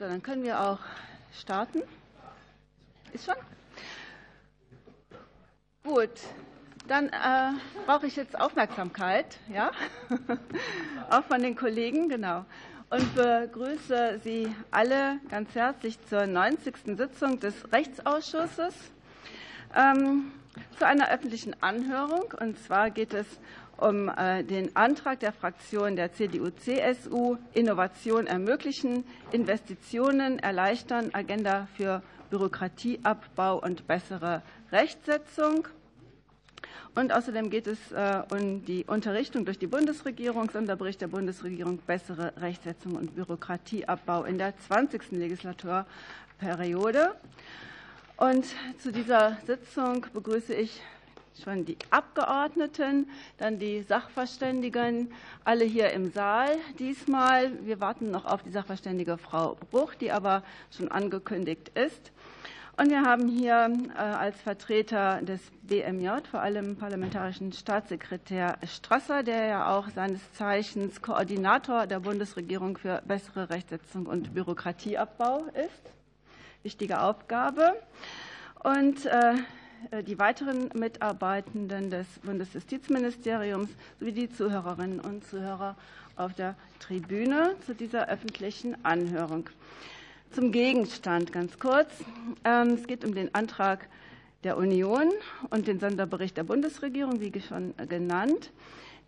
So, dann können wir auch starten. Ist schon? Gut, dann äh, brauche ich jetzt Aufmerksamkeit, ja, auch von den Kollegen, genau, und begrüße Sie alle ganz herzlich zur 90. Sitzung des Rechtsausschusses ähm, zu einer öffentlichen Anhörung. Und zwar geht es um äh, den Antrag der Fraktion der CDU-CSU Innovation ermöglichen, Investitionen erleichtern, Agenda für Bürokratieabbau und bessere Rechtsetzung. Und außerdem geht es äh, um die Unterrichtung durch die Bundesregierung, Sonderbericht der Bundesregierung Bessere Rechtsetzung und Bürokratieabbau in der 20. Legislaturperiode. Und zu dieser Sitzung begrüße ich schon die Abgeordneten, dann die Sachverständigen, alle hier im Saal diesmal. Wir warten noch auf die Sachverständige Frau Bruch, die aber schon angekündigt ist. Und wir haben hier äh, als Vertreter des BMJ vor allem parlamentarischen Staatssekretär Strasser, der ja auch seines Zeichens Koordinator der Bundesregierung für bessere Rechtsetzung und Bürokratieabbau ist. Wichtige Aufgabe. Und äh, die weiteren Mitarbeitenden des Bundesjustizministeriums sowie die Zuhörerinnen und Zuhörer auf der Tribüne zu dieser öffentlichen Anhörung. Zum Gegenstand ganz kurz. Ähm, es geht um den Antrag der Union und den Sonderbericht der Bundesregierung, wie schon genannt.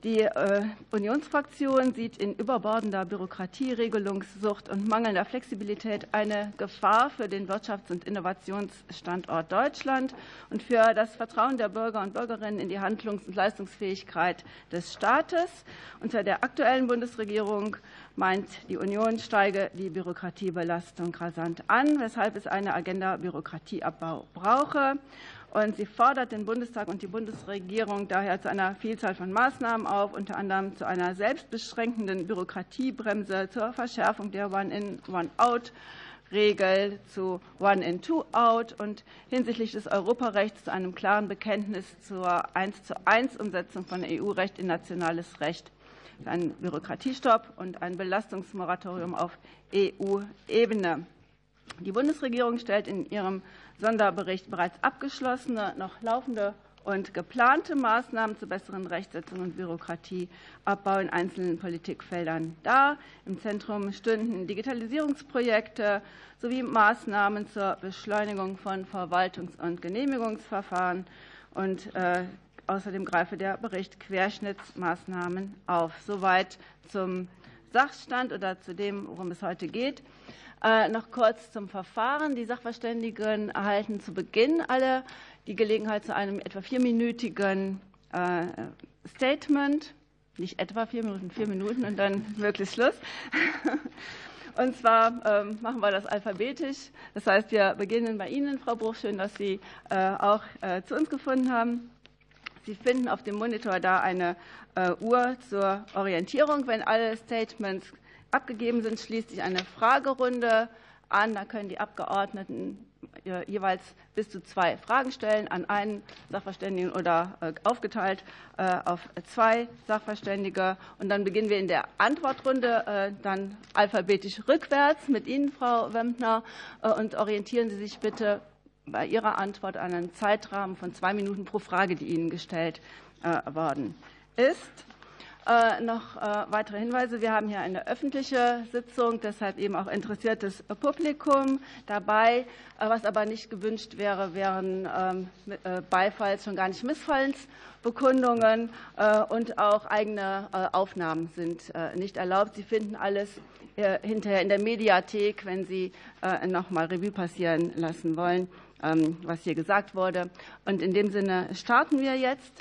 Die äh, Unionsfraktion sieht in überbordender Bürokratie, Regelungssucht und mangelnder Flexibilität eine Gefahr für den Wirtschafts- und Innovationsstandort Deutschland und für das Vertrauen der Bürger und Bürgerinnen in die Handlungs- und Leistungsfähigkeit des Staates. Unter der aktuellen Bundesregierung meint die Union, steige die Bürokratiebelastung rasant an, weshalb es eine Agenda Bürokratieabbau brauche. Und sie fordert den Bundestag und die Bundesregierung daher zu einer Vielzahl von Maßnahmen auf, unter anderem zu einer selbstbeschränkenden Bürokratiebremse, zur Verschärfung der One-in, One-out. Regel zu One-in, Two-out und hinsichtlich des Europarechts zu einem klaren Bekenntnis zur 1 zu 1 Umsetzung von EU-Recht in nationales Recht, ein Bürokratiestopp und ein Belastungsmoratorium auf EU-Ebene. Die Bundesregierung stellt in ihrem Sonderbericht bereits abgeschlossene, noch laufende und geplante Maßnahmen zur besseren Rechtsetzung und Bürokratieabbau in einzelnen Politikfeldern dar. Im Zentrum stünden Digitalisierungsprojekte sowie Maßnahmen zur Beschleunigung von Verwaltungs- und Genehmigungsverfahren. Und äh, außerdem greife der Bericht Querschnittsmaßnahmen auf. Soweit zum Sachstand oder zu dem, worum es heute geht. Äh, noch kurz zum Verfahren. Die Sachverständigen erhalten zu Beginn alle die Gelegenheit zu einem etwa vierminütigen äh, Statement. Nicht etwa vier Minuten, vier Minuten und dann wirklich Schluss. Und zwar ähm, machen wir das alphabetisch. Das heißt, wir beginnen bei Ihnen, Frau Bruch. Schön, dass Sie äh, auch zu uns gefunden haben. Sie finden auf dem Monitor da eine Uhr zur Orientierung. Wenn alle Statements abgegeben sind, schließt sich eine Fragerunde an. Da können die Abgeordneten äh, jeweils bis zu zwei Fragen stellen an einen Sachverständigen oder äh, aufgeteilt äh, auf zwei Sachverständige. Und dann beginnen wir in der Antwortrunde dann alphabetisch rückwärts mit Ihnen, Frau Wempner, und orientieren Sie sich bitte bei Ihrer Antwort an einen Zeitrahmen von zwei Minuten pro Frage, die Ihnen gestellt worden ist. Äh, noch äh, weitere Hinweise. Wir haben hier eine öffentliche Sitzung, deshalb eben auch interessiertes Publikum dabei. Äh, was aber nicht gewünscht wäre, wären ähm, Beifalls, schon gar nicht Missfallensbekundungen und auch eigene Aufnahmen sind nicht erlaubt. Sie finden alles hinterher in der Mediathek, wenn Sie noch mal Revue passieren lassen wollen, ähm, was hier gesagt wurde. Und in dem Sinne starten wir jetzt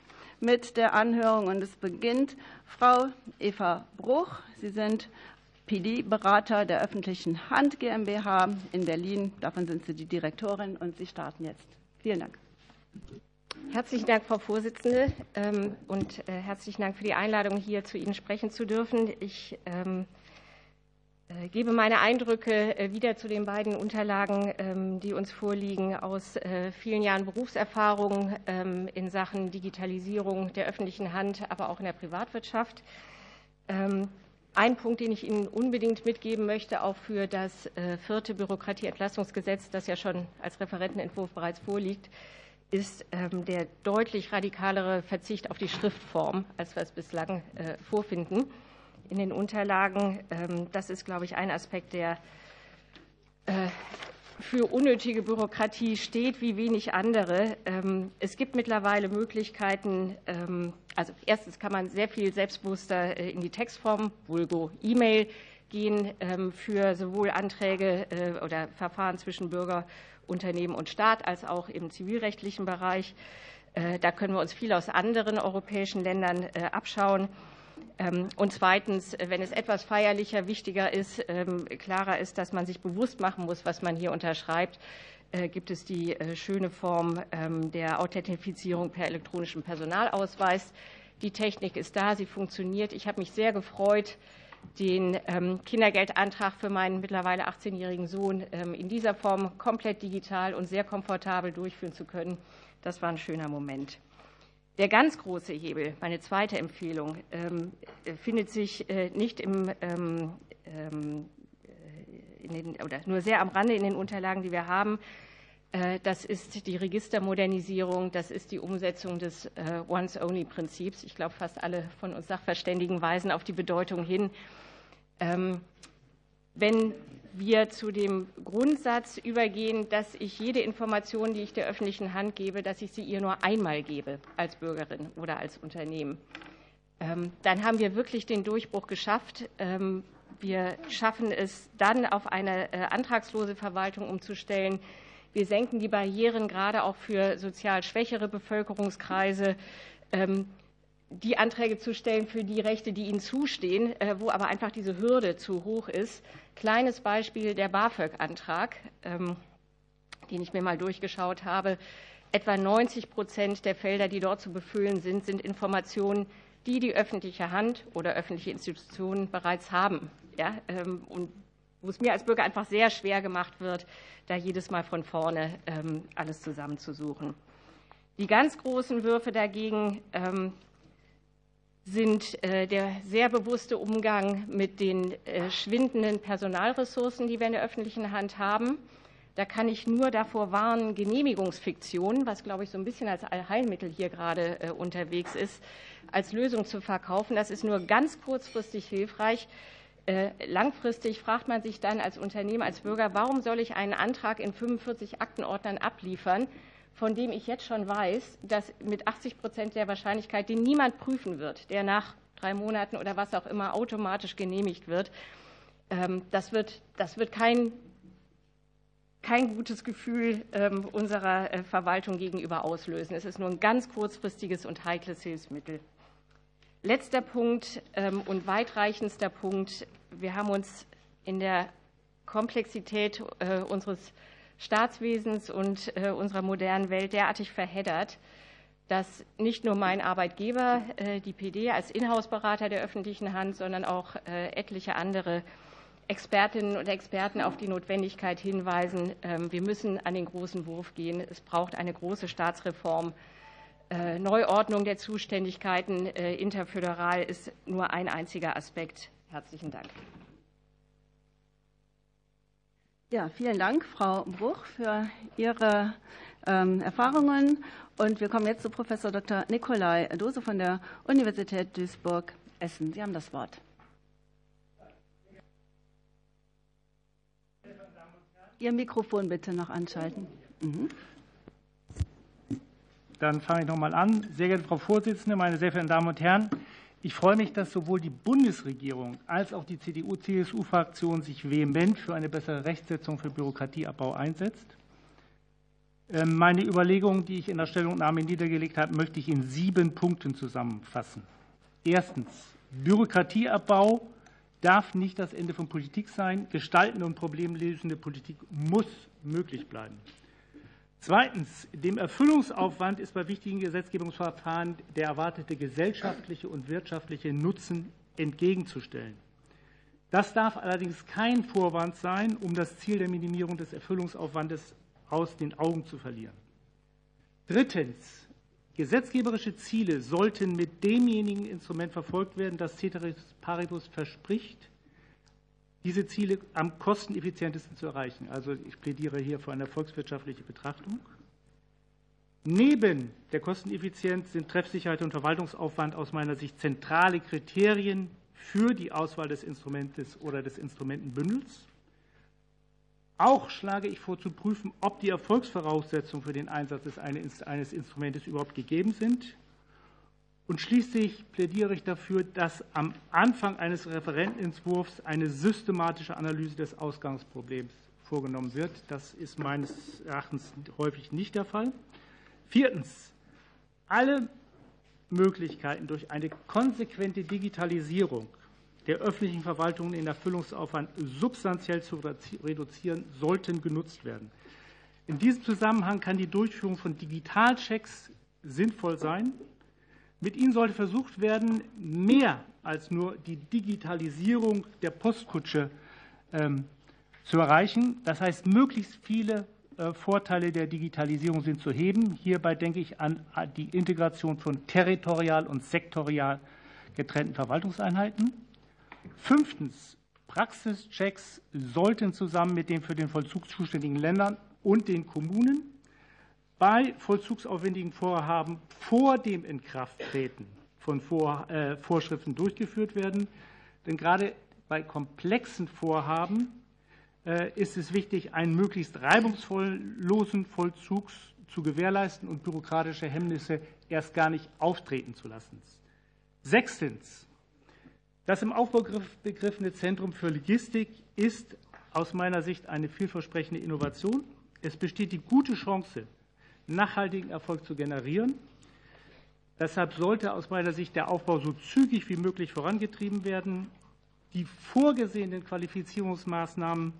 mit der Anhörung und es beginnt Frau Eva Bruch. Sie sind PD-Berater der öffentlichen Hand GmbH in Berlin. Davon sind Sie die Direktorin und Sie starten jetzt. Vielen Dank. Herzlichen Dank, Frau Vorsitzende, ähm, und äh, herzlichen Dank für die Einladung, hier zu Ihnen sprechen zu dürfen. Ich ähm, äh, gebe meine Eindrücke äh, wieder zu den beiden Unterlagen, ähm, die uns vorliegen, aus äh, vielen Jahren Berufserfahrung ähm, in Sachen Digitalisierung der öffentlichen Hand, aber auch in der Privatwirtschaft. Ähm, ein Punkt, den ich Ihnen unbedingt mitgeben möchte, auch für das äh, vierte Bürokratieentlassungsgesetz, das ja schon als Referentenentwurf bereits vorliegt, ist der deutlich radikalere Verzicht auf die Schriftform, als wir es bislang äh, vorfinden in den Unterlagen. Ähm, das ist, glaube ich, ein Aspekt, der äh, für unnötige Bürokratie steht wie wenig andere. Ähm, es gibt mittlerweile Möglichkeiten, ähm, also erstens kann man sehr viel selbstbewusster äh, in die Textform, vulgo E-Mail, gehen für sowohl Anträge äh, oder Verfahren zwischen Bürger, Unternehmen und Staat als auch im zivilrechtlichen Bereich. Da können wir uns viel aus anderen europäischen Ländern abschauen. Ähm, und zweitens, wenn es etwas feierlicher, wichtiger ist, ähm, klarer ist, dass man sich bewusst machen muss, was man hier unterschreibt, äh, gibt es die äh, schöne Form ähm, der Authentifizierung per elektronischem Personalausweis. Die Technik ist da, sie funktioniert. Ich habe mich sehr gefreut, den Kindergeldantrag für meinen mittlerweile 18-jährigen Sohn in dieser Form komplett digital und sehr komfortabel durchführen zu können. Das war ein schöner Moment. Der ganz große Hebel, meine zweite Empfehlung, ähm, findet sich äh, nicht im, ähm, ähm, den, oder nur sehr am Rande in den Unterlagen, die wir haben. Äh, das ist die Registermodernisierung, das ist die Umsetzung des äh, Once-Only-Prinzips. Ich glaube, fast alle von uns Sachverständigen weisen auf die Bedeutung hin. Wenn wir zu dem Grundsatz übergehen, dass ich jede Information, die ich der öffentlichen Hand gebe, dass ich sie ihr nur einmal gebe als Bürgerin oder als Unternehmen. Ähm, dann haben wir wirklich den Durchbruch geschafft. Ähm, wir schaffen es dann, auf eine äh, antragslose Verwaltung umzustellen. Wir senken die Barrieren gerade auch für sozial schwächere Bevölkerungskreise. Ähm, die Anträge zu stellen für die Rechte, die ihnen zustehen, äh, wo aber einfach diese Hürde zu hoch ist. Kleines Beispiel der BAföG-Antrag, ähm, den ich mir mal durchgeschaut habe. Etwa 90 Prozent der Felder, die dort zu befüllen sind, sind Informationen, die die öffentliche Hand oder öffentliche Institutionen bereits haben. Ja, ähm, und wo es mir als Bürger einfach sehr schwer gemacht wird, da jedes Mal von vorne ähm, alles zusammenzusuchen. Die ganz großen Würfe dagegen sind äh, der sehr bewusste Umgang mit den äh, schwindenden Personalressourcen, die wir in der öffentlichen Hand haben. Da kann ich nur davor warnen, Genehmigungsfiktionen, was, glaube ich, so ein bisschen als Allheilmittel hier gerade äh, unterwegs ist, als Lösung zu verkaufen. Das ist nur ganz kurzfristig hilfreich. Langfristig fragt man sich dann als Unternehmen, als Bürger, warum soll ich einen Antrag in 45 Aktenordnern abliefern, von dem ich jetzt schon weiß, dass mit 80 Prozent der Wahrscheinlichkeit den niemand prüfen wird, der nach drei Monaten oder was auch immer automatisch genehmigt wird. Ähm, das wird, das wird kein, kein gutes Gefühl ähm, unserer äh, Verwaltung gegenüber auslösen. Es ist nur ein ganz kurzfristiges und heikles Hilfsmittel. Letzter Punkt ähm, und weitreichendster Punkt. Wir haben uns in der Komplexität äh, unseres Staatswesens und äh, unserer modernen Welt derartig verheddert, dass nicht nur mein Arbeitgeber, äh, die PD, als Inhouse-Berater der öffentlichen Hand, sondern auch äh, etliche andere Expertinnen und Experten auf die Notwendigkeit hinweisen, ähm, wir müssen an den großen Wurf gehen. Es braucht eine große Staatsreform. Neuordnung der Zuständigkeiten interföderal ist nur ein einziger Aspekt. Herzlichen Dank. Ja, vielen Dank, Frau Bruch, für Ihre ähm, Erfahrungen. Und wir kommen jetzt zu Professor Dr. Nikolai Dose von der Universität Duisburg-Essen. Sie haben das Wort. Ihr Mikrofon bitte noch anschalten. Mhm. Dann fange ich noch mal an. Sehr geehrte Frau Vorsitzende, meine sehr verehrten Damen und Herren! Ich freue mich, dass sowohl die Bundesregierung als auch die CDU-CSU-Fraktion sich vehement für eine bessere Rechtsetzung für Bürokratieabbau einsetzt. Ähm, meine Überlegungen, die ich in der Stellungnahme niedergelegt habe, möchte ich in sieben Punkten zusammenfassen. Erstens. Bürokratieabbau darf nicht das Ende von Politik sein. Gestaltende und problemlösende Politik muss möglich bleiben. Zweitens. Dem Erfüllungsaufwand ist bei wichtigen Gesetzgebungsverfahren der erwartete gesellschaftliche und wirtschaftliche Nutzen entgegenzustellen. Das darf allerdings kein Vorwand sein, um das Ziel der Minimierung des Erfüllungsaufwandes aus den Augen zu verlieren. Drittens. Gesetzgeberische Ziele sollten mit demjenigen Instrument verfolgt werden, das Ceteris Paribus verspricht, diese Ziele am kosteneffizientesten zu erreichen. Also ich plädiere hier für eine volkswirtschaftliche Betrachtung. Neben der Kosteneffizienz sind Treffsicherheit und Verwaltungsaufwand aus meiner Sicht zentrale Kriterien für die Auswahl des Instrumentes oder des Instrumentenbündels. Auch schlage ich vor, zu prüfen, ob die Erfolgsvoraussetzungen für den Einsatz eines Instrumentes überhaupt gegeben sind. Und schließlich plädiere ich dafür, dass am Anfang eines Referentenentwurfs eine systematische Analyse des Ausgangsproblems vorgenommen wird. Das ist meines Erachtens häufig nicht der Fall. Viertens. Alle Möglichkeiten durch eine konsequente Digitalisierung der öffentlichen Verwaltung den Erfüllungsaufwand substanziell zu reduzieren, sollten genutzt werden. In diesem Zusammenhang kann die Durchführung von Digitalchecks sinnvoll sein. Mit ihnen sollte versucht werden, mehr als nur die Digitalisierung der Postkutsche ähm, zu erreichen. Das heißt, möglichst viele äh, Vorteile der Digitalisierung sind zu heben. Hierbei denke ich an die Integration von territorial und sektorial getrennten Verwaltungseinheiten. Fünftens. Praxischecks sollten zusammen mit den für den Vollzug zuständigen Ländern und den Kommunen bei vollzugsaufwendigen Vorhaben vor dem Inkrafttreten von äh, Vorschriften durchgeführt werden. Denn gerade bei komplexen Vorhaben äh, ist es wichtig, einen möglichst reibungslosen Vollzug zu gewährleisten und bürokratische Hemmnisse erst gar nicht auftreten zu lassen. Sechstens. Das im Aufbau begriffene Zentrum für Logistik ist aus meiner Sicht eine vielversprechende Innovation. Es besteht die gute Chance, nachhaltigen Erfolg zu generieren. Deshalb sollte aus meiner Sicht der Aufbau so zügig wie möglich vorangetrieben werden. Die vorgesehenen Qualifizierungsmaßnahmen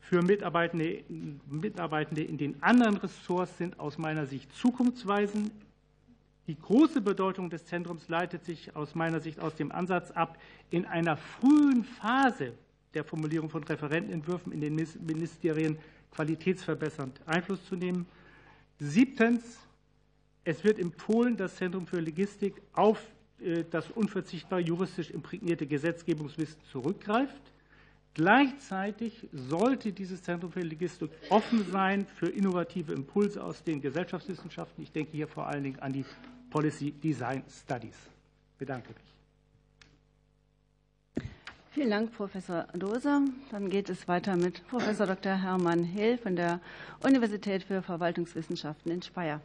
für Mitarbeitende, Mitarbeitende in den anderen Ressorts sind aus meiner Sicht zukunftsweisend. Die große Bedeutung des Zentrums leitet sich aus meiner Sicht aus dem Ansatz ab, in einer frühen Phase der Formulierung von Referentenentwürfen in den Ministerien qualitätsverbessernd Einfluss zu nehmen. Siebtens. Es wird empfohlen, das Zentrum für Logistik auf äh, das unverzichtbar juristisch imprägnierte Gesetzgebungswissen zurückgreift. Gleichzeitig sollte dieses Zentrum für Logistik offen sein für innovative Impulse aus den Gesellschaftswissenschaften. Ich denke hier vor allen Dingen an die Policy Design Studies. Ich bedanke mich. Vielen Dank, Professor Dose. Dann geht es weiter mit Professor Dr. Hermann Hill von der Universität für Verwaltungswissenschaften in Speyer.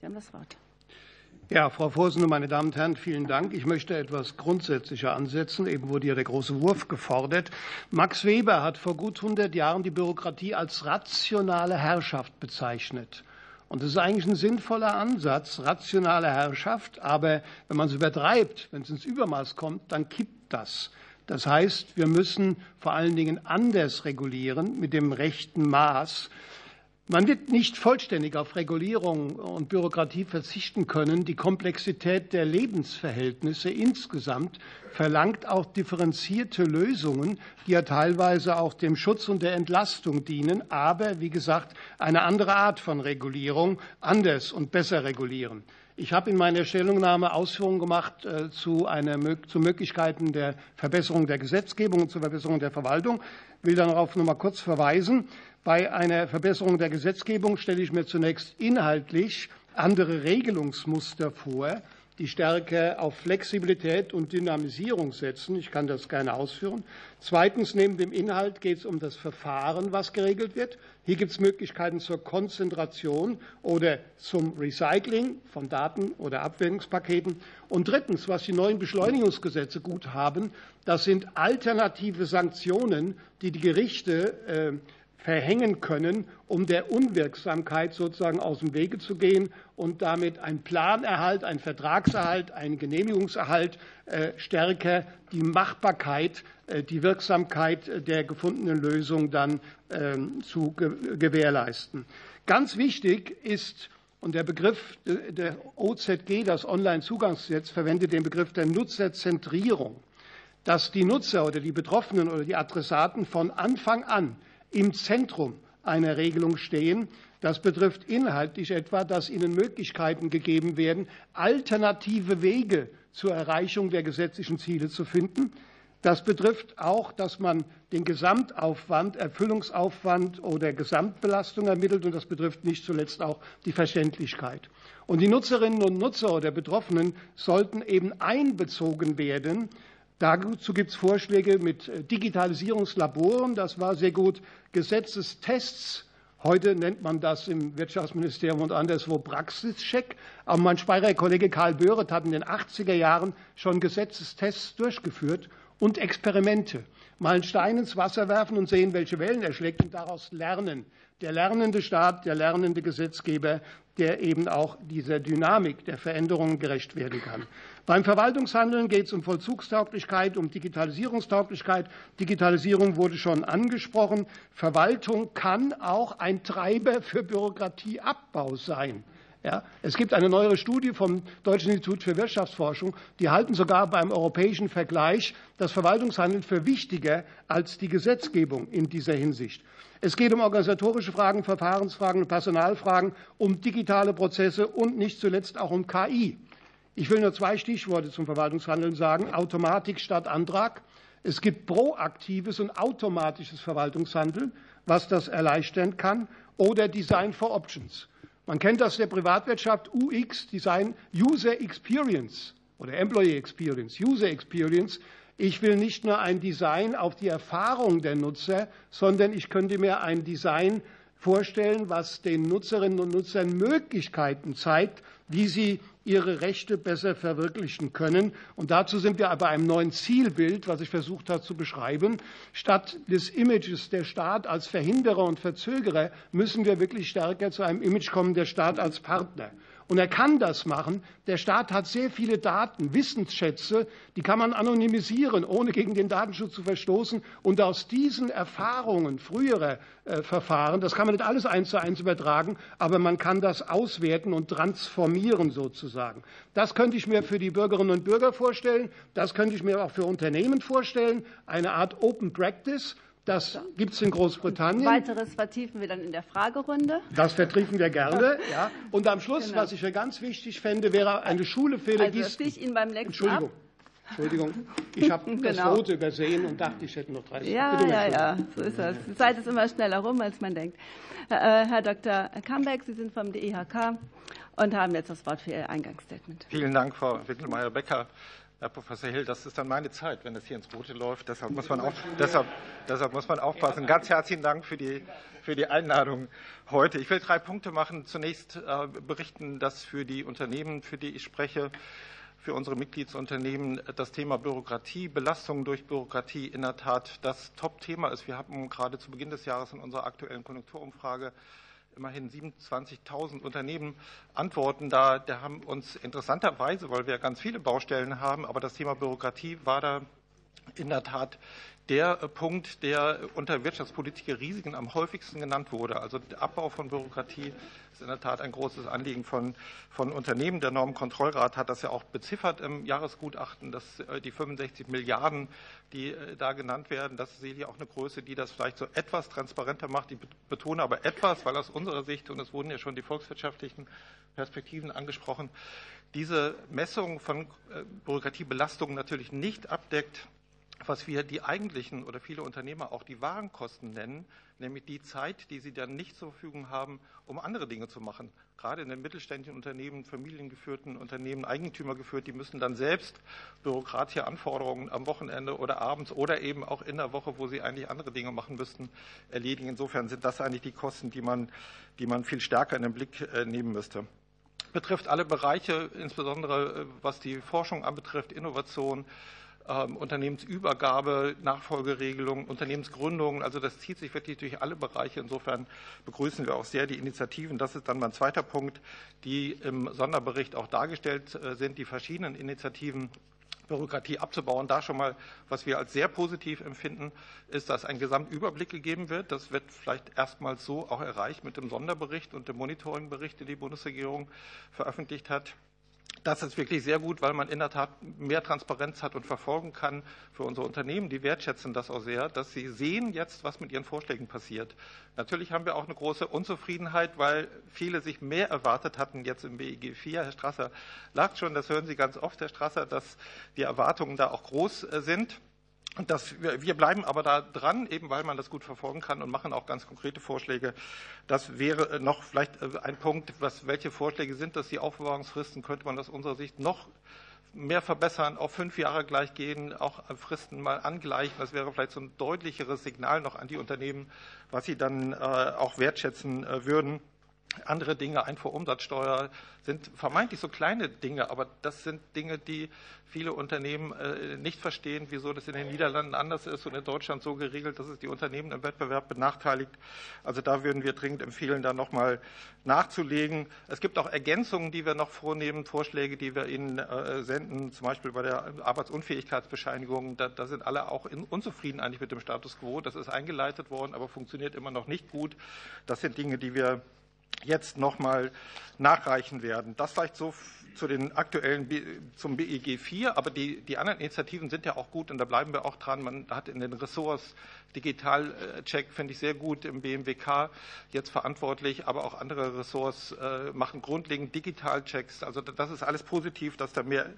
Sie haben das Wort. Ja, Frau Vorsitzende, meine Damen und Herren, vielen Dank. Ich möchte etwas grundsätzlicher ansetzen. Eben wurde ja der große Wurf gefordert. Max Weber hat vor gut 100 Jahren die Bürokratie als rationale Herrschaft bezeichnet. Und das ist eigentlich ein sinnvoller Ansatz, rationale Herrschaft. Aber wenn man es übertreibt, wenn es ins Übermaß kommt, dann kippt das. Das heißt, wir müssen vor allen Dingen anders regulieren mit dem rechten Maß. Man wird nicht vollständig auf Regulierung und Bürokratie verzichten können. Die Komplexität der Lebensverhältnisse insgesamt verlangt auch differenzierte Lösungen, die ja teilweise auch dem Schutz und der Entlastung dienen, aber wie gesagt eine andere Art von Regulierung, anders und besser regulieren. Ich habe in meiner Stellungnahme Ausführungen gemacht äh, zu, einer, zu Möglichkeiten der Verbesserung der Gesetzgebung und zur Verbesserung der Verwaltung. Ich will darauf noch mal kurz verweisen. Bei einer Verbesserung der Gesetzgebung stelle ich mir zunächst inhaltlich andere Regelungsmuster vor, die stärker auf Flexibilität und Dynamisierung setzen. Ich kann das gerne ausführen. Zweitens, neben dem Inhalt geht es um das Verfahren, was geregelt wird. Hier gibt es Möglichkeiten zur Konzentration oder zum Recycling von Daten oder Abwägungspaketen. Und drittens, was die neuen Beschleunigungsgesetze gut haben, das sind alternative Sanktionen, die die Gerichte äh, verhängen können, um der Unwirksamkeit sozusagen aus dem Wege zu gehen und damit ein Planerhalt, ein Vertragserhalt, ein Genehmigungserhalt äh, stärker die Machbarkeit, äh, die Wirksamkeit der gefundenen Lösung dann ähm, zu gewährleisten. Ganz wichtig ist, und der Begriff der OZG, das Onlinezugangsgesetz, verwendet den Begriff der Nutzerzentrierung, dass die Nutzer oder die Betroffenen oder die Adressaten von Anfang an im Zentrum einer Regelung stehen. Das betrifft inhaltlich etwa, dass ihnen Möglichkeiten gegeben werden, alternative Wege zur Erreichung der gesetzlichen Ziele zu finden. Das betrifft auch, dass man den Gesamtaufwand, Erfüllungsaufwand oder Gesamtbelastung ermittelt. Und das betrifft nicht zuletzt auch die Verständlichkeit. Und die Nutzerinnen und Nutzer oder Betroffenen sollten eben einbezogen werden. Dazu gibt es Vorschläge mit Digitalisierungslaboren. Das war sehr gut. Gesetzestests. Heute nennt man das im Wirtschaftsministerium und anderswo Praxischeck. Aber mein Speyerer Kollege Karl Böhret hat in den 80er Jahren schon Gesetzestests durchgeführt und Experimente. Mal einen Stein ins Wasser werfen und sehen, welche Wellen er schlägt und daraus lernen. Der lernende Staat, der lernende Gesetzgeber, der eben auch dieser Dynamik der Veränderungen gerecht werden kann. Beim Verwaltungshandeln geht es um Vollzugstauglichkeit, um Digitalisierungstauglichkeit. Digitalisierung wurde schon angesprochen. Verwaltung kann auch ein Treiber für Bürokratieabbau sein. Ja, es gibt eine neuere Studie vom Deutschen Institut für Wirtschaftsforschung, die halten sogar beim europäischen Vergleich das Verwaltungshandeln für wichtiger als die Gesetzgebung in dieser Hinsicht. Es geht um organisatorische Fragen, Verfahrensfragen Personalfragen, um digitale Prozesse und nicht zuletzt auch um KI. Ich will nur zwei Stichworte zum Verwaltungshandeln sagen. Automatik statt Antrag. Es gibt proaktives und automatisches Verwaltungshandeln, was das erleichtern kann, oder Design for Options. Man kennt das der Privatwirtschaft UX, Design User Experience oder Employee Experience, User Experience. Ich will nicht nur ein Design auf die Erfahrung der Nutzer, sondern ich könnte mir ein Design vorstellen, was den Nutzerinnen und Nutzern Möglichkeiten zeigt, wie sie ihre Rechte besser verwirklichen können. Und dazu sind wir aber einem neuen Zielbild, was ich versucht habe zu beschreiben. Statt des Images der Staat als Verhinderer und Verzögerer müssen wir wirklich stärker zu einem Image kommen, der Staat als Partner. Und er kann das machen. Der Staat hat sehr viele Daten, Wissensschätze, die kann man anonymisieren, ohne gegen den Datenschutz zu verstoßen. Und aus diesen Erfahrungen früherer äh, Verfahren, das kann man nicht alles eins zu eins übertragen, aber man kann das auswerten und transformieren sozusagen. Das könnte ich mir für die Bürgerinnen und Bürger vorstellen. Das könnte ich mir auch für Unternehmen vorstellen. Eine Art Open Practice das gibt es in Großbritannien. Weiteres vertiefen wir dann in der Fragerunde. Das vertiefen wir gerne. Ja. Und am Schluss, genau. was ich für ganz wichtig fände, wäre eine Schule für also, Legisten. ich Ihnen beim nächsten Entschuldigung. Ab. Entschuldigung, ich habe genau. das Rote übersehen und dachte, ich hätte noch 30 Ja, ja, ja, so ist das. Die Zeit ist immer schneller rum, als man denkt. Äh, Herr Dr. Kambeck, Sie sind vom DIHK und haben jetzt das Wort für Ihr Eingangsstatement. Vielen Dank, Frau Wickelmeier-Becker. Herr Professor Hill, das ist dann meine Zeit, wenn es hier ins Rote läuft. Deshalb muss man, auf, deshalb, deshalb muss man aufpassen. Ganz herzlichen Dank für die, für die Einladung heute. Ich will drei Punkte machen. Zunächst äh, berichten, dass für die Unternehmen, für die ich spreche, für unsere Mitgliedsunternehmen das Thema Bürokratie, Belastung durch Bürokratie in der Tat das Top-Thema ist. Wir haben gerade zu Beginn des Jahres in unserer aktuellen Konjunkturumfrage immerhin 27.000 Unternehmen antworten. Da der haben uns interessanterweise, weil wir ganz viele Baustellen haben, aber das Thema Bürokratie war da in der Tat der Punkt, der unter wirtschaftspolitische Risiken am häufigsten genannt wurde. Also der Abbau von Bürokratie ist in der Tat ein großes Anliegen von, von Unternehmen. Der Normenkontrollrat hat das ja auch beziffert im Jahresgutachten, dass äh, die 65 Milliarden, die äh, da genannt werden, das ist sicherlich auch eine Größe, die das vielleicht so etwas transparenter macht. Ich betone aber etwas, weil aus unserer Sicht, und es wurden ja schon die volkswirtschaftlichen Perspektiven angesprochen, diese Messung von äh, Bürokratiebelastungen natürlich nicht abdeckt, was wir die eigentlichen oder viele Unternehmer auch die Warenkosten nennen, nämlich die Zeit, die sie dann nicht zur Verfügung haben, um andere Dinge zu machen. Gerade in den mittelständischen Unternehmen, familiengeführten Unternehmen, Eigentümer geführt, die müssen dann selbst bürokratische Anforderungen am Wochenende oder abends oder eben auch in der Woche, wo sie eigentlich andere Dinge machen müssten, erledigen. Insofern sind das eigentlich die Kosten, die man, die man viel stärker in den Blick äh, nehmen müsste betrifft alle Bereiche, insbesondere äh, was die Forschung anbetrifft, Innovation, Unternehmensübergabe, Nachfolgeregelungen, Unternehmensgründungen. Also das zieht sich wirklich durch alle Bereiche. Insofern begrüßen wir auch sehr die Initiativen. Das ist dann mein zweiter Punkt, die im Sonderbericht auch dargestellt äh, sind, die verschiedenen Initiativen. Bürokratie abzubauen. Da schon mal, was wir als sehr positiv empfinden, ist, dass ein Gesamtüberblick gegeben wird. Das wird vielleicht erstmals so auch erreicht mit dem Sonderbericht und dem Monitoringbericht, den die Bundesregierung veröffentlicht hat. Das ist wirklich sehr gut, weil man in der Tat mehr Transparenz hat und verfolgen kann für unsere Unternehmen. Die wertschätzen das auch sehr, dass sie sehen jetzt, was mit ihren Vorschlägen passiert. Natürlich haben wir auch eine große Unzufriedenheit, weil viele sich mehr erwartet hatten jetzt im BEG 4. Herr Strasser lacht schon, das hören Sie ganz oft, Herr Strasser, dass die Erwartungen da auch groß äh, sind. Das, wir bleiben aber da dran, eben weil man das gut verfolgen kann und machen auch ganz konkrete Vorschläge. Das wäre noch vielleicht äh, ein Punkt, was, welche Vorschläge sind das? Die Aufbewahrungsfristen könnte man aus unserer Sicht noch mehr verbessern, auf fünf Jahre gleich gehen, auch Fristen mal angleichen. Das wäre vielleicht so ein deutlicheres Signal noch an die Unternehmen, was sie dann äh, auch wertschätzen äh, würden. Andere Dinge, Einfuhrumsatzsteuer, sind vermeintlich so kleine Dinge, aber das sind Dinge, die viele Unternehmen äh, nicht verstehen, wieso das in den Niederlanden anders ist und in Deutschland so geregelt, dass es die Unternehmen im Wettbewerb benachteiligt. Also da würden wir dringend empfehlen, da nochmal nachzulegen. Es gibt auch Ergänzungen, die wir noch vornehmen, Vorschläge, die wir Ihnen äh, senden, zum Beispiel bei der Arbeitsunfähigkeitsbescheinigung. Da, da sind alle auch unzufrieden eigentlich mit dem Status quo. Das ist eingeleitet worden, aber funktioniert immer noch nicht gut. Das sind Dinge, die wir jetzt noch mal nachreichen werden. Das vielleicht so zu den aktuellen zum BEG 4, aber die, die anderen Initiativen sind ja auch gut und da bleiben wir auch dran. Man hat in den Ressorts Digitalcheck, finde ich sehr gut, im BMWK jetzt verantwortlich, aber auch andere Ressorts äh, machen grundlegend Digitalchecks. Also das ist alles positiv, dass da mehr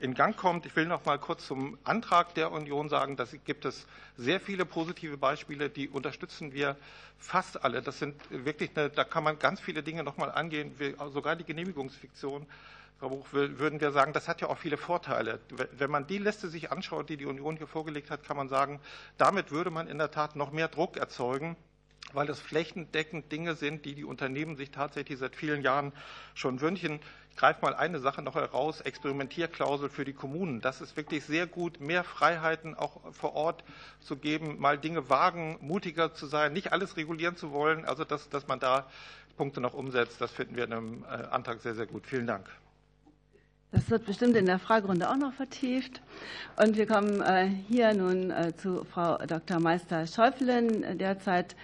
in Gang kommt. Ich will noch mal kurz zum Antrag der Union sagen, da gibt es sehr viele positive Beispiele, die unterstützen wir fast alle. Das sind wirklich, eine, da kann man ganz viele Dinge noch mal angehen, sogar die Genehmigungsfiktion. Frau Buch, würden wir sagen, das hat ja auch viele Vorteile. Wenn man die Liste sich anschaut, die die Union hier vorgelegt hat, kann man sagen, damit würde man in der Tat noch mehr Druck erzeugen, weil das flächendeckend Dinge sind, die die Unternehmen sich tatsächlich seit vielen Jahren schon wünschen. Ich greife mal eine Sache noch heraus, Experimentierklausel für die Kommunen. Das ist wirklich sehr gut, mehr Freiheiten auch vor Ort zu geben, mal Dinge wagen, mutiger zu sein, nicht alles regulieren zu wollen. Also, dass, dass man da Punkte noch umsetzt, das finden wir in einem äh, Antrag sehr, sehr gut. Vielen Dank. Das wird bestimmt in der Fragerunde auch noch vertieft. Und wir kommen äh, hier nun äh, zu Frau Dr. Meister-Schäufelen, derzeit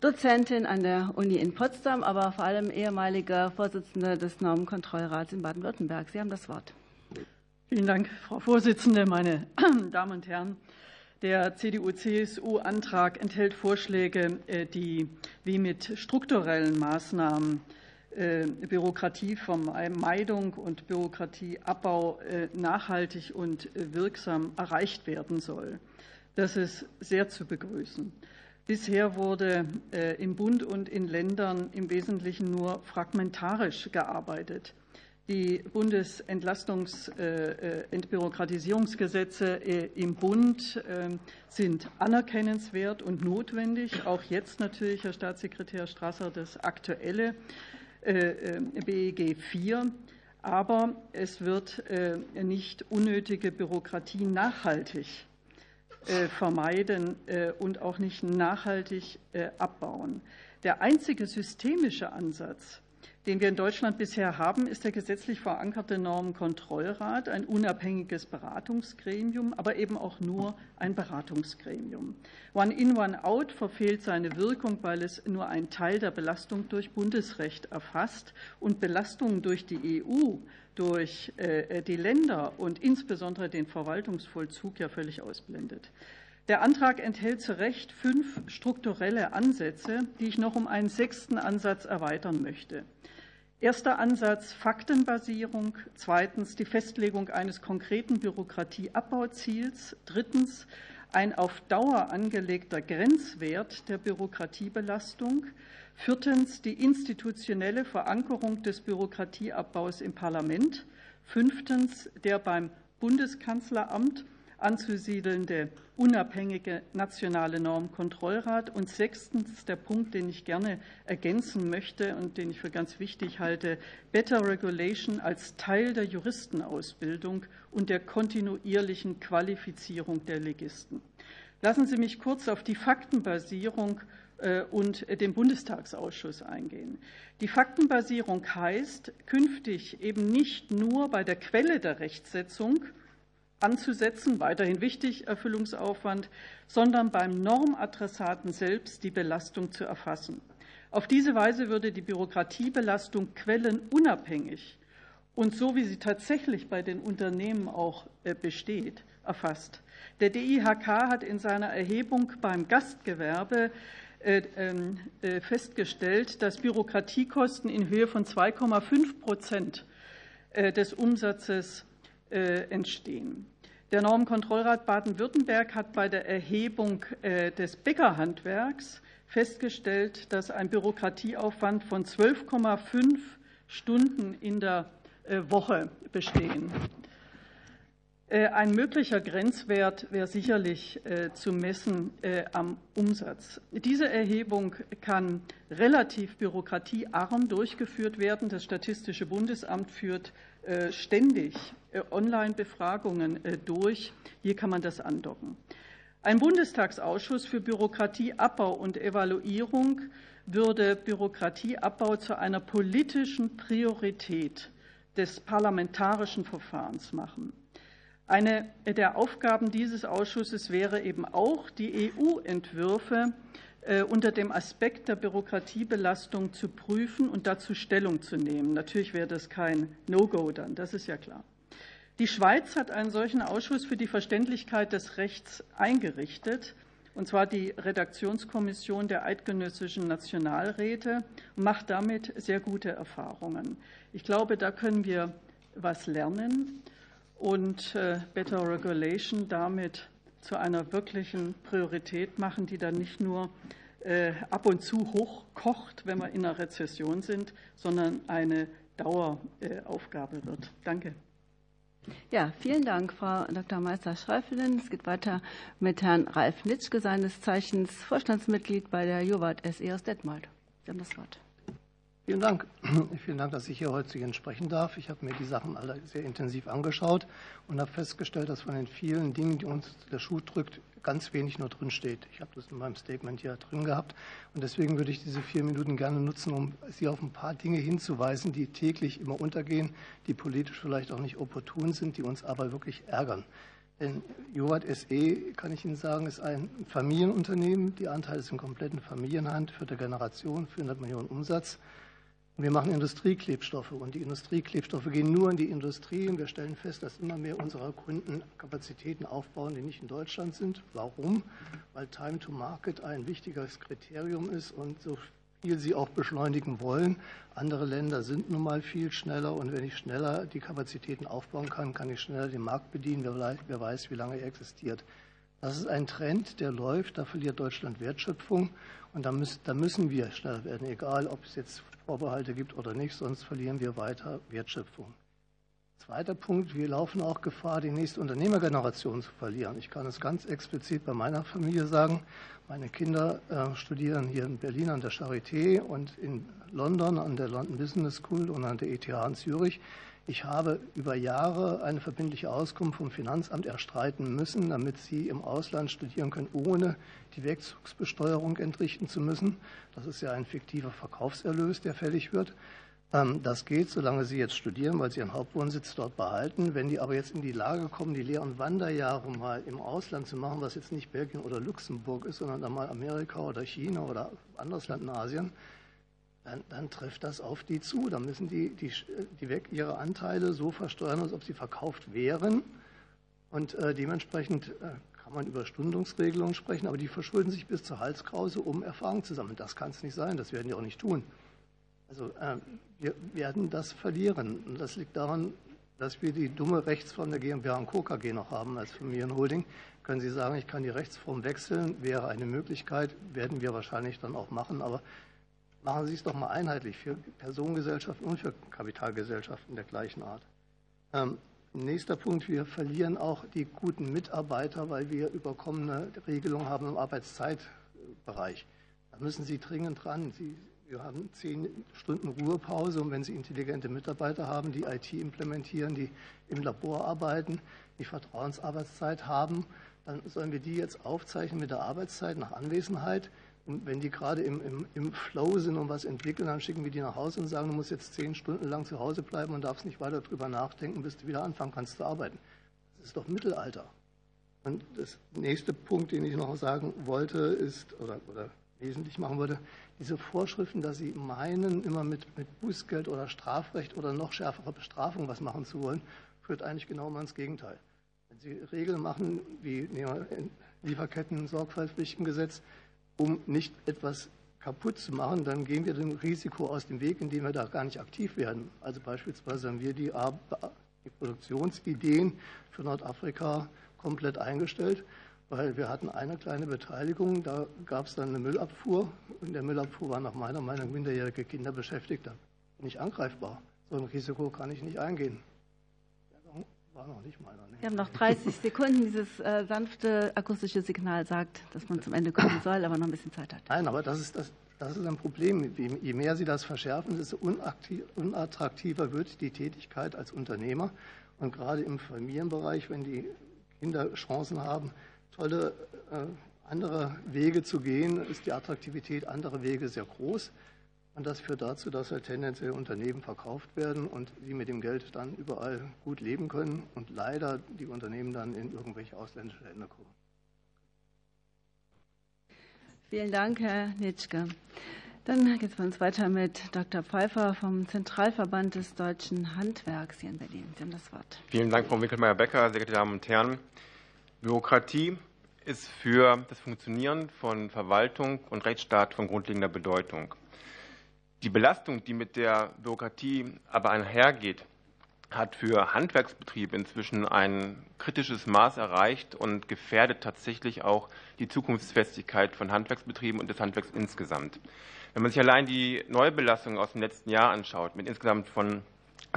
Dozentin an der Uni in Potsdam, aber vor allem ehemalige Vorsitzende des Normenkontrollrats in Baden-Württemberg. Sie haben das Wort. Vielen Dank, Frau Vorsitzende, meine Damen und Herren. Der CDU-CSU-Antrag enthält Vorschläge, äh, die wie mit strukturellen Maßnahmen Bürokratievermeidung und Bürokratieabbau äh, nachhaltig und wirksam erreicht werden soll. Das ist sehr zu begrüßen. Bisher wurde äh, im Bund und in Ländern im Wesentlichen nur fragmentarisch gearbeitet. Die Bundesentlastungs-Entbürokratisierungsgesetze im Bund sind anerkennenswert und notwendig. Auch jetzt natürlich, Herr Staatssekretär Strasser, das aktuelle äh, äh, BEG 4. Aber es wird äh, nicht unnötige Bürokratie nachhaltig vermeiden und auch nicht nachhaltig abbauen. Der einzige systemische Ansatz, den wir in Deutschland bisher haben, ist der gesetzlich verankerte Normenkontrollrat, ein unabhängiges Beratungsgremium, aber eben auch nur ein Beratungsgremium. One-in, One-out verfehlt seine Wirkung, weil es nur einen Teil der Belastung durch Bundesrecht erfasst und Belastungen durch die EU, durch äh, die Länder und insbesondere den Verwaltungsvollzug ja völlig ausblendet. Der Antrag enthält zu Recht fünf strukturelle Ansätze, die ich noch um einen sechsten Ansatz erweitern möchte. Erster Ansatz Faktenbasierung, zweitens die Festlegung eines konkreten Bürokratieabbauziels, drittens ein auf Dauer angelegter Grenzwert der Bürokratiebelastung, viertens die institutionelle Verankerung des Bürokratieabbaus im Parlament, fünftens der beim Bundeskanzleramt anzusiedelnde unabhängige nationale Normkontrollrat und sechstens der Punkt, den ich gerne ergänzen möchte und den ich für ganz wichtig halte, Better Regulation als Teil der Juristenausbildung und der kontinuierlichen Qualifizierung der Legisten. Lassen Sie mich kurz auf die Faktenbasierung äh, und den Bundestagsausschuss eingehen. Die Faktenbasierung heißt, künftig eben nicht nur bei der Quelle der Rechtsetzung anzusetzen, weiterhin wichtig, Erfüllungsaufwand, sondern beim Normadressaten selbst die Belastung zu erfassen. Auf diese Weise würde die Bürokratiebelastung quellenunabhängig und so wie sie tatsächlich bei den Unternehmen auch besteht, erfasst. Der DIHK hat in seiner Erhebung beim Gastgewerbe ähm, festgestellt, dass Bürokratiekosten in Höhe von 2,5 Prozent des Umsatzes entstehen. Der Normenkontrollrat Baden-Württemberg hat bei der Erhebung des Bäckerhandwerks festgestellt, dass ein Bürokratieaufwand von 12,5 Stunden in der Woche bestehen. Ein möglicher Grenzwert wäre sicherlich zu messen am Umsatz. Diese Erhebung kann relativ bürokratiearm durchgeführt werden. Das Statistische Bundesamt führt ständig Online-Befragungen durch. Hier kann man das andocken. Ein Bundestagsausschuss für Bürokratieabbau und Evaluierung würde Bürokratieabbau zu einer politischen Priorität des parlamentarischen Verfahrens machen. Eine der Aufgaben dieses Ausschusses wäre eben auch, die EU-Entwürfe unter dem Aspekt der Bürokratiebelastung zu prüfen und dazu Stellung zu nehmen. Natürlich wäre das kein No-Go dann, das ist ja klar. Die Schweiz hat einen solchen Ausschuss für die Verständlichkeit des Rechts eingerichtet, und zwar die Redaktionskommission der eidgenössischen Nationalräte, macht damit sehr gute Erfahrungen. Ich glaube, da können wir was lernen und Better Regulation damit zu einer wirklichen Priorität machen, die dann nicht nur ab und zu hochkocht, wenn wir in einer Rezession sind, sondern eine Daueraufgabe wird. Danke. Ja, vielen Dank, Frau Dr. Meister-Schreifelin. Es geht weiter mit Herrn Ralf Nitschke, seines Zeichens Vorstandsmitglied bei der Jovat SE aus Detmold. Sie haben das Wort. Vielen Dank. Vielen Dank, dass ich hier heute zu Ihnen sprechen darf. Ich habe mir die Sachen alle sehr intensiv angeschaut und habe festgestellt, dass von den vielen Dingen, die uns der Schuh drückt, ganz wenig nur drin steht. Ich habe das in meinem Statement hier drin gehabt und deswegen würde ich diese vier Minuten gerne nutzen, um Sie auf ein paar Dinge hinzuweisen, die täglich immer untergehen, die politisch vielleicht auch nicht opportun sind, die uns aber wirklich ärgern. Denn Jovat SE, kann ich Ihnen sagen, ist ein Familienunternehmen. Die Anteile sind komplett in Familienhand, vierte Generation, 400 Millionen Umsatz. Wir machen Industrieklebstoffe und die Industrieklebstoffe gehen nur in die Industrie und wir stellen fest, dass immer mehr unserer Kunden Kapazitäten aufbauen, die nicht in Deutschland sind. Warum? Weil Time to Market ein wichtiges Kriterium ist und so viel sie auch beschleunigen wollen. Andere Länder sind nun mal viel schneller und wenn ich schneller die Kapazitäten aufbauen kann, kann ich schneller den Markt bedienen. Wer weiß, wie lange er existiert. Das ist ein Trend, der läuft. Da verliert Deutschland Wertschöpfung. Und da müssen, wir schneller werden, egal ob es jetzt Vorbehalte gibt oder nicht, sonst verlieren wir weiter Wertschöpfung. Zweiter Punkt, wir laufen auch Gefahr, die nächste Unternehmergeneration zu verlieren. Ich kann es ganz explizit bei meiner Familie sagen. Meine Kinder äh, studieren hier in Berlin an der Charité und in London an der London Business School und an der ETH in Zürich. Ich habe über Jahre eine verbindliche Auskunft vom Finanzamt erstreiten müssen, damit sie im Ausland studieren können, ohne die Wegzugsbesteuerung entrichten zu müssen. Das ist ja ein fiktiver Verkaufserlös, der fällig wird. Das geht, solange Sie jetzt studieren, weil Sie Ihren Hauptwohnsitz dort behalten. Wenn die aber jetzt in die Lage kommen, die leeren Wanderjahre mal im Ausland zu machen, was jetzt nicht Belgien oder Luxemburg ist, sondern dann mal Amerika oder China oder anderes Land in Asien, dann, dann, trifft das auf die zu. Dann müssen die, die, die weg ihre Anteile so versteuern, als ob sie verkauft wären. Und äh, dementsprechend äh, kann man über Stundungsregelungen sprechen, aber die verschulden sich bis zur Halskrause, um Erfahrung zu sammeln. Das kann es nicht sein, das werden die auch nicht tun. Also äh, wir werden das verlieren. Und das liegt daran, dass wir die dumme Rechtsform der GmbH und Co. KG noch haben als Familienholding. Können Sie sagen, ich kann die Rechtsform wechseln, wäre eine Möglichkeit, werden wir wahrscheinlich dann auch machen, aber Machen Sie es doch mal einheitlich für Personengesellschaften und für Kapitalgesellschaften der gleichen Art. Ähm, nächster Punkt, wir verlieren auch die guten Mitarbeiter, weil wir überkommene Regelungen haben im Arbeitszeitbereich. Da müssen Sie dringend dran. Sie, wir haben zehn Stunden Ruhepause und wenn Sie intelligente Mitarbeiter haben, die IT implementieren, die im Labor arbeiten, die Vertrauensarbeitszeit haben, dann sollen wir die jetzt aufzeichnen mit der Arbeitszeit nach Anwesenheit. Und wenn die gerade im, im, im Flow sind und was entwickeln, dann schicken wir die nach Hause und sagen, du musst jetzt zehn Stunden lang zu Hause bleiben und darfst nicht weiter darüber nachdenken, bis du wieder anfangen kannst zu arbeiten. Das ist doch Mittelalter. Und das nächste Punkt, den ich noch sagen wollte, ist, oder, oder wesentlich machen würde. Diese Vorschriften, dass Sie meinen, immer mit, mit Bußgeld oder Strafrecht oder noch schärfere Bestrafung was machen zu wollen, führt eigentlich genau mal ins Gegenteil. Wenn Sie Regeln machen, wie Lieferketten-Sorgfaltspflichtengesetz, um nicht etwas kaputt zu machen, dann gehen wir dem Risiko aus dem Weg, indem wir da gar nicht aktiv werden. Also beispielsweise haben wir die, Produktionsideen für Nordafrika komplett eingestellt, weil wir hatten eine kleine Beteiligung, da gab es dann eine Müllabfuhr. In der Müllabfuhr waren nach meiner Meinung minderjährige Kinder beschäftigt. Ich angreifbar. So ein Risiko kann ich nicht eingehen. War noch nicht meiner. Ne? Wir haben noch 30 Sekunden. Dieses äh, sanfte akustische Signal sagt, dass man zum Ende kommen soll, aber noch ein bisschen Zeit hat. Nein, aber das ist, das, das ist ein Problem. Je mehr Sie das verschärfen, desto unattraktiver wird die Tätigkeit als Unternehmer. Und gerade im Familienbereich, wenn die Kinder Chancen haben, tolle äh, andere Wege zu gehen, ist die Attraktivität anderer Wege sehr groß. Und das führt dazu, dass halt tendenziell Unternehmen verkauft werden und sie mit dem Geld dann überall gut leben können und leider die Unternehmen dann in irgendwelche ausländische Länder kommen. Vielen Dank, Herr Nitschke. Dann geht es bei uns weiter mit Dr. Pfeiffer vom Zentralverband des deutschen Handwerks hier in Berlin. Sie haben das Wort. Vielen Dank, Frau Winkelmeier-Becker, sehr geehrte Damen und Herren. Bürokratie ist für das Funktionieren von Verwaltung und Rechtsstaat von grundlegender Bedeutung. Die Belastung, die mit der Bürokratie aber einhergeht, hat für Handwerksbetriebe inzwischen ein kritisches Maß erreicht und gefährdet tatsächlich auch die Zukunftsfestigkeit von Handwerksbetrieben und des Handwerks insgesamt. Wenn man sich allein die Neubelastung aus dem letzten Jahr anschaut, mit insgesamt von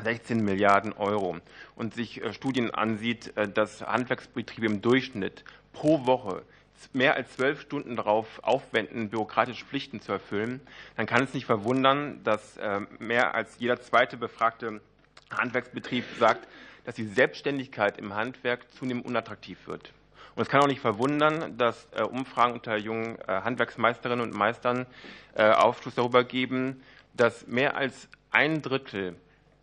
16 Milliarden Euro und sich äh, Studien ansieht, äh, dass Handwerksbetriebe im Durchschnitt pro Woche mehr als zwölf Stunden darauf aufwenden, bürokratische Pflichten zu erfüllen, dann kann es nicht verwundern, dass äh, mehr als jeder zweite befragte Handwerksbetrieb sagt, dass die Selbstständigkeit im Handwerk zunehmend unattraktiv wird. Und es kann auch nicht verwundern, dass äh, Umfragen unter jungen äh, Handwerksmeisterinnen und Meistern Aufschluss darüber geben, dass mehr als ein Drittel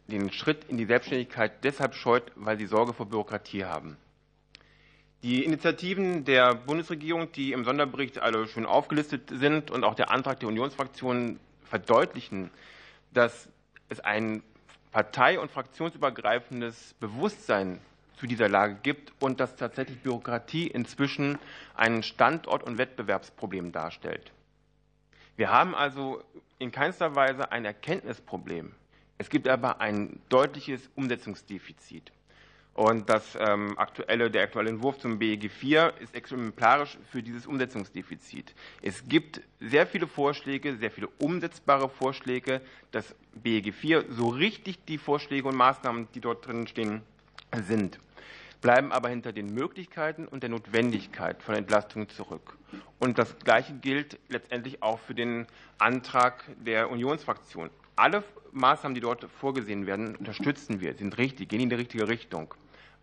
den Schritt in die Selbstständigkeit deshalb scheut, weil sie Sorge vor Bürokratie haben. Die Initiativen der Bundesregierung, die im Sonderbericht alle schön aufgelistet sind und auch der Antrag der Unionsfraktionen verdeutlichen, dass es ein partei- und fraktionsübergreifendes Bewusstsein zu dieser Lage gibt und dass tatsächlich Bürokratie inzwischen ein Standort- und Wettbewerbsproblem darstellt. Wir haben also in keinster Weise ein Erkenntnisproblem. Es gibt aber ein deutliches Umsetzungsdefizit. Und das ähm, aktuelle, der aktuelle Entwurf zum BEG IV ist exemplarisch für dieses Umsetzungsdefizit. Es gibt sehr viele Vorschläge, sehr viele umsetzbare Vorschläge. Das BEG IV, so richtig die Vorschläge und Maßnahmen, die dort drin stehen, sind, bleiben aber hinter den Möglichkeiten und der Notwendigkeit von Entlastungen zurück. Und das Gleiche gilt letztendlich auch für den Antrag der Unionsfraktion. Alle Maßnahmen, die dort vorgesehen werden, unterstützen wir, sind richtig, gehen in die richtige Richtung.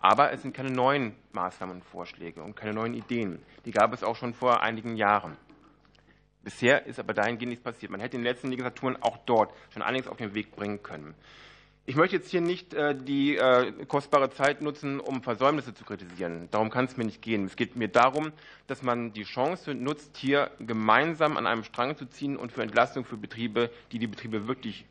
Aber es sind keine neuen Maßnahmen und Vorschläge und keine neuen Ideen. Die gab es auch schon vor einigen Jahren. Bisher ist aber dahingehend nichts passiert. Man hätte in den letzten Legislaturen auch dort schon einiges auf den Weg bringen können. Ich möchte jetzt hier nicht äh, die äh, kostbare Zeit nutzen, um Versäumnisse zu kritisieren. Darum kann es mir nicht gehen. Es geht mir darum, dass man die Chance nutzt, hier gemeinsam an einem Strang zu ziehen und für Entlastung für Betriebe, die die Betriebe wirklich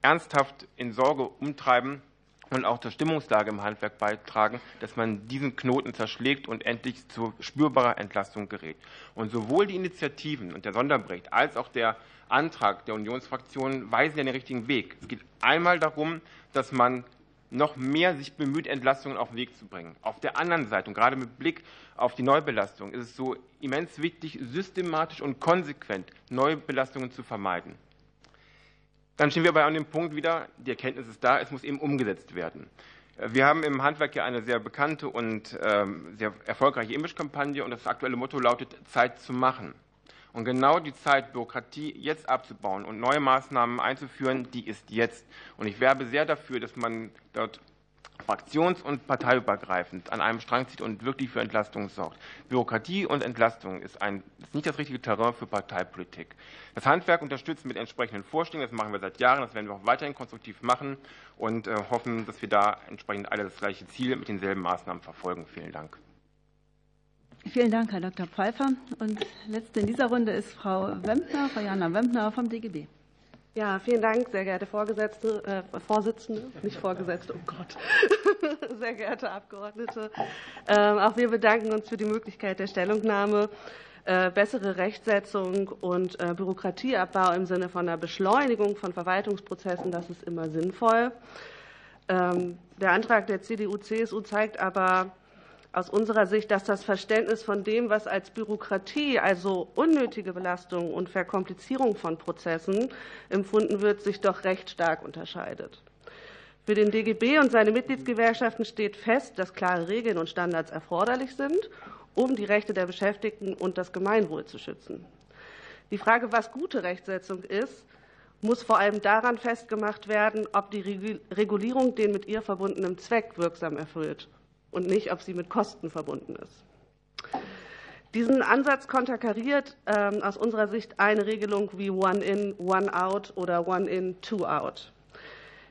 ernsthaft in Sorge umtreiben, und auch zur Stimmungslage im Handwerk beitragen, dass man diesen Knoten zerschlägt und endlich zu spürbarer Entlastung gerät. Und sowohl die Initiativen und der Sonderbericht als auch der Antrag der Unionsfraktionen weisen ja den richtigen Weg. Es geht einmal darum, dass man noch mehr sich bemüht, Entlastungen auf den Weg zu bringen. Auf der anderen Seite, und gerade mit Blick auf die Neubelastung, ist es so immens wichtig, systematisch und konsequent Neubelastungen zu vermeiden. Dann stehen wir aber an dem Punkt wieder, die Erkenntnis ist da, es muss eben umgesetzt werden. Wir haben im Handwerk ja eine sehr bekannte und ähm, sehr erfolgreiche Imagekampagne und das aktuelle Motto lautet Zeit zu machen. Und genau die Zeit, Bürokratie jetzt abzubauen und neue Maßnahmen einzuführen, die ist jetzt. Und ich werbe sehr dafür, dass man dort fraktions- und parteiübergreifend an einem Strang zieht und wirklich für Entlastung sorgt. Bürokratie und Entlastung ist, ein, ist nicht das richtige Terrain für Parteipolitik. Das Handwerk unterstützt mit entsprechenden Vorschlägen, das machen wir seit Jahren, das werden wir auch weiterhin konstruktiv machen und äh, hoffen, dass wir da entsprechend alle das gleiche Ziel mit denselben Maßnahmen verfolgen. Vielen Dank. vielen Dank, Herr Dr. Pfeiffer. Und letzte in dieser Runde ist Frau Wempner, Frau Jana Wempner vom DGB. Ja, vielen Dank, sehr geehrte Vorgesetzte, äh, Vorsitzende, nicht Vorgesetzte, oh Gott, sehr geehrte Abgeordnete. Ähm, auch wir bedanken uns für die Möglichkeit der Stellungnahme. Äh, bessere Rechtsetzung und äh, Bürokratieabbau im Sinne von einer Beschleunigung von Verwaltungsprozessen, das ist immer sinnvoll. Ähm, der Antrag der CDU-CSU zeigt aber aus unserer Sicht, dass das Verständnis von dem, was als Bürokratie, also unnötige Belastung und Verkomplizierung von Prozessen empfunden wird, sich doch recht stark unterscheidet. Für den DGB und seine Mitgliedsgewerkschaften steht fest, dass klare Regeln und Standards erforderlich sind, um die Rechte der Beschäftigten und das Gemeinwohl zu schützen. Die Frage, was gute Rechtsetzung ist, muss vor allem daran festgemacht werden, ob die Regulierung den mit ihr verbundenen Zweck wirksam erfüllt und nicht, ob sie mit Kosten verbunden ist. Diesen Ansatz konterkariert ähm, aus unserer Sicht eine Regelung wie One in, One out oder One in, Two out.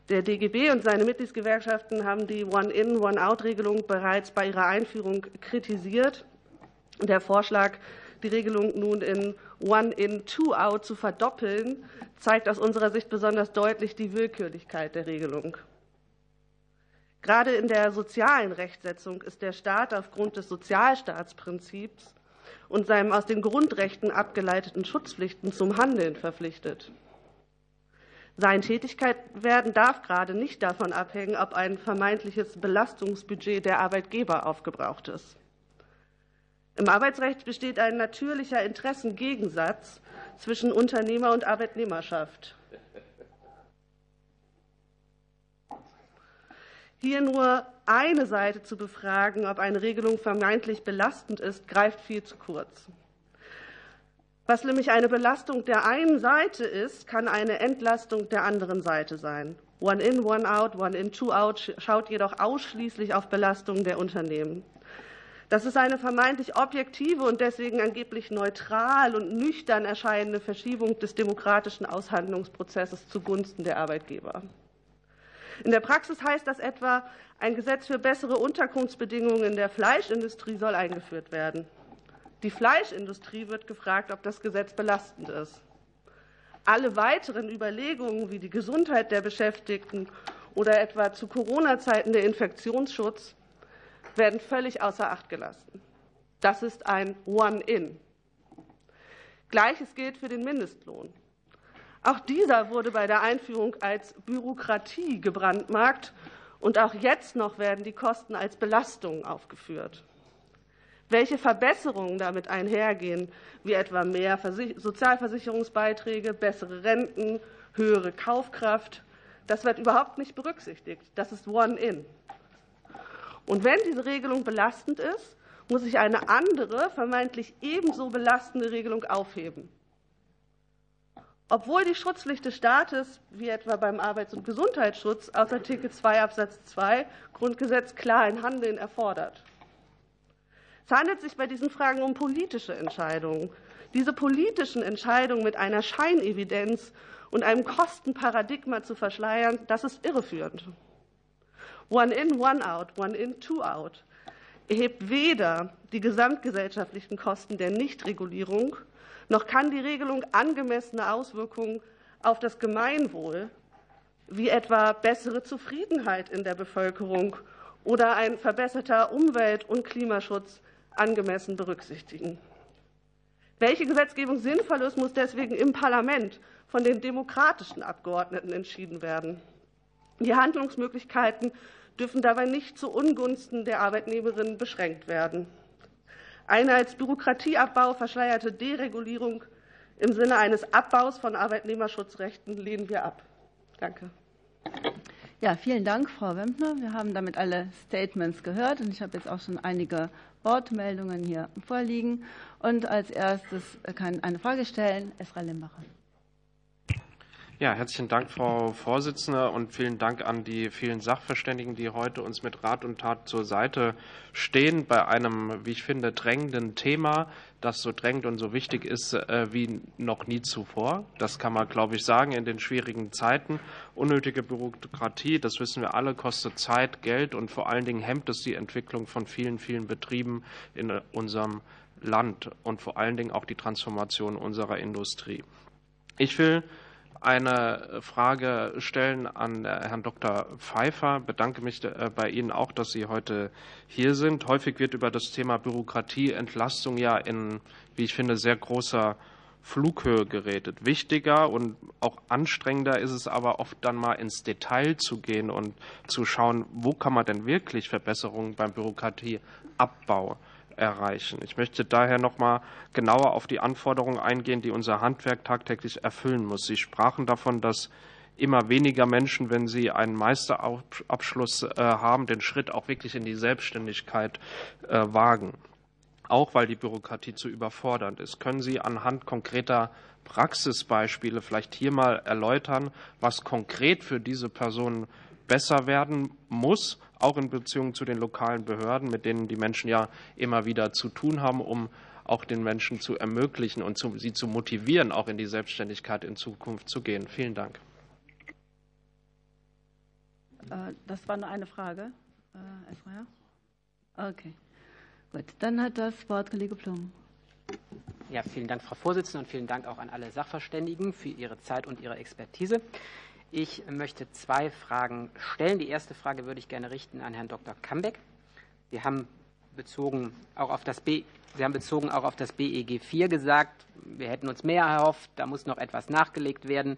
Der DGB und seine Mitgliedsgewerkschaften haben die One in, One out Regelung bereits bei ihrer Einführung kritisiert. Der Vorschlag, die Regelung nun in One in, Two out zu verdoppeln, zeigt aus unserer Sicht besonders deutlich die Willkürlichkeit der Regelung. Gerade in der sozialen Rechtsetzung ist der Staat aufgrund des Sozialstaatsprinzips und seinem aus den Grundrechten abgeleiteten Schutzpflichten zum Handeln verpflichtet. Sein Tätigkeit werden darf gerade nicht davon abhängen, ob ein vermeintliches Belastungsbudget der Arbeitgeber aufgebraucht ist. Im Arbeitsrecht besteht ein natürlicher Interessengegensatz zwischen Unternehmer und Arbeitnehmerschaft. Hier nur eine Seite zu befragen, ob eine Regelung vermeintlich belastend ist, greift viel zu kurz. Was nämlich eine Belastung der einen Seite ist, kann eine Entlastung der anderen Seite sein. One in, one out, one in, two out schaut jedoch ausschließlich auf Belastungen der Unternehmen. Das ist eine vermeintlich objektive und deswegen angeblich neutral und nüchtern erscheinende Verschiebung des demokratischen Aushandlungsprozesses zugunsten der Arbeitgeber. In der Praxis heißt das etwa, ein Gesetz für bessere Unterkunftsbedingungen in der Fleischindustrie soll eingeführt werden. Die Fleischindustrie wird gefragt, ob das Gesetz belastend ist. Alle weiteren Überlegungen wie die Gesundheit der Beschäftigten oder etwa zu Corona-Zeiten der Infektionsschutz werden völlig außer Acht gelassen. Das ist ein One-in. Gleiches gilt für den Mindestlohn. Auch dieser wurde bei der Einführung als Bürokratie gebrandmarkt, und auch jetzt noch werden die Kosten als Belastung aufgeführt. Welche Verbesserungen damit einhergehen, wie etwa mehr Sozialversicherungsbeiträge, bessere Renten, höhere Kaufkraft, das wird überhaupt nicht berücksichtigt. Das ist One-in. Und wenn diese Regelung belastend ist, muss ich eine andere, vermeintlich ebenso belastende Regelung aufheben. Obwohl die Schutzpflicht des Staates, wie etwa beim Arbeits- und Gesundheitsschutz aus Artikel 2 Absatz 2 Grundgesetz klar ein Handeln erfordert. Es handelt sich bei diesen Fragen um politische Entscheidungen. Diese politischen Entscheidungen mit einer Scheinevidenz und einem Kostenparadigma zu verschleiern, das ist irreführend. One in, one out, one in, two out erhebt weder die gesamtgesellschaftlichen Kosten der Nichtregulierung noch kann die Regelung angemessene Auswirkungen auf das Gemeinwohl, wie etwa bessere Zufriedenheit in der Bevölkerung oder ein verbesserter Umwelt- und Klimaschutz, angemessen berücksichtigen. Welche Gesetzgebung sinnvoll ist, muss deswegen im Parlament von den demokratischen Abgeordneten entschieden werden. Die Handlungsmöglichkeiten dürfen dabei nicht zu Ungunsten der Arbeitnehmerinnen beschränkt werden. Eine als Bürokratieabbau verschleierte Deregulierung im Sinne eines Abbaus von Arbeitnehmerschutzrechten lehnen wir ab. Danke. Ja, vielen Dank, Frau Wempner. Wir haben damit alle Statements gehört und ich habe jetzt auch schon einige Wortmeldungen hier vorliegen. Und als erstes kann eine Frage stellen Esra Limbacher. Ja, herzlichen Dank, Frau Vorsitzende, und vielen Dank an die vielen Sachverständigen, die heute uns mit Rat und Tat zur Seite stehen bei einem, wie ich finde, drängenden Thema, das so drängend und so wichtig ist äh, wie noch nie zuvor. Das kann man, glaube ich, sagen in den schwierigen Zeiten. Unnötige Bürokratie, das wissen wir alle, kostet Zeit, Geld und vor allen Dingen hemmt es die Entwicklung von vielen, vielen Betrieben in unserem Land und vor allen Dingen auch die Transformation unserer Industrie. Ich will eine Frage stellen an Herrn Dr. Pfeiffer. Bedanke mich äh, bei Ihnen auch, dass Sie heute hier sind. Häufig wird über das Thema Bürokratieentlastung ja in, wie ich finde, sehr großer Flughöhe geredet. Wichtiger und auch anstrengender ist es aber oft dann mal ins Detail zu gehen und zu schauen, wo kann man denn wirklich Verbesserungen beim Bürokratieabbau erreichen. Ich möchte daher noch mal genauer auf die Anforderungen eingehen, die unser Handwerk tagtäglich erfüllen muss. Sie sprachen davon, dass immer weniger Menschen, wenn sie einen Meisterabschluss äh, haben, den Schritt auch wirklich in die Selbstständigkeit äh, wagen. Auch weil die Bürokratie zu überfordernd ist. Können Sie anhand konkreter Praxisbeispiele vielleicht hier mal erläutern, was konkret für diese Personen besser werden muss, auch in Beziehung zu den lokalen Behörden, mit denen die Menschen ja immer wieder zu tun haben, um auch den Menschen zu ermöglichen und zu, sie zu motivieren, auch in die Selbstständigkeit in Zukunft zu gehen. Vielen Dank. Äh, das war nur eine Frage, äh. Okay, gut. Dann hat das Wort Kollege Plum. Ja, vielen Dank, Frau Vorsitzende, und vielen Dank auch an alle Sachverständigen für ihre Zeit und ihre Expertise. Ich möchte zwei Fragen stellen. Die erste Frage würde ich gerne richten an Herrn Dr. Kambeck. Sie haben bezogen auch auf das B Sie haben bezogen auch auf das BEG 4 gesagt, wir hätten uns mehr erhofft, da muss noch etwas nachgelegt werden.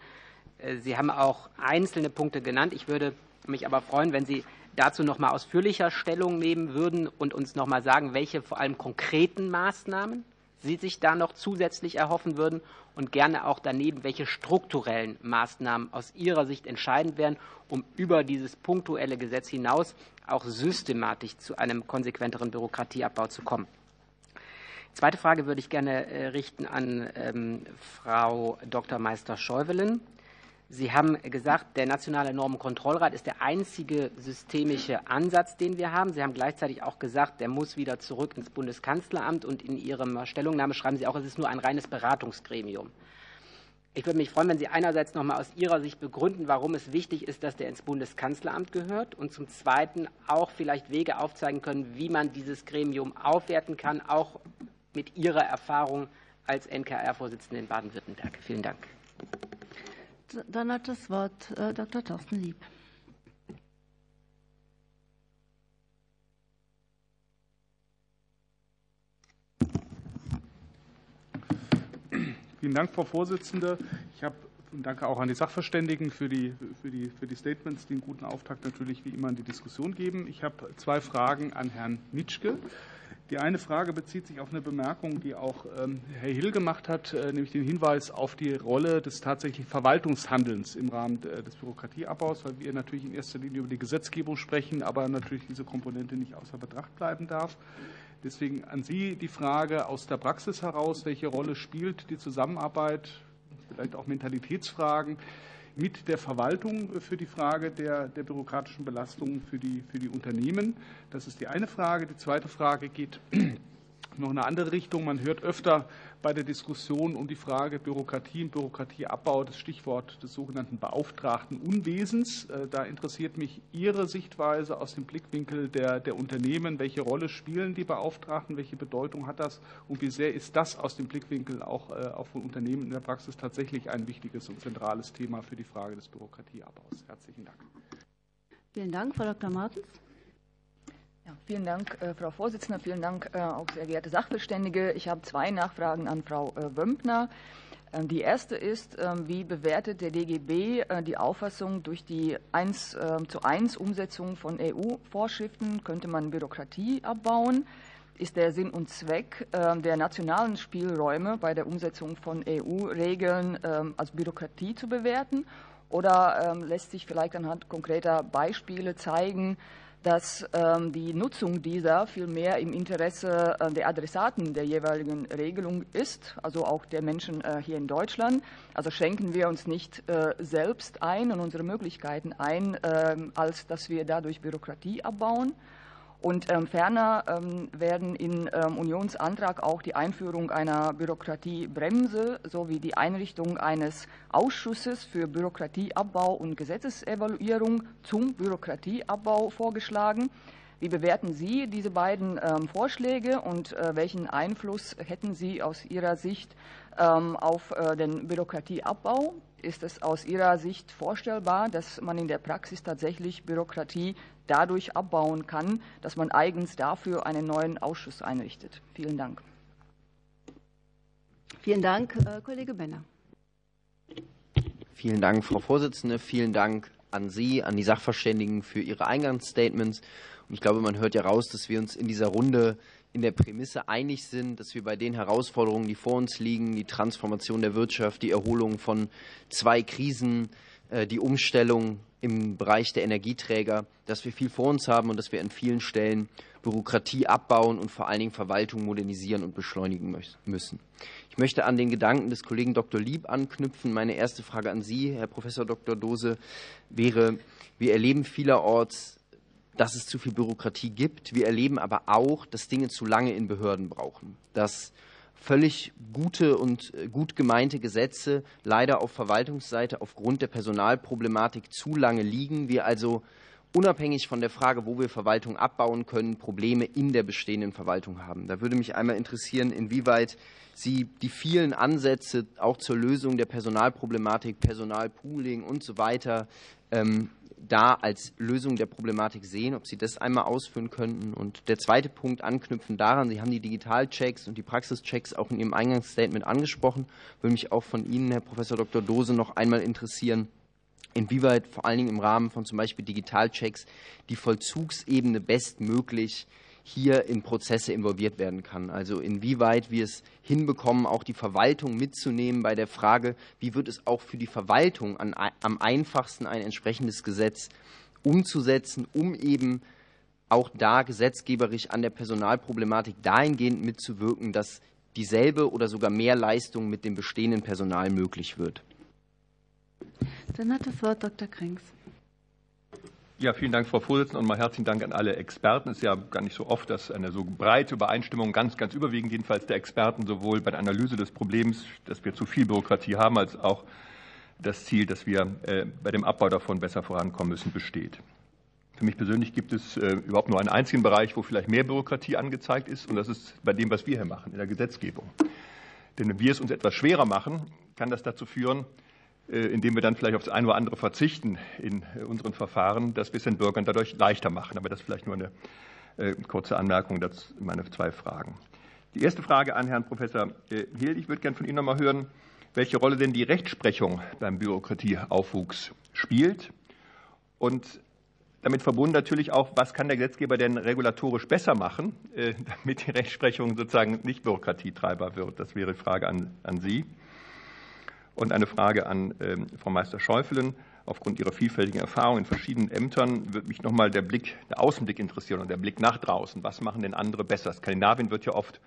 Äh, Sie haben auch einzelne Punkte genannt. Ich würde mich aber freuen, wenn Sie dazu noch mal ausführlicher Stellung nehmen würden und uns noch mal sagen, welche vor allem konkreten Maßnahmen Sie sich da noch zusätzlich erhoffen würden und gerne auch daneben, welche strukturellen Maßnahmen aus Ihrer Sicht entscheidend wären, um über dieses punktuelle Gesetz hinaus auch systematisch zu einem konsequenteren Bürokratieabbau zu kommen. Zweite Frage würde ich gerne äh, richten an ähm, Frau Dr. Meister-Scheuwelen. Sie haben gesagt, der Nationale Normenkontrollrat ist der einzige systemische Ansatz, den wir haben. Sie haben gleichzeitig auch gesagt, der muss wieder zurück ins Bundeskanzleramt. Und in Ihrer Stellungnahme schreiben Sie auch, es ist nur ein reines Beratungsgremium. Ich würde mich freuen, wenn Sie einerseits noch mal aus Ihrer Sicht begründen, warum es wichtig ist, dass der ins Bundeskanzleramt gehört und zum Zweiten auch vielleicht Wege aufzeigen können, wie man dieses Gremium aufwerten kann, auch mit Ihrer Erfahrung als NKR-Vorsitzende in Baden-Württemberg. Vielen Dank. Dann hat das Wort äh, Dr. Thorsten Lieb. Vielen Dank, Frau Vorsitzende. Ich habe und danke auch an die Sachverständigen für die, für, die, für die Statements, die einen guten Auftakt natürlich wie immer in die Diskussion geben. Ich habe zwei Fragen an Herrn Nitschke. Die eine Frage bezieht sich auf eine Bemerkung, die auch ähm, Herr Hill gemacht hat, äh, nämlich den Hinweis auf die Rolle des tatsächlichen Verwaltungshandelns im Rahmen des Bürokratieabbaus, weil wir natürlich in erster Linie über die Gesetzgebung sprechen, aber natürlich diese Komponente nicht außer Betracht bleiben darf. Deswegen an Sie die Frage aus der Praxis heraus, welche Rolle spielt die Zusammenarbeit, vielleicht auch Mentalitätsfragen mit der Verwaltung für die Frage der, der bürokratischen Belastungen für die, für die Unternehmen. Das ist die eine Frage. Die zweite Frage geht noch in eine andere Richtung. Man hört öfter bei der Diskussion um die Frage Bürokratie und Bürokratieabbau das Stichwort des sogenannten beauftragten Unwesens. Äh, da interessiert mich Ihre Sichtweise aus dem Blickwinkel der, der Unternehmen. Welche Rolle spielen die Beauftragten? Welche Bedeutung hat das? Und wie sehr ist das aus dem Blickwinkel auch, äh, auch von Unternehmen in der Praxis tatsächlich ein wichtiges und zentrales Thema für die Frage des Bürokratieabbaus? Herzlichen Dank. Vielen Dank, Frau Dr. Martens. Ja, vielen Dank, äh, Frau Vorsitzende. Vielen Dank äh, auch sehr geehrte Sachverständige. Ich habe zwei Nachfragen an Frau äh, Wömpner. Ähm, die erste ist, ähm, wie bewertet der DGB die Auffassung, durch die 1 ähm, zu 1 Umsetzung von EU-Vorschriften könnte man Bürokratie abbauen? Ist der Sinn und Zweck der nationalen Spielräume bei der Umsetzung von EU-Regeln als Bürokratie zu bewerten? Oder lässt sich vielleicht anhand konkreter Beispiele zeigen, dass ähm, die Nutzung dieser vielmehr im Interesse äh, der Adressaten der jeweiligen Regelung ist, also auch der Menschen äh, hier in Deutschland. Also schränken wir uns nicht äh, selbst ein und unsere Möglichkeiten ein, ähm, als dass wir dadurch Bürokratie abbauen. Und ähm, ferner ähm, werden in ähm, Unionsantrag auch die Einführung einer Bürokratiebremse sowie die Einrichtung eines Ausschusses für Bürokratieabbau und Gesetzesevaluierung zum Bürokratieabbau vorgeschlagen. Wie bewerten Sie diese beiden ähm, Vorschläge und äh, welchen Einfluss hätten Sie aus Ihrer Sicht ähm, auf äh, den Bürokratieabbau? Ist es aus Ihrer Sicht vorstellbar, dass man in der Praxis tatsächlich Bürokratie dadurch abbauen kann, dass man eigens dafür einen neuen Ausschuss einrichtet. Vielen Dank. Vielen Dank, äh, Kollege Benner. Vielen Dank, Frau Vorsitzende. Vielen Dank an Sie, an die Sachverständigen für Ihre Eingangsstatements. Und ich glaube, man hört ja raus, dass wir uns in dieser Runde in der Prämisse einig sind, dass wir bei den Herausforderungen, die vor uns liegen, die Transformation der Wirtschaft, die Erholung von zwei Krisen, äh, die Umstellung im Bereich der Energieträger, dass wir viel vor uns haben und dass wir an vielen Stellen Bürokratie abbauen und vor allen Dingen Verwaltung modernisieren und beschleunigen müssen. Ich möchte an den Gedanken des Kollegen Dr. Lieb anknüpfen. Meine erste Frage an Sie, Herr Professor Dr. Dose, wäre, wir erleben vielerorts, dass es zu viel Bürokratie gibt. Wir erleben aber auch, dass Dinge zu lange in Behörden brauchen, dass völlig gute und äh, gut gemeinte Gesetze leider auf Verwaltungsseite aufgrund der Personalproblematik zu lange liegen. Wir also unabhängig von der Frage, wo wir Verwaltung abbauen können, Probleme in der bestehenden Verwaltung haben. Da würde mich einmal interessieren, inwieweit Sie die vielen Ansätze auch zur Lösung der Personalproblematik, Personalpooling und so weiter ähm, da als Lösung der Problematik sehen, ob Sie das einmal ausführen könnten. Und der zweite Punkt anknüpfen daran, Sie haben die Digitalchecks und die Praxischecks auch in Ihrem Eingangsstatement angesprochen, würde mich auch von Ihnen, Herr Professor Dr. Dose, noch einmal interessieren, inwieweit vor allen Dingen im Rahmen von zum Beispiel Digitalchecks die Vollzugsebene bestmöglich hier in Prozesse involviert werden kann. Also inwieweit wir es hinbekommen, auch die Verwaltung mitzunehmen bei der Frage, wie wird es auch für die Verwaltung an, am einfachsten ein entsprechendes Gesetz umzusetzen, um eben auch da gesetzgeberisch an der Personalproblematik dahingehend mitzuwirken, dass dieselbe oder sogar mehr Leistung mit dem bestehenden Personal möglich wird. Dann hat das Wort Dr. Krings. Ja, vielen Dank, Frau Vorsitzende, und mal herzlichen Dank an alle Experten. Es ist ja gar nicht so oft, dass eine so breite Übereinstimmung, ganz, ganz überwiegend jedenfalls der Experten, sowohl bei der Analyse des Problems, dass wir zu viel Bürokratie haben, als auch das Ziel, dass wir äh, bei dem Abbau davon besser vorankommen müssen, besteht. Für mich persönlich gibt es äh, überhaupt nur einen einzigen Bereich, wo vielleicht mehr Bürokratie angezeigt ist, und das ist bei dem, was wir hier machen, in der Gesetzgebung. Denn wenn wir es uns etwas schwerer machen, kann das dazu führen, indem wir dann vielleicht auf das eine oder andere verzichten in äh, unseren Verfahren, dass wir es den Bürgern dadurch leichter machen. Aber das ist vielleicht nur eine äh, kurze Anmerkung, das meine zwei Fragen. Die erste Frage an Herrn Professor Hill. Ich würde gerne von Ihnen noch mal hören, welche Rolle denn die Rechtsprechung beim Bürokratieaufwuchs spielt und damit verbunden natürlich auch, was kann der Gesetzgeber denn regulatorisch besser machen, damit die Rechtsprechung sozusagen nicht bürokratietreiber wird. Das wäre die Frage an, an Sie. Und eine Frage an ähm, Frau Meister Schäufelen. Aufgrund Ihrer vielfältigen Erfahrung in verschiedenen Ämtern würde mich nochmal der Blick, der Außenblick interessieren und der Blick nach draußen. Was machen denn andere besser? Skandinavien wird ja oft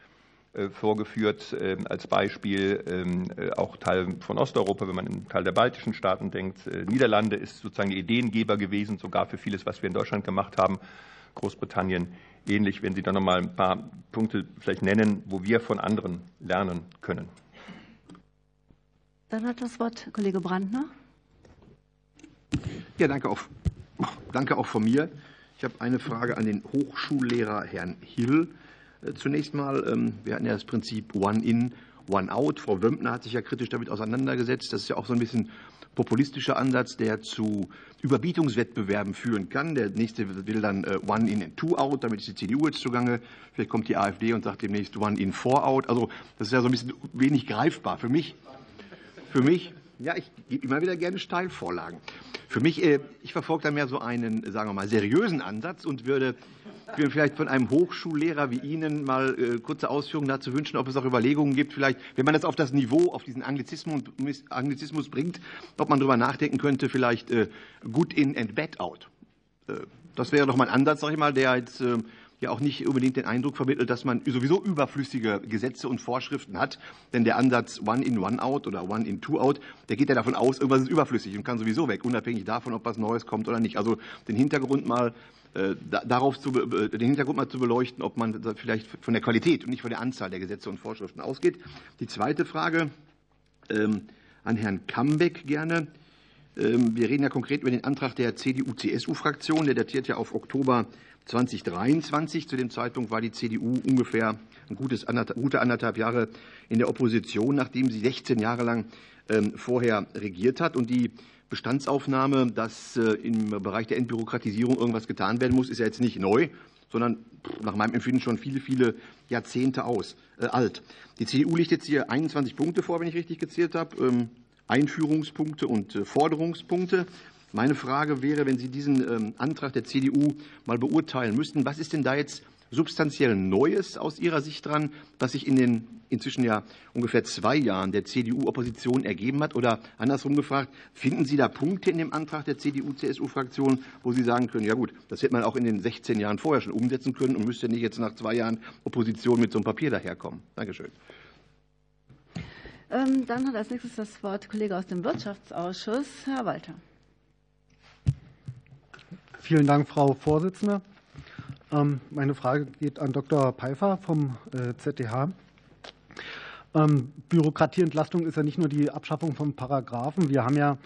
äh, vorgeführt ähm, als Beispiel, ähm, äh, auch Teil von Osteuropa, wenn man in Teil der baltischen Staaten denkt. Äh, Niederlande ist sozusagen der Ideengeber gewesen, sogar für vieles, was wir in Deutschland gemacht haben. Großbritannien ähnlich. Wenn Sie da nochmal ein paar Punkte vielleicht nennen, wo wir von anderen lernen können. Dann hat das Wort Kollege Brandner. Ja, danke auch, danke auch von mir. Ich habe eine Frage an den Hochschullehrer Herrn Hill. Äh, zunächst mal, ähm, wir hatten ja das Prinzip One In, One Out. Frau Wömpner hat sich ja kritisch damit auseinandergesetzt. Das ist ja auch so ein bisschen populistischer Ansatz, der zu Überbietungswettbewerben führen kann. Der nächste will dann äh, One in and Two out, damit ist die CDU jetzt zugange. Vielleicht kommt die AfD und sagt demnächst One in Four out. Also das ist ja so ein bisschen wenig greifbar. Für mich für mich, ja, ich gebe immer wieder gerne Steilvorlagen. Für mich, äh, ich verfolge da mehr so einen, sagen wir mal, seriösen Ansatz und würde mir vielleicht von einem Hochschullehrer wie Ihnen mal äh, kurze Ausführungen dazu wünschen, ob es auch Überlegungen gibt, vielleicht, wenn man das auf das Niveau, auf diesen Anglizismus, Anglizismus bringt, ob man darüber nachdenken könnte, vielleicht äh, good in and bad out Das wäre doch mal ein Ansatz, sag ich mal, der jetzt äh, ja auch nicht unbedingt den Eindruck vermittelt, dass man sowieso überflüssige Gesetze und Vorschriften hat. Denn der Ansatz One in, One out oder One in, Two out, der geht ja davon aus, irgendwas ist überflüssig und kann sowieso weg, unabhängig davon, ob was Neues kommt oder nicht. Also den Hintergrund mal äh, darauf zu, den Hintergrund mal zu beleuchten, ob man vielleicht von der Qualität und nicht von der Anzahl der Gesetze und Vorschriften ausgeht. Die zweite Frage ähm, an Herrn Kambeck gerne. Ähm, wir reden ja konkret über den Antrag der CDU-CSU-Fraktion. Der datiert ja auf Oktober 2023. Zu dem Zeitpunkt war die CDU ungefähr ein gutes gute anderthalb Jahre in der Opposition, nachdem sie 16 Jahre lang ähm, vorher regiert hat. Und die Bestandsaufnahme, dass äh, im Bereich der Entbürokratisierung irgendwas getan werden muss, ist ja jetzt nicht neu, sondern nach meinem Empfinden schon viele, viele Jahrzehnte aus, äh, alt. Die CDU legt jetzt hier 21 Punkte vor, wenn ich richtig gezählt habe, ähm, Einführungspunkte und äh, Forderungspunkte. Meine Frage wäre, wenn Sie diesen ähm, Antrag der CDU mal beurteilen müssten, was ist denn da jetzt substanziell Neues aus Ihrer Sicht dran, was sich in den inzwischen ja ungefähr zwei Jahren der CDU-Opposition ergeben hat? Oder andersrum gefragt, finden Sie da Punkte in dem Antrag der CDU-CSU-Fraktion, wo Sie sagen können, ja gut, das hätte man auch in den 16 Jahren vorher schon umsetzen können und müsste nicht jetzt nach zwei Jahren Opposition mit so einem Papier daherkommen? Dankeschön. Ähm, dann hat als nächstes das Wort Kollege aus dem Wirtschaftsausschuss, Herr Walter. Vielen Dank, Frau Vorsitzende. Ähm, meine Frage geht an Dr. Pfeiffer vom ZDH. Äh, ähm, Bürokratieentlastung ist ja nicht nur die Abschaffung von Paragraphen. Wir haben ja,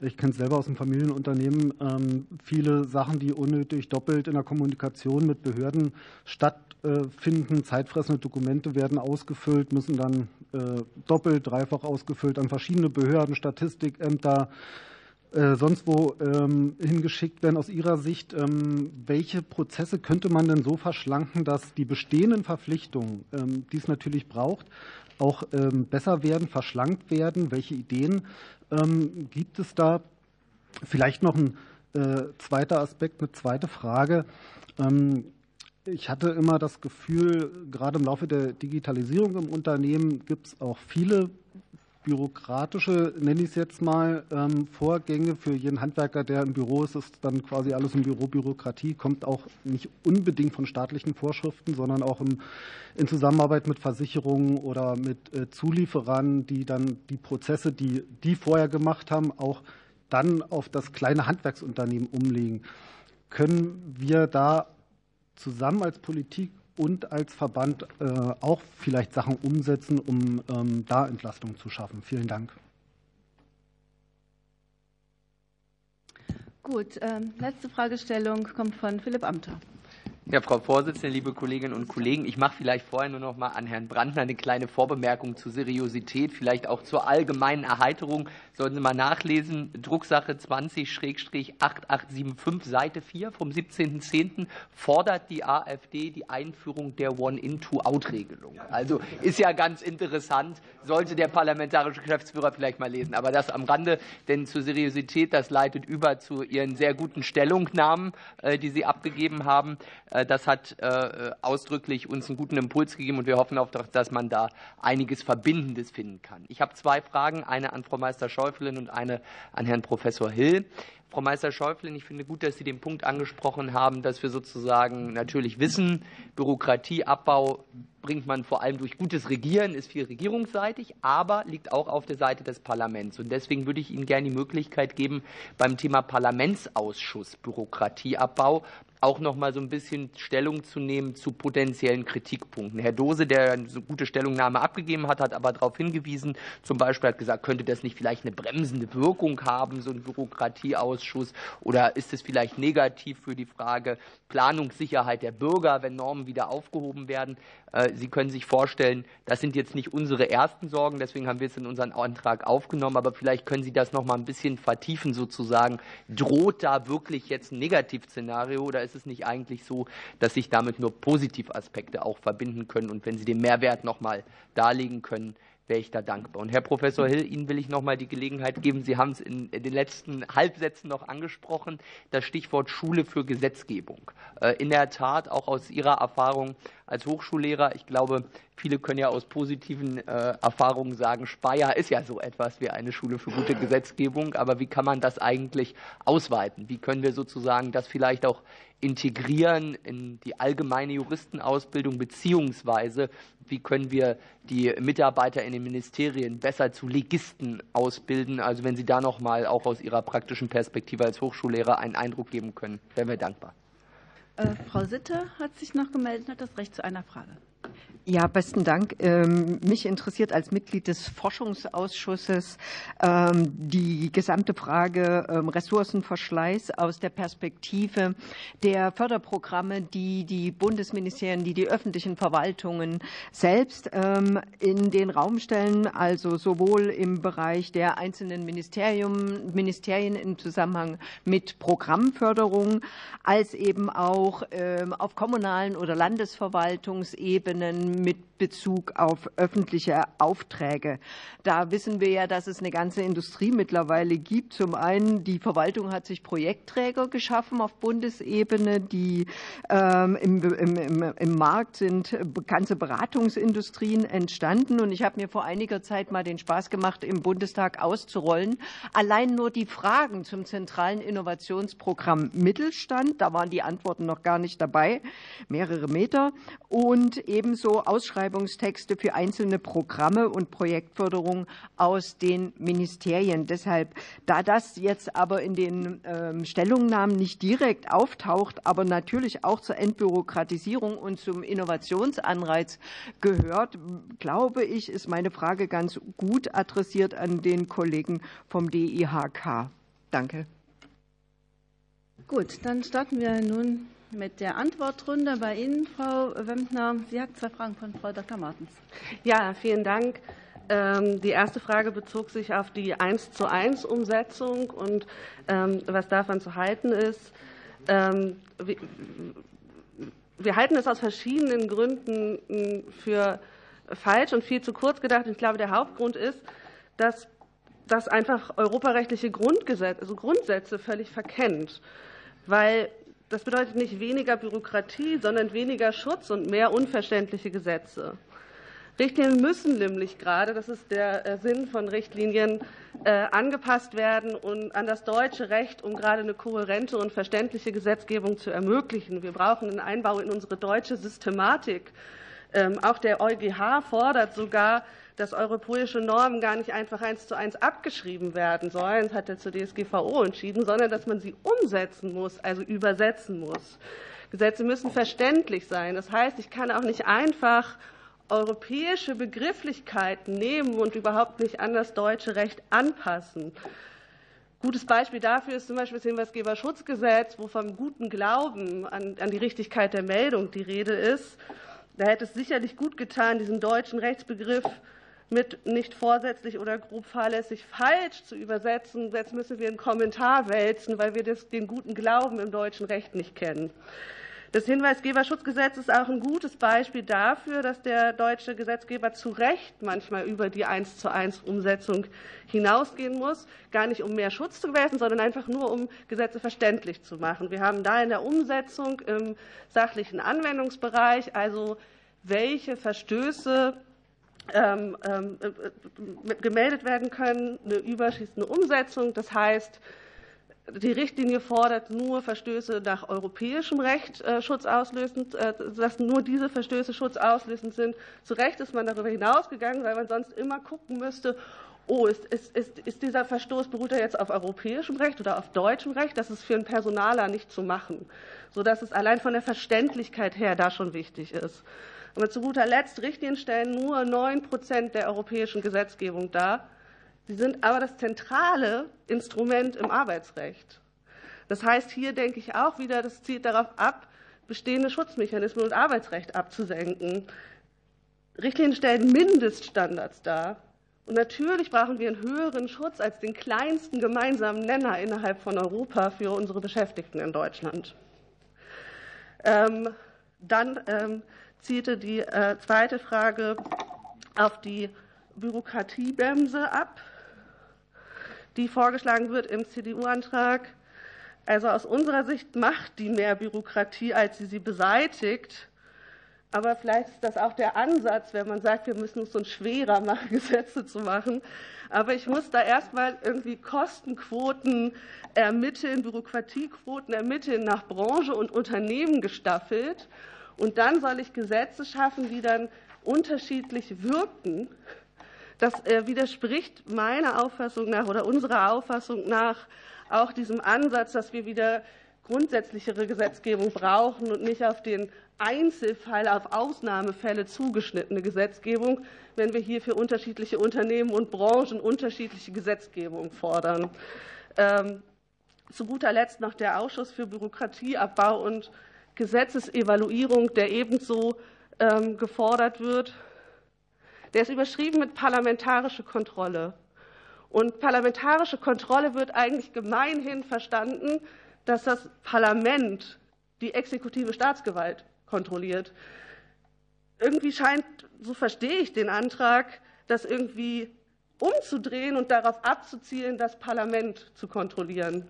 ich kenne es selber aus dem Familienunternehmen, ähm, viele Sachen, die unnötig doppelt in der Kommunikation mit Behörden stattfinden. Zeitfressende Dokumente werden ausgefüllt, müssen dann äh, doppelt, dreifach ausgefüllt an verschiedene Behörden, Statistikämter, äh, sonst wo ähm, hingeschickt werden. Aus Ihrer Sicht, ähm, welche Prozesse könnte man denn so verschlanken, dass die bestehenden Verpflichtungen, ähm, die es natürlich braucht, auch besser werden, verschlankt werden? Welche Ideen gibt es da? Vielleicht noch ein äh, zweiter Aspekt, eine zweite Frage. Ich hatte immer das Gefühl, gerade im Laufe der Digitalisierung im Unternehmen gibt es auch viele bürokratische, nenne ich es jetzt mal, ähm, Vorgänge für jeden Handwerker, der im Büro ist, ist dann quasi alles im Büro Bürokratie, kommt auch nicht unbedingt von staatlichen Vorschriften, sondern auch in Zusammenarbeit mit Versicherungen oder mit äh, Zulieferern, die dann die Prozesse, die die vorher gemacht haben, auch dann auf das kleine Handwerksunternehmen umlegen. Können wir da zusammen als Politik und als Verband äh, auch vielleicht Sachen umsetzen, um ähm, da Entlastung zu schaffen. Vielen Dank. Gut, ähm, letzte Fragestellung kommt von Philipp Amthor. Ja, Frau Vorsitzende, liebe Kolleginnen und Kollegen, ich mache vielleicht vorher nur noch mal an Herrn Brandner eine kleine Vorbemerkung zur Seriosität, vielleicht auch zur allgemeinen Erheiterung. Sollten Sie mal nachlesen, Drucksache 20-8875, Seite 4 vom 17.10. fordert die AfD die Einführung der One-in-Two-Out-Regelung. Also ist ja ganz interessant, sollte der parlamentarische Geschäftsführer vielleicht mal lesen. Aber das am Rande, denn zur Seriosität, das leitet über zu Ihren sehr guten Stellungnahmen, äh, die Sie abgegeben haben. Äh, das hat äh, ausdrücklich uns einen guten Impuls gegeben und wir hoffen auch, dass man da einiges Verbindendes finden kann. Ich habe zwei Fragen, eine an Frau Meister Schäuble Schäuflin und eine an Herrn Professor Hill. Frau Meister Schäuflin, ich finde gut, dass Sie den Punkt angesprochen haben, dass wir sozusagen natürlich wissen, Bürokratieabbau bringt man vor allem durch gutes Regieren, ist viel regierungsseitig, aber liegt auch auf der Seite des Parlaments. Und deswegen würde ich Ihnen gerne die Möglichkeit geben, beim Thema Parlamentsausschuss Bürokratieabbau auch noch mal so ein bisschen Stellung zu nehmen zu potenziellen Kritikpunkten. Herr Dose, der eine gute Stellungnahme abgegeben hat, hat aber darauf hingewiesen, zum Beispiel hat gesagt, könnte das nicht vielleicht eine bremsende Wirkung haben, so ein Bürokratieausschuss, oder ist es vielleicht negativ für die Frage Planungssicherheit der Bürger, wenn Normen wieder aufgehoben werden? Äh, Sie können sich vorstellen, das sind jetzt nicht unsere ersten Sorgen, deswegen haben wir es in unseren Antrag aufgenommen, aber vielleicht können Sie das noch mal ein bisschen vertiefen sozusagen. Droht da wirklich jetzt ein Negativszenario oder ist es nicht eigentlich so, dass sich damit nur Positivaspekte auch verbinden können? Und wenn Sie den Mehrwert noch mal darlegen können, wäre ich da dankbar. Und Herr Professor Hill, Ihnen will ich noch mal die Gelegenheit geben. Sie haben es in den letzten Halbsätzen noch angesprochen, das Stichwort Schule für Gesetzgebung. Äh, in der Tat, auch aus Ihrer Erfahrung als Hochschullehrer. Ich glaube, viele können ja aus positiven äh, Erfahrungen sagen, Speyer ist ja so etwas wie eine Schule für gute Gesetzgebung. Aber wie kann man das eigentlich ausweiten? Wie können wir sozusagen das vielleicht auch integrieren in die allgemeine Juristenausbildung, beziehungsweise wie können wir die Mitarbeiter in den Ministerien besser zu Legisten ausbilden? Also wenn Sie da noch mal auch aus Ihrer praktischen Perspektive als Hochschullehrer einen Eindruck geben können, wären wir dankbar. Äh, Frau Sitte hat sich noch gemeldet, hat das Recht zu einer Frage. Ja, besten Dank. Ähm, mich interessiert als Mitglied des Forschungsausschusses ähm, die gesamte Frage ähm, Ressourcenverschleiß aus der Perspektive der Förderprogramme, die die Bundesministerien, die die öffentlichen Verwaltungen selbst in den Raum stellen, also sowohl im Bereich der einzelnen Ministerien, Ministerien im Zusammenhang mit Programmförderung als eben auch auf kommunalen oder Landesverwaltungsebenen mit Bezug auf öffentliche Aufträge. Da wissen wir ja, dass es eine ganze Industrie mittlerweile gibt. Zum einen, die Verwaltung hat sich Projektträger geschaffen auf Bundesebene, die ähm, im, im, im, Markt sind ganze Beratungsindustrien entstanden. Und ich habe mir vor einiger Zeit mal den Spaß gemacht, im Bundestag auszurollen. Allein nur die Fragen zum zentralen Innovationsprogramm Mittelstand, da waren die Antworten noch gar nicht dabei, mehrere Meter. Und ebenso Ausschreibungstexte für einzelne Programme und Projektförderung aus den Ministerien. Deshalb, da das jetzt aber in den ähm, Stellungnahmen nicht direkt auftaucht, aber natürlich auch zur Entbürokratisierung und zum Innovationsanreiz gehört, glaube ich, ist meine Frage ganz gut adressiert an den Kollegen vom DIHK. Danke. Gut, dann starten wir nun mit der Antwortrunde bei Ihnen, Frau Wempner. Sie hat zwei Fragen von Frau Dr. Martens. Ja, vielen Dank. Ähm, die erste Frage bezog sich auf die 1 zu 1 Umsetzung und ähm, was davon zu halten ist. Ähm, wir halten es aus verschiedenen Gründen hm, für falsch und viel zu kurz gedacht. Ich glaube, der Hauptgrund ist, dass das einfach europarechtliche Grundgesetz, also Grundsätze völlig verkennt. Weil das bedeutet nicht weniger Bürokratie, sondern weniger Schutz und mehr unverständliche Gesetze. Richtlinien müssen nämlich gerade, das ist der äh, Sinn von Richtlinien, äh, angepasst werden und an das deutsche Recht, um gerade eine kohärente und verständliche Gesetzgebung zu ermöglichen. Wir brauchen einen Einbau in unsere deutsche Systematik. Ähm, auch der EuGH fordert sogar, dass europäische Normen gar nicht einfach eins zu eins abgeschrieben werden sollen, das hat er zur DSGVO entschieden, sondern dass man sie umsetzen muss, also übersetzen muss. Gesetze müssen verständlich sein. Das heißt, ich kann auch nicht einfach europäische Begrifflichkeiten nehmen und überhaupt nicht an das deutsche Recht anpassen. Gutes Beispiel dafür ist zum Beispiel das Hinweisgeberschutzgesetz, wo vom guten Glauben an, an die Richtigkeit der Meldung die Rede ist. Da hätte es sicherlich gut getan, diesen deutschen Rechtsbegriff mit nicht vorsätzlich oder grob fahrlässig falsch zu übersetzen. Jetzt müssen wir einen Kommentar wälzen, weil wir das, den guten Glauben im deutschen Recht nicht kennen. Das Hinweisgeberschutzgesetz ist auch ein gutes Beispiel dafür, dass der deutsche Gesetzgeber zu Recht manchmal über die eins zu eins Umsetzung hinausgehen muss, gar nicht um mehr Schutz zu gewähren, sondern einfach nur um Gesetze verständlich zu machen. Wir haben da in der Umsetzung im sachlichen Anwendungsbereich also welche Verstöße ähm, ähm, äh, gemeldet werden können, eine überschießende Umsetzung. Das heißt, die Richtlinie fordert nur Verstöße nach europäischem Recht äh, schutzauslösend, äh, dass nur diese Verstöße schutzauslösend sind. Zu Recht ist man darüber hinausgegangen, weil man sonst immer gucken müsste, oh, ist, ist, ist, ist dieser Verstoß, beruht er jetzt auf europäischem Recht oder auf deutschem Recht? Das ist für einen Personaler nicht zu machen, sodass es allein von der Verständlichkeit her da schon wichtig ist. Aber zu guter Letzt, Richtlinien stellen nur 9 Prozent der europäischen Gesetzgebung dar. Sie sind aber das zentrale Instrument im Arbeitsrecht. Das heißt, hier denke ich auch wieder, das zielt darauf ab, bestehende Schutzmechanismen und Arbeitsrecht abzusenken. Richtlinien stellen Mindeststandards dar. Und natürlich brauchen wir einen höheren Schutz als den kleinsten gemeinsamen Nenner innerhalb von Europa für unsere Beschäftigten in Deutschland. Ähm, dann ähm, zielte die äh, zweite Frage auf die Bürokratiebremse ab, die vorgeschlagen wird im CDU-Antrag. Also aus unserer Sicht macht die mehr Bürokratie, als sie sie beseitigt. Aber vielleicht ist das auch der Ansatz, wenn man sagt, wir müssen es uns schwerer machen, Gesetze zu machen. Aber ich muss da erstmal irgendwie Kostenquoten ermitteln, Bürokratiequoten ermitteln nach Branche und Unternehmen gestaffelt. Und dann soll ich Gesetze schaffen, die dann unterschiedlich wirken. Das widerspricht meiner Auffassung nach oder unserer Auffassung nach auch diesem Ansatz, dass wir wieder grundsätzlichere Gesetzgebung brauchen und nicht auf den Einzelfall, auf Ausnahmefälle zugeschnittene Gesetzgebung, wenn wir hier für unterschiedliche Unternehmen und Branchen unterschiedliche Gesetzgebung fordern. Ähm, zu guter Letzt noch der Ausschuss für Bürokratieabbau und Gesetzesevaluierung, der ebenso ähm, gefordert wird. Der ist überschrieben mit parlamentarische Kontrolle. Und parlamentarische Kontrolle wird eigentlich gemeinhin verstanden, dass das Parlament die exekutive Staatsgewalt kontrolliert. Irgendwie scheint, so verstehe ich den Antrag, das irgendwie umzudrehen und darauf abzuzielen, das Parlament zu kontrollieren.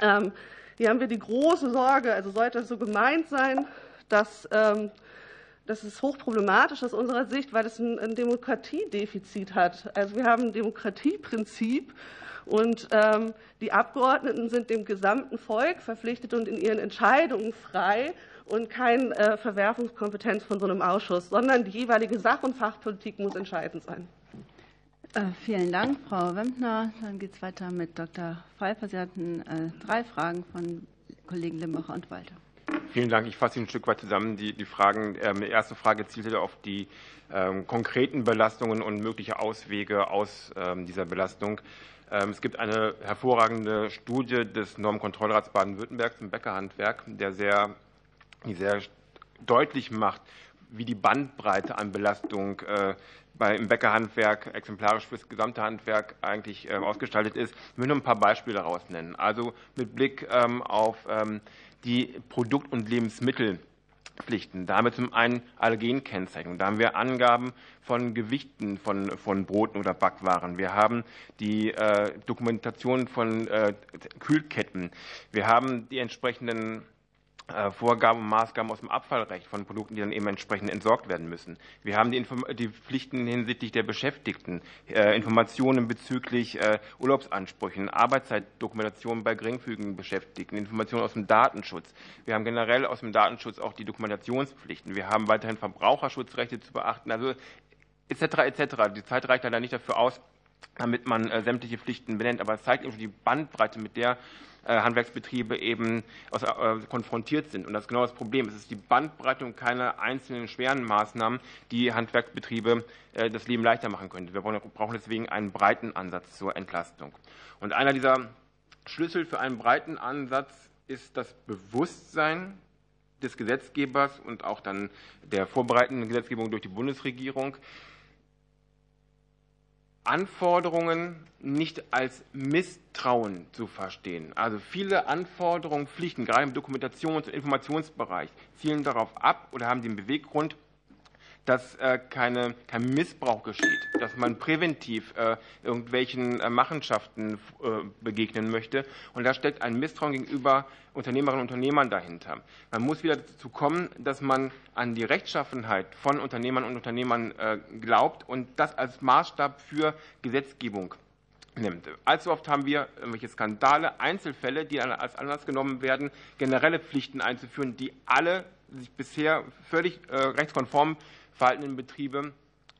Ähm, hier haben wir die große Sorge, also sollte es so gemeint sein, dass ähm, das ist hochproblematisch aus unserer Sicht, weil es ein Demokratiedefizit hat. Also wir haben ein Demokratieprinzip und ähm, die Abgeordneten sind dem gesamten Volk verpflichtet und in ihren Entscheidungen frei und keine äh, Verwerfungskompetenz von so einem Ausschuss, sondern die jeweilige Sach- und Fachpolitik muss entscheidend sein. Äh, vielen Dank, Frau Wempner. Dann geht es weiter mit Dr. Pfeiffer. Sie hatten äh, drei Fragen von Kollegen Limbacher und Walter. Vielen Dank. Ich fasse ein Stück weit zusammen. Die, die Fragen, ähm, die erste Frage zielte auf die ähm, konkreten Belastungen und mögliche Auswege aus ähm, dieser Belastung. Es gibt eine hervorragende Studie des Normkontrollrats Baden-Württembergs im Bäckerhandwerk, der sehr, die sehr deutlich macht, wie die Bandbreite an Belastung äh, bei, im Bäckerhandwerk exemplarisch für das gesamte Handwerk eigentlich äh, ausgestaltet ist. Ich will nur ein paar Beispiele daraus nennen. Also mit Blick ähm, auf ähm, die Produkt- und Lebensmittelpflichten. Da haben wir zum einen Allergenkennzeichnung. Da haben wir Angaben von Gewichten von, von Broten oder Backwaren. Wir haben die äh, Dokumentation von äh, Kühlketten. Wir haben die entsprechenden Vorgaben und Maßgaben aus dem Abfallrecht von Produkten, die dann eben entsprechend entsorgt werden müssen. Wir haben die, die Pflichten hinsichtlich der Beschäftigten, äh, Informationen bezüglich äh, Urlaubsansprüchen, Arbeitszeitdokumentation bei geringfügigen Beschäftigten, Informationen aus dem Datenschutz. Wir haben generell aus dem Datenschutz auch die Dokumentationspflichten. Wir haben weiterhin Verbraucherschutzrechte zu beachten, also etc. etc. Die Zeit reicht leider nicht dafür aus, damit man sämtliche Pflichten benennt, aber es zeigt eben die Bandbreite, mit der äh, Handwerksbetriebe eben äh, konfrontiert sind. Und das ist genau das Problem. Es ist die Bandbreite und keine einzelnen schweren Maßnahmen, die Handwerksbetriebe äh, das Leben leichter machen können. Wir brauchen deswegen einen breiten Ansatz zur Entlastung. Und einer dieser Schlüssel für einen breiten Ansatz ist das Bewusstsein des Gesetzgebers und auch dann der vorbereitenden Gesetzgebung durch die Bundesregierung, Anforderungen nicht als Misstrauen zu verstehen. Also viele Anforderungen, Pflichten, gerade im Dokumentations- und Informationsbereich, zielen darauf ab oder haben den Beweggrund, dass äh, keine, kein Missbrauch geschieht, dass man präventiv äh, irgendwelchen äh, Machenschaften begegnen möchte. Und da steckt ein Misstrauen gegenüber Unternehmerinnen und Unternehmern dahinter. Man muss wieder dazu kommen, dass man an die Rechtschaffenheit von Unternehmern und Unternehmern glaubt und das als Maßstab für Gesetzgebung nimmt. Allzu oft haben wir irgendwelche Skandale, Einzelfälle, die als Anlass genommen werden, generelle Pflichten einzuführen, die alle sich bisher völlig rechtskonform verhaltenen Betriebe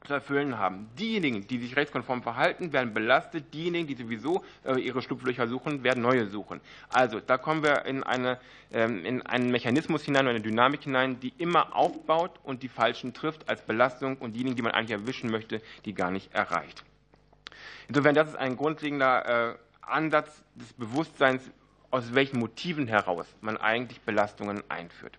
zu erfüllen haben. Diejenigen, die sich rechtskonform verhalten, werden belastet. Diejenigen, die sowieso äh, ihre Schlupflöcher suchen, werden neue suchen. Also da kommen wir in, eine, ähm, in einen Mechanismus hinein, eine Dynamik hinein, die immer aufbaut und die Falschen trifft als Belastung und diejenigen, die man eigentlich erwischen möchte, die gar nicht erreicht. Insofern, das ist ein grundlegender äh, Ansatz des Bewusstseins, aus welchen Motiven heraus man eigentlich Belastungen einführt.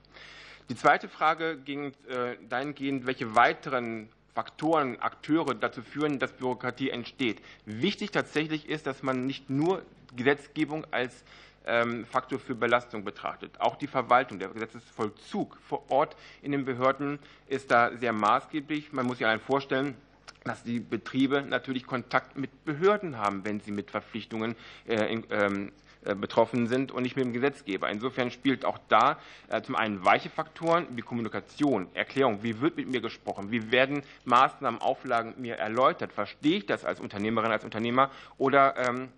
Die zweite Frage ging äh, dahingehend, welche weiteren Faktoren, Akteure dazu führen, dass Bürokratie entsteht. Wichtig tatsächlich ist, dass man nicht nur Gesetzgebung als ähm, Faktor für Belastung betrachtet. Auch die Verwaltung, der Gesetzesvollzug vor Ort in den Behörden ist da sehr maßgeblich. Man muss sich allein vorstellen, dass die Betriebe natürlich Kontakt mit Behörden haben, wenn sie mit Verpflichtungen äh, ähm, betroffen sind und nicht mit dem Gesetzgeber. Insofern spielt auch da zum einen weiche Faktoren wie Kommunikation, Erklärung, wie wird mit mir gesprochen, wie werden Maßnahmen, Auflagen mir erläutert, verstehe ich das als Unternehmerin, als Unternehmer oder ähm,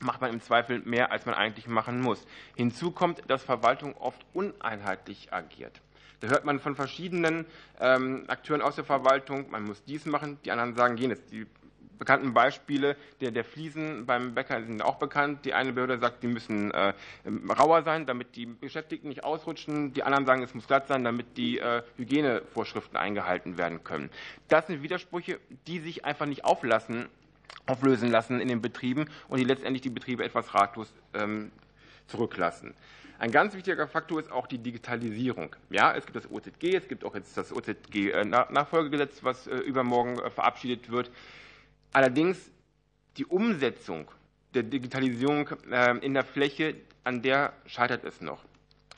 macht man im Zweifel mehr, als man eigentlich machen muss. Hinzu kommt, dass Verwaltung oft uneinheitlich agiert. Da hört man von verschiedenen ähm, Akteuren aus der Verwaltung, man muss dies machen, die anderen sagen jenes. Die bekannten Beispiele der, der Fliesen beim Bäcker sind auch bekannt. Die eine Behörde sagt, die müssen äh, rauer sein, damit die Beschäftigten nicht ausrutschen. Die anderen sagen, es muss glatt sein, damit die äh, Hygienevorschriften eingehalten werden können. Das sind Widersprüche, die sich einfach nicht auflassen, auflösen lassen in den Betrieben und die letztendlich die Betriebe etwas ratlos ähm, zurücklassen. Ein ganz wichtiger Faktor ist auch die Digitalisierung. Ja, es gibt das OZG, es gibt auch jetzt das OZG-Nachfolgegesetz, was äh, übermorgen äh, verabschiedet wird. Allerdings die Umsetzung der Digitalisierung äh, in der Fläche, an der scheitert es noch.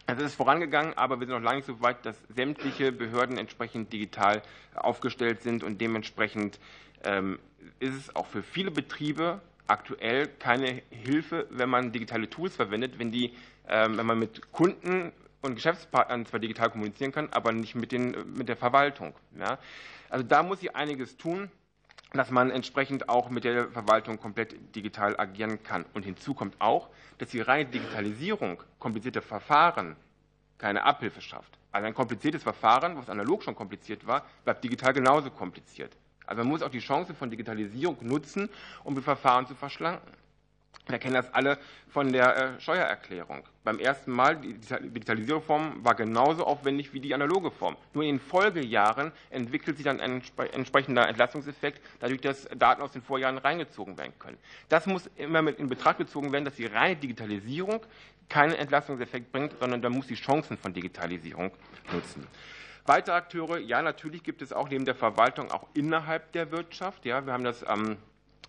Es ist vorangegangen, aber wir sind noch lange nicht so weit, dass sämtliche Behörden entsprechend digital aufgestellt sind und dementsprechend ähm, ist es auch für viele Betriebe aktuell keine Hilfe, wenn man digitale Tools verwendet, wenn, die, ähm, wenn man mit Kunden und Geschäftspartnern zwar digital kommunizieren kann, aber nicht mit, den, mit der Verwaltung. Ja? Also da muss sie einiges tun, dass man entsprechend auch mit der Verwaltung komplett digital agieren kann. Und hinzu kommt auch, dass die reine Digitalisierung komplizierte Verfahren keine Abhilfe schafft. Also ein kompliziertes Verfahren, was analog schon kompliziert war, bleibt digital genauso kompliziert. Also man muss auch die Chance von Digitalisierung nutzen, um die Verfahren zu verschlanken. Wir kennen das alle von der äh, Steuererklärung. Beim ersten Mal, die Digitalisierungsform war genauso aufwendig wie die analoge Form. Nur in den Folgejahren entwickelt sich dann ein entsprechender Entlastungseffekt, dadurch, dass Daten aus den Vorjahren reingezogen werden können. Das muss immer mit in Betracht gezogen werden, dass die reine Digitalisierung keinen Entlastungseffekt bringt, sondern da muss die Chancen von Digitalisierung nutzen. Weitere Akteure, ja, natürlich gibt es auch neben der Verwaltung auch innerhalb der Wirtschaft. Ja, wir haben das am äh,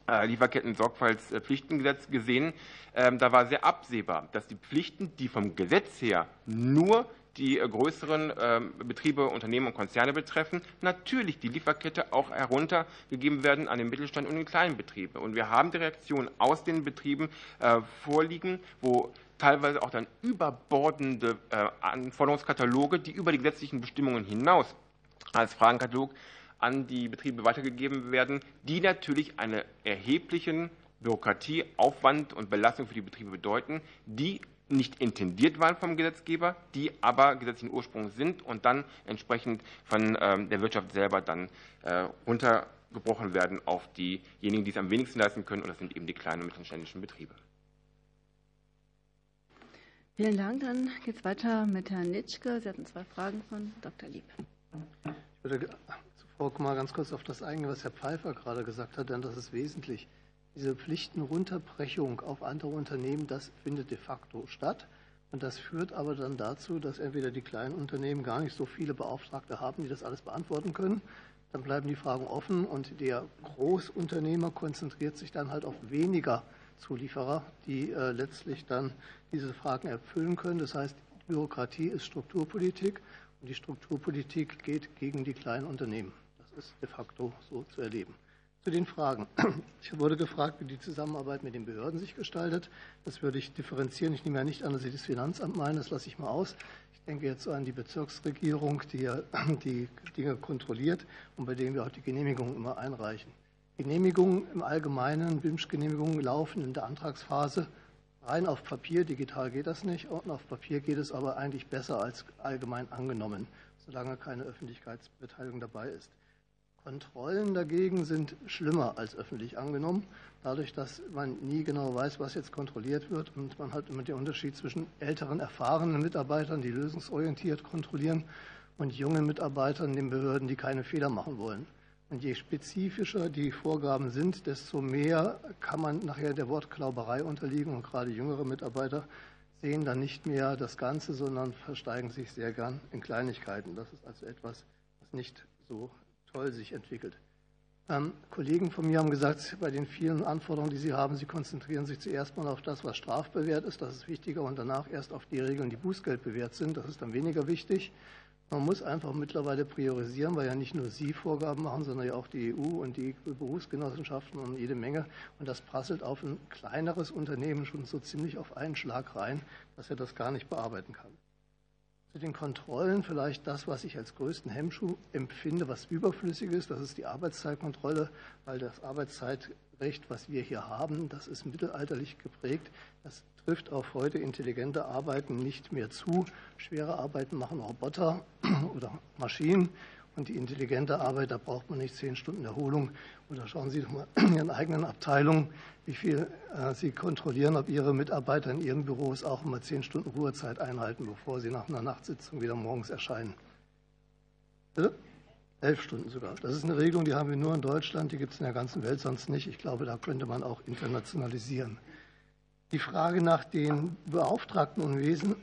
Lieferketten-Sorgfaltspflichtengesetz gesehen. Ähm, da war sehr absehbar, dass die Pflichten, die vom Gesetz her nur die äh, größeren ähm, Betriebe, Unternehmen und Konzerne betreffen, natürlich die Lieferkette auch heruntergegeben werden an den Mittelstand und den kleinen Betriebe. Und wir haben die Reaktion aus den Betrieben äh, vorliegen, wo teilweise auch dann überbordende äh, Anforderungskataloge, die über die gesetzlichen Bestimmungen hinaus als Fragenkatalog an die Betriebe weitergegeben werden, die natürlich einen erheblichen Bürokratieaufwand und Belastung für die Betriebe bedeuten, die nicht intendiert waren vom Gesetzgeber, die aber gesetzlichen Ursprung sind und dann entsprechend von ähm, der Wirtschaft selber dann äh, runtergebrochen werden auf diejenigen, die es am wenigsten leisten können, und das sind eben die kleinen und mittelständischen Betriebe. Vielen Dank. Dann geht es weiter mit Herrn Nitschke. Sie hatten zwei Fragen von Dr. Lieb. Ich würde zuvor mal ganz kurz auf das eingehen, was Herr Pfeiffer gerade gesagt hat, denn das ist wesentlich. Diese Pflichtenrunterbrechung auf andere Unternehmen, das findet de facto statt. Und das führt aber dann dazu, dass entweder die kleinen Unternehmen gar nicht so viele Beauftragte haben, die das alles beantworten können. Dann bleiben die Fragen offen und der Großunternehmer konzentriert sich dann halt auf weniger Zulieferer, die äh, letztlich dann diese Fragen erfüllen können. Das heißt, Bürokratie ist Strukturpolitik und die Strukturpolitik geht gegen die kleinen Unternehmen. Ist de facto so zu erleben. Zu den Fragen. Ich wurde gefragt, wie die Zusammenarbeit mit den Behörden sich gestaltet. Das würde ich differenzieren. Ich nehme ja nicht an, dass Sie das Finanzamt meinen, das lasse ich mal aus. Ich denke jetzt an die Bezirksregierung, die ja die Dinge kontrolliert und bei denen wir auch die Genehmigungen immer einreichen. Genehmigungen im Allgemeinen, BIMSCH-Genehmigungen laufen in der Antragsphase rein auf Papier. Digital geht das nicht. Und auf Papier geht es aber eigentlich besser als allgemein angenommen, solange keine Öffentlichkeitsbeteiligung dabei ist. Kontrollen dagegen sind schlimmer als öffentlich angenommen, dadurch, dass man nie genau weiß, was jetzt kontrolliert wird. Und man hat immer den Unterschied zwischen älteren, erfahrenen Mitarbeitern, die lösungsorientiert kontrollieren, und jungen Mitarbeitern, den Behörden, die keine Fehler machen wollen. Und je spezifischer die Vorgaben sind, desto mehr kann man nachher der Wortklauberei unterliegen. Und gerade jüngere Mitarbeiter sehen dann nicht mehr das Ganze, sondern versteigen sich sehr gern in Kleinigkeiten. Das ist also etwas, was nicht so toll sich entwickelt. Ähm, Kollegen von mir haben gesagt, bei den vielen Anforderungen, die sie haben, sie konzentrieren sich zuerst mal auf das, was strafbewehrt ist. Das ist wichtiger und danach erst auf die Regeln, die Bußgeld bewährt sind. Das ist dann weniger wichtig. Man muss einfach mittlerweile priorisieren, weil ja nicht nur Sie Vorgaben machen, sondern ja auch die EU und die Berufsgenossenschaften und jede Menge. Und das prasselt auf ein kleineres Unternehmen schon so ziemlich auf einen Schlag rein, dass er das gar nicht bearbeiten kann. Zu den Kontrollen vielleicht das, was ich als größten Hemmschuh empfinde, was überflüssig ist, das ist die Arbeitszeitkontrolle, weil das Arbeitszeitrecht, was wir hier haben, das ist mittelalterlich geprägt. Das trifft auf heute intelligente Arbeiten nicht mehr zu. Schwere Arbeiten machen Roboter oder Maschinen. Und die intelligente Arbeit, da braucht man nicht zehn Stunden Erholung. Oder schauen Sie doch mal in Ihren eigenen Abteilungen, wie viel äh, Sie kontrollieren, ob Ihre Mitarbeiter in Ihren Büros auch immer zehn Stunden Ruhezeit einhalten, bevor sie nach einer Nachtsitzung wieder morgens erscheinen. Bitte? Elf Stunden sogar. Das ist eine Regelung, die haben wir nur in Deutschland, die gibt es in der ganzen Welt sonst nicht. Ich glaube, da könnte man auch internationalisieren. Die Frage nach den Beauftragtenunwesen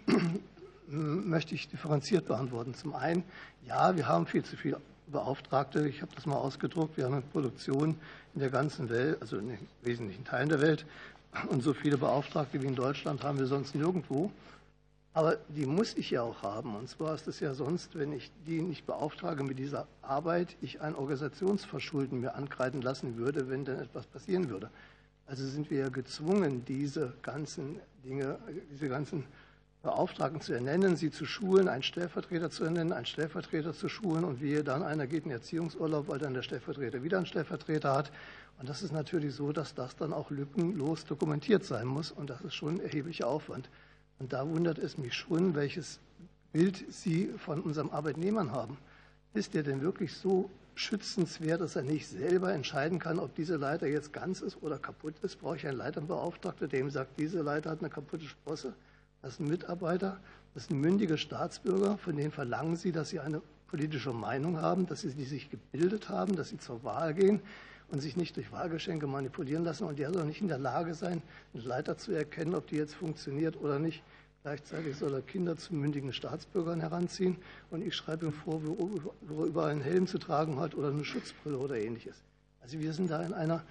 möchte ich differenziert beantworten. Zum einen, ja, wir haben viel zu viele Beauftragte. Ich habe das mal ausgedruckt. Wir haben eine Produktion in der ganzen Welt, also in wesentlichen Teilen der Welt. Und so viele Beauftragte wie in Deutschland haben wir sonst nirgendwo. Aber die muss ich ja auch haben. Und zwar ist es ja sonst, wenn ich die nicht beauftrage mit dieser Arbeit, ich ein Organisationsverschulden mir ankreiden lassen würde, wenn denn etwas passieren würde. Also sind wir ja gezwungen, diese ganzen Dinge, diese ganzen Beauftragten zu ernennen, sie zu schulen, einen Stellvertreter zu ernennen, einen Stellvertreter zu schulen und wie dann einer geht in Erziehungsurlaub, weil dann der Stellvertreter wieder einen Stellvertreter hat. Und das ist natürlich so, dass das dann auch lückenlos dokumentiert sein muss und das ist schon ein erheblicher Aufwand. Und da wundert es mich schon, welches Bild Sie von unserem Arbeitnehmern haben. Ist der denn wirklich so schützenswert, dass er nicht selber entscheiden kann, ob diese Leiter jetzt ganz ist oder kaputt ist. Brauche ich einen Leiterbeauftragten, der ihm sagt, diese Leiter hat eine kaputte Sprosse. Das sind Mitarbeiter, das sind mündige Staatsbürger, von denen verlangen Sie, dass sie eine politische Meinung haben, dass sie sich gebildet haben, dass sie zur Wahl gehen und sich nicht durch Wahlgeschenke manipulieren lassen. Und der soll nicht in der Lage sein, einen Leiter zu erkennen, ob die jetzt funktioniert oder nicht. Gleichzeitig soll er Kinder zu mündigen Staatsbürgern heranziehen und ich schreibe ihm vor, wo er überall einen Helm zu tragen hat oder eine Schutzbrille oder ähnliches. Also wir sind da in einer,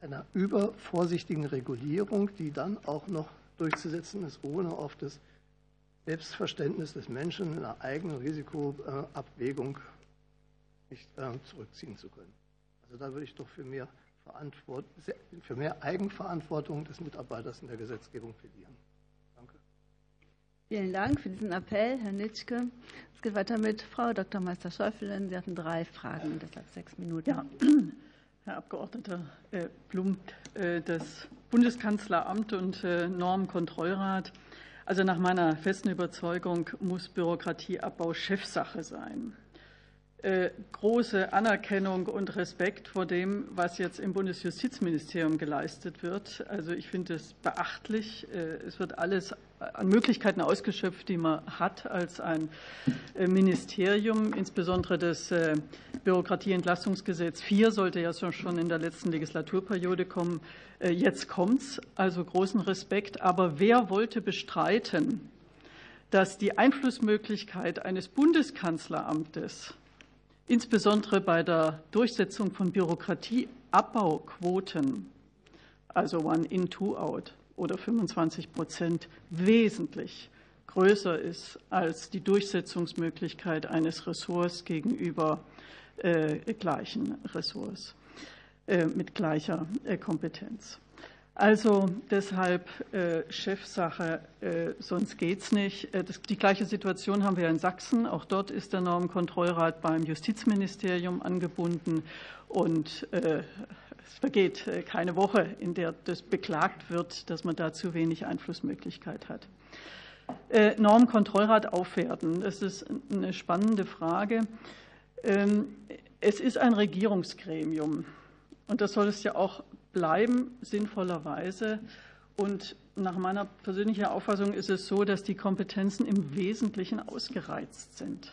einer übervorsichtigen Regulierung, die dann auch noch durchzusetzen ist, ohne auf das Selbstverständnis des Menschen in einer eigenen Risikoabwägung nicht äh, zurückziehen zu können. Also da würde ich doch für mehr, für mehr Eigenverantwortung des Mitarbeiters in der Gesetzgebung plädieren. Vielen Dank für diesen Appell, Herr Nitschke. Es geht weiter mit Frau Dr. Meister-Schäufelin. Sie hatten drei Fragen, deshalb sechs Minuten. Ja. Herr Abgeordneter äh, Blum, äh, das Bundeskanzleramt und äh, Normkontrollrat. Also nach meiner festen Überzeugung muss Bürokratieabbau Chefsache sein. Große Anerkennung und Respekt vor dem, was jetzt im Bundesjustizministerium geleistet wird. Also ich finde es beachtlich. Es wird alles an Möglichkeiten ausgeschöpft, die man hat als ein äh, Ministerium. Insbesondere das äh, Bürokratieentlastungsgesetz 4 sollte ja schon in der letzten Legislaturperiode kommen. Äh, jetzt kommt es, also großen Respekt. Aber wer wollte bestreiten, dass die Einflussmöglichkeit eines Bundeskanzleramtes, insbesondere bei der Durchsetzung von Bürokratieabbauquoten, also one in, two out, oder 25 Prozent wesentlich größer ist als die Durchsetzungsmöglichkeit eines Ressorts gegenüber äh, gleichen Ressorts äh, mit gleicher äh, Kompetenz. Also deshalb Chefsache, sonst geht's nicht. Äh, das, die gleiche Situation haben wir in Sachsen. Auch dort ist der Normenkontrollrat beim Justizministerium angebunden und es vergeht äh, keine Woche, in der das beklagt wird, dass man da zu wenig Einflussmöglichkeit hat. Äh, Normkontrollrat aufwerten, das ist eine spannende Frage. Ähm, es ist ein Regierungsgremium und das soll es ja auch bleiben, sinnvollerweise. Und nach meiner persönlichen Auffassung ist es so, dass die Kompetenzen im Wesentlichen ausgereizt sind.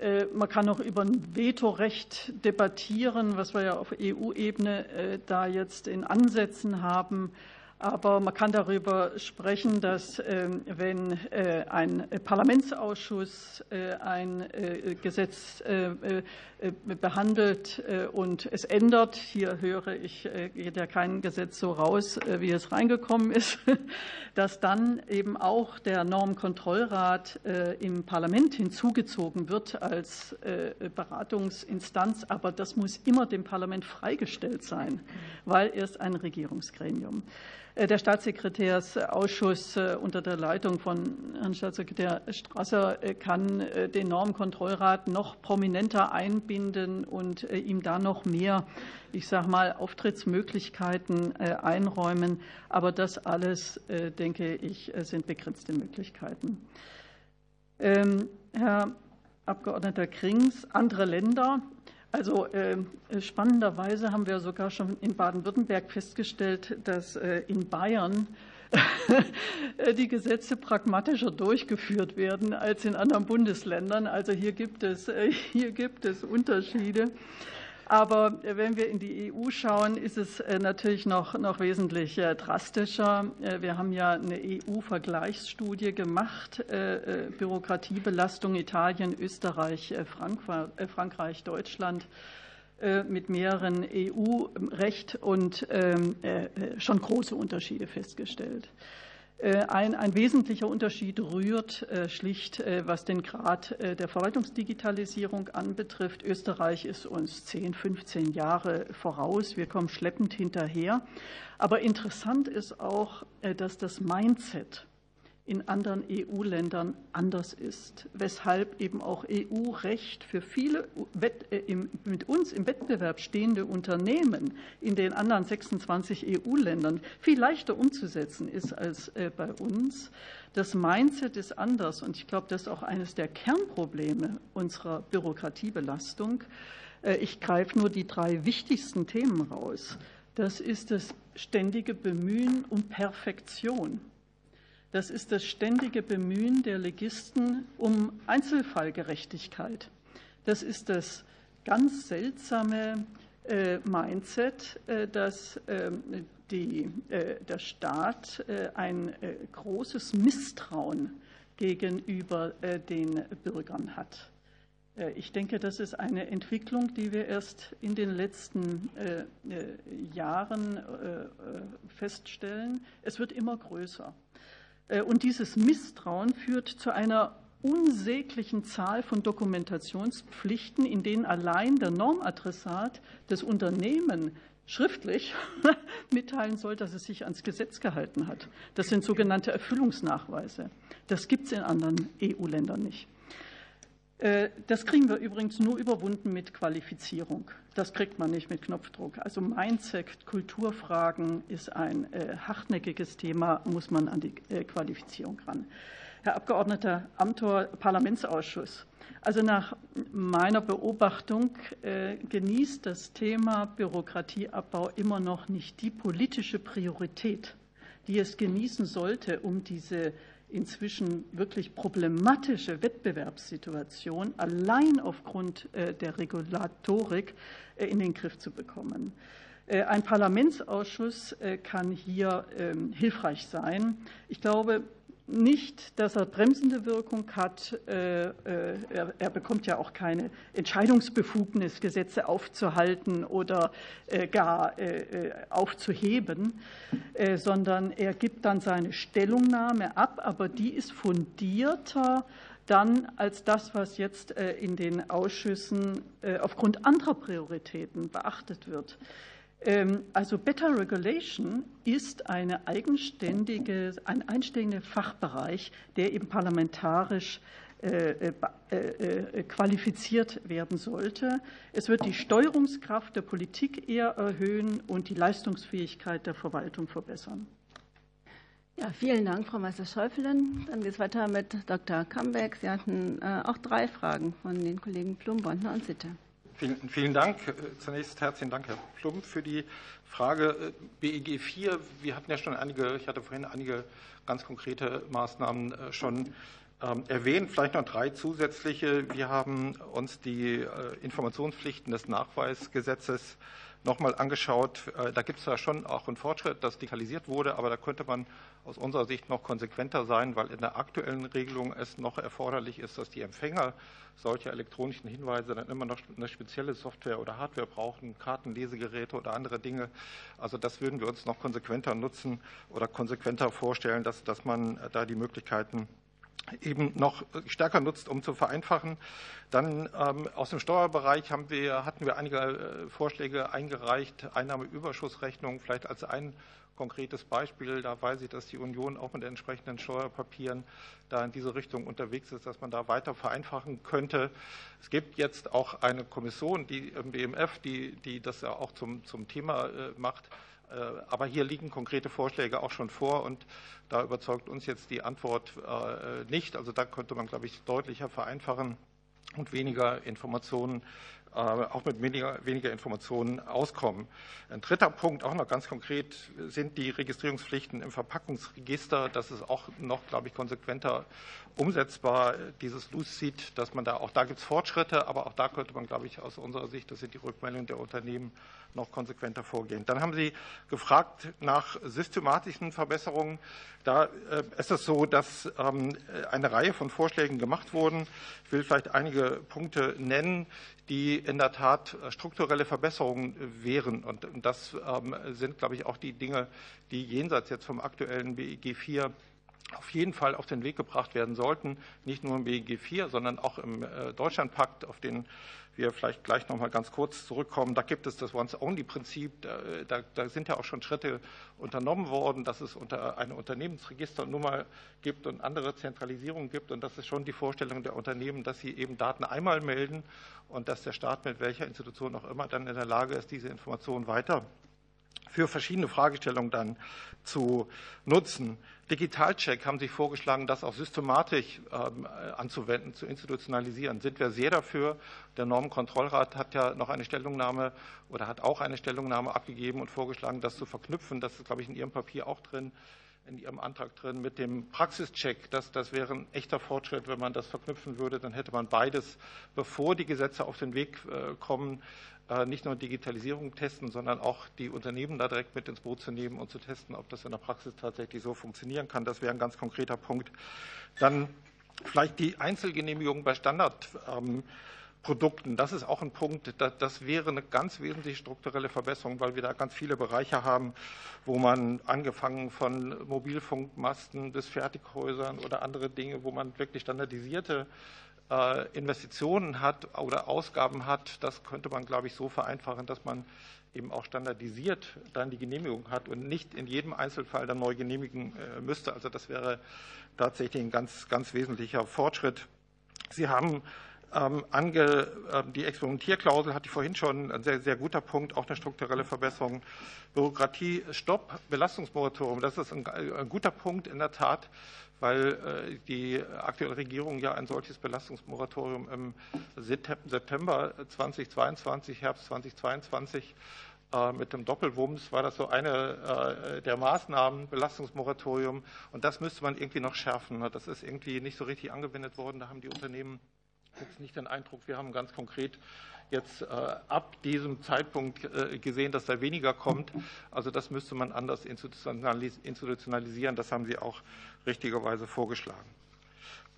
Äh, man kann auch über ein Vetorecht debattieren, was wir ja auf EU-Ebene äh, da jetzt in Ansätzen haben. Aber man kann darüber sprechen, dass ähm, wenn äh, ein Parlamentsausschuss äh, ein äh, Gesetz behandelt und es ändert, hier höre ich, geht ja kein Gesetz so raus, wie es reingekommen ist, dass dann eben auch der Normkontrollrat im Parlament hinzugezogen wird als Beratungsinstanz. Aber das muss immer dem Parlament freigestellt sein, weil er ist ein Regierungsgremium. Äh, der Staatssekretärsausschuss äh, unter der Leitung von Herrn Staatssekretär Strasser äh, kann den Normkontrollrat noch prominenter einbinden und ihm da noch mehr, ich sage mal, Auftrittsmöglichkeiten einräumen. Aber das alles, denke ich, sind begrenzte Möglichkeiten. Ähm, Herr Abgeordneter Krings, andere Länder also äh, spannenderweise haben wir sogar schon in Baden-Württemberg festgestellt, dass äh, in Bayern die Gesetze pragmatischer durchgeführt werden als in anderen Bundesländern. Also hier gibt es, äh, hier gibt es Unterschiede. Aber wenn wir in die EU schauen, ist es äh, natürlich noch, noch wesentlich äh, drastischer. Äh, wir haben ja eine EU-Vergleichsstudie gemacht, Bürokratiebelastung Italien, Österreich, Frankreich, Deutschland mit mehreren EU-Recht und ähm, schon große Unterschiede festgestellt. Äh, ein, ein, wesentlicher Unterschied rührt äh, schlicht, äh, was den Grad der Verwaltungsdigitalisierung anbetrifft. Österreich ist uns 10, 15 Jahre voraus. Wir kommen schleppend hinterher. Aber interessant ist auch, dass das Mindset in anderen EU-Ländern anders ist, weshalb eben auch EU-Recht für viele äh, mit uns im Wettbewerb stehende Unternehmen in den anderen 26 EU-Ländern viel leichter umzusetzen ist als äh, bei uns. Das Mindset ist anders und ich glaube, das ist auch eines der Kernprobleme unserer Bürokratiebelastung. Äh, ich greife nur die drei wichtigsten Themen raus. Das ist das ständige Bemühen um Perfektion. Das ist das ständige Bemühen der Legisten um Einzelfallgerechtigkeit. Das ist das ganz seltsame äh, Mindset, äh, dass ähm, die, äh, der Staat ein großes Misstrauen gegenüber den Bürgern hat. Ich denke, das ist eine Entwicklung, die wir erst in den letzten Jahren feststellen. Es wird immer größer. Äh, und dieses Misstrauen führt zu einer unsäglichen Zahl von Dokumentationspflichten, in denen allein der Normadressat des Unternehmen schriftlich mitteilen soll, dass es sich ans Gesetz gehalten hat. Das sind sogenannte Erfüllungsnachweise. Das gibt es in anderen EU-Ländern nicht. Äh, das kriegen wir übrigens nur überwunden mit Qualifizierung. Das kriegt man nicht mit Knopfdruck. Also Mindset, Kulturfragen ist ein äh, hartnäckiges Thema, muss man an die äh, Qualifizierung ran. Herr Abgeordneter Amthor, Parlamentsausschuss. Also nach meiner Beobachtung genießt das Thema Bürokratieabbau immer noch nicht die politische Priorität, die es genießen sollte, um diese inzwischen wirklich problematische Wettbewerbssituation allein aufgrund äh, der Regulatorik äh, in den Griff zu bekommen. Äh, ein Parlamentsausschuss kann hier ähm, hilfreich sein. Ich glaube, nicht, dass er bremsende Wirkung hat. Äh, äh, er, bekommt ja auch keine Entscheidungsbefugnis, Gesetze aufzuhalten oder äh, gar aufzuheben, sondern er gibt dann seine Stellungnahme ab, aber die ist fundierter dann als das, was jetzt in den Ausschüssen aufgrund anderer Prioritäten beachtet wird. Ähm, also Better Regulation ist eine eigenständige, ein eigenständiger Fachbereich, der eben parlamentarisch äh, äh, äh, qualifiziert werden sollte. Es wird die Steuerungskraft der Politik eher erhöhen und die Leistungsfähigkeit der Verwaltung verbessern. Ja, vielen Dank, Frau Meister-Schäufelin. Dann geht es weiter mit Dr. Kambeck. Sie hatten auch drei Fragen von den Kollegen Plum, Bondner und Sitte. Vielen, vielen Dank. Zunächst herzlichen Dank, Herr Plump, für die Frage BEG 4. Wir hatten ja schon einige, ich hatte vorhin einige ganz konkrete Maßnahmen äh, schon ähm, erwähnt, vielleicht noch drei zusätzliche. Wir haben uns die äh, Informationspflichten des Nachweisgesetzes nochmal angeschaut. Äh, da gibt es ja schon auch einen Fortschritt, dass digitalisiert wurde, aber da könnte man aus unserer Sicht noch konsequenter sein, weil in der aktuellen Regelung es noch erforderlich ist, dass die Empfänger solcher elektronischen Hinweise dann immer noch eine spezielle Software oder Hardware brauchen, Kartenlesegeräte oder andere Dinge. Also das würden wir uns noch konsequenter nutzen oder konsequenter vorstellen, dass, dass man da die Möglichkeiten eben noch stärker nutzt, um zu vereinfachen. Dann ähm, aus dem Steuerbereich haben wir, hatten wir einige äh, Vorschläge eingereicht, Einnahmeüberschussrechnung vielleicht als ein konkretes Beispiel. Da weiß ich, dass die Union auch mit entsprechenden Steuerpapieren da in diese Richtung unterwegs ist, dass man da weiter vereinfachen könnte. Es gibt jetzt auch eine Kommission, die im BMF, die, die das ja auch zum, zum Thema äh, macht. Äh, aber hier liegen konkrete Vorschläge auch schon vor und da überzeugt uns jetzt die Antwort äh, nicht. Also da könnte man, glaube ich, deutlicher vereinfachen und weniger Informationen auch mit weniger, weniger, Informationen auskommen. Ein dritter Punkt, auch noch ganz konkret, sind die Registrierungspflichten im Verpackungsregister. Das ist auch noch, glaube ich, konsequenter umsetzbar, dieses Lucid, dass man da, auch da gibt es Fortschritte, aber auch da könnte man, glaube ich, aus unserer Sicht, das sind die Rückmeldungen der Unternehmen, noch konsequenter vorgehen. Dann haben Sie gefragt nach systematischen Verbesserungen. Da äh, ist es so, dass ähm, eine Reihe von Vorschlägen gemacht wurden. Ich will vielleicht einige Punkte nennen, die in der Tat strukturelle Verbesserungen wären. Und das ähm, sind, glaube ich, auch die Dinge, die jenseits jetzt vom aktuellen BEG IV auf jeden Fall auf den Weg gebracht werden sollten, nicht nur im BEG IV, sondern auch im äh, Deutschlandpakt, auf den wir vielleicht gleich noch mal ganz kurz zurückkommen. Da gibt es das Once-Only-Prinzip. Da, da, sind ja auch schon Schritte unternommen worden, dass es unter eine Unternehmensregisternummer gibt und andere Zentralisierung gibt. Und das ist schon die Vorstellung der Unternehmen, dass sie eben Daten einmal melden und dass der Staat mit welcher Institution auch immer dann in der Lage ist, diese Informationen weiter für verschiedene Fragestellungen dann zu nutzen. Digitalcheck haben Sie vorgeschlagen, das auch systematisch ähm, anzuwenden, zu institutionalisieren. Sind wir sehr dafür. Der Normenkontrollrat hat ja noch eine Stellungnahme oder hat auch eine Stellungnahme abgegeben und vorgeschlagen, das zu verknüpfen. Das ist, glaube ich, in Ihrem Papier auch drin in Ihrem Antrag drin mit dem Praxischeck. Das, das wäre ein echter Fortschritt, wenn man das verknüpfen würde. Dann hätte man beides, bevor die Gesetze auf den Weg äh, kommen, äh, nicht nur Digitalisierung testen, sondern auch die Unternehmen da direkt mit ins Boot zu nehmen und zu testen, ob das in der Praxis tatsächlich so funktionieren kann. Das wäre ein ganz konkreter Punkt. Dann vielleicht die Einzelgenehmigung bei Standardprodukten. Das ist auch ein Punkt, das wäre eine ganz wesentliche strukturelle Verbesserung, weil wir da ganz viele Bereiche haben, wo man angefangen von Mobilfunkmasten bis Fertighäusern oder andere Dinge, wo man wirklich standardisierte äh, Investitionen hat oder Ausgaben hat, das könnte man, glaube ich, so vereinfachen, dass man eben auch standardisiert dann die Genehmigung hat und nicht in jedem Einzelfall dann neu genehmigen äh, müsste. Also das wäre tatsächlich ein ganz, ganz wesentlicher Fortschritt. Sie haben ähm, ange, äh, die Experimentierklausel hatte ich vorhin schon, ein sehr, sehr guter Punkt, auch eine strukturelle Verbesserung. Bürokratie, Stopp, Belastungsmoratorium, das ist ein, ein guter Punkt in der Tat weil äh, die aktuelle Regierung ja ein solches Belastungsmoratorium im September 2022, Herbst 2022 äh, mit dem Doppelwumms war das so eine äh, der Maßnahmen, Belastungsmoratorium. Und das müsste man irgendwie noch schärfen. Das ist irgendwie nicht so richtig angewendet worden. Da haben die Unternehmen jetzt nicht den Eindruck, wir haben ganz konkret jetzt äh, ab diesem Zeitpunkt äh, gesehen, dass da weniger kommt. Also das müsste man anders institutionalisieren. Das haben Sie auch richtigerweise vorgeschlagen.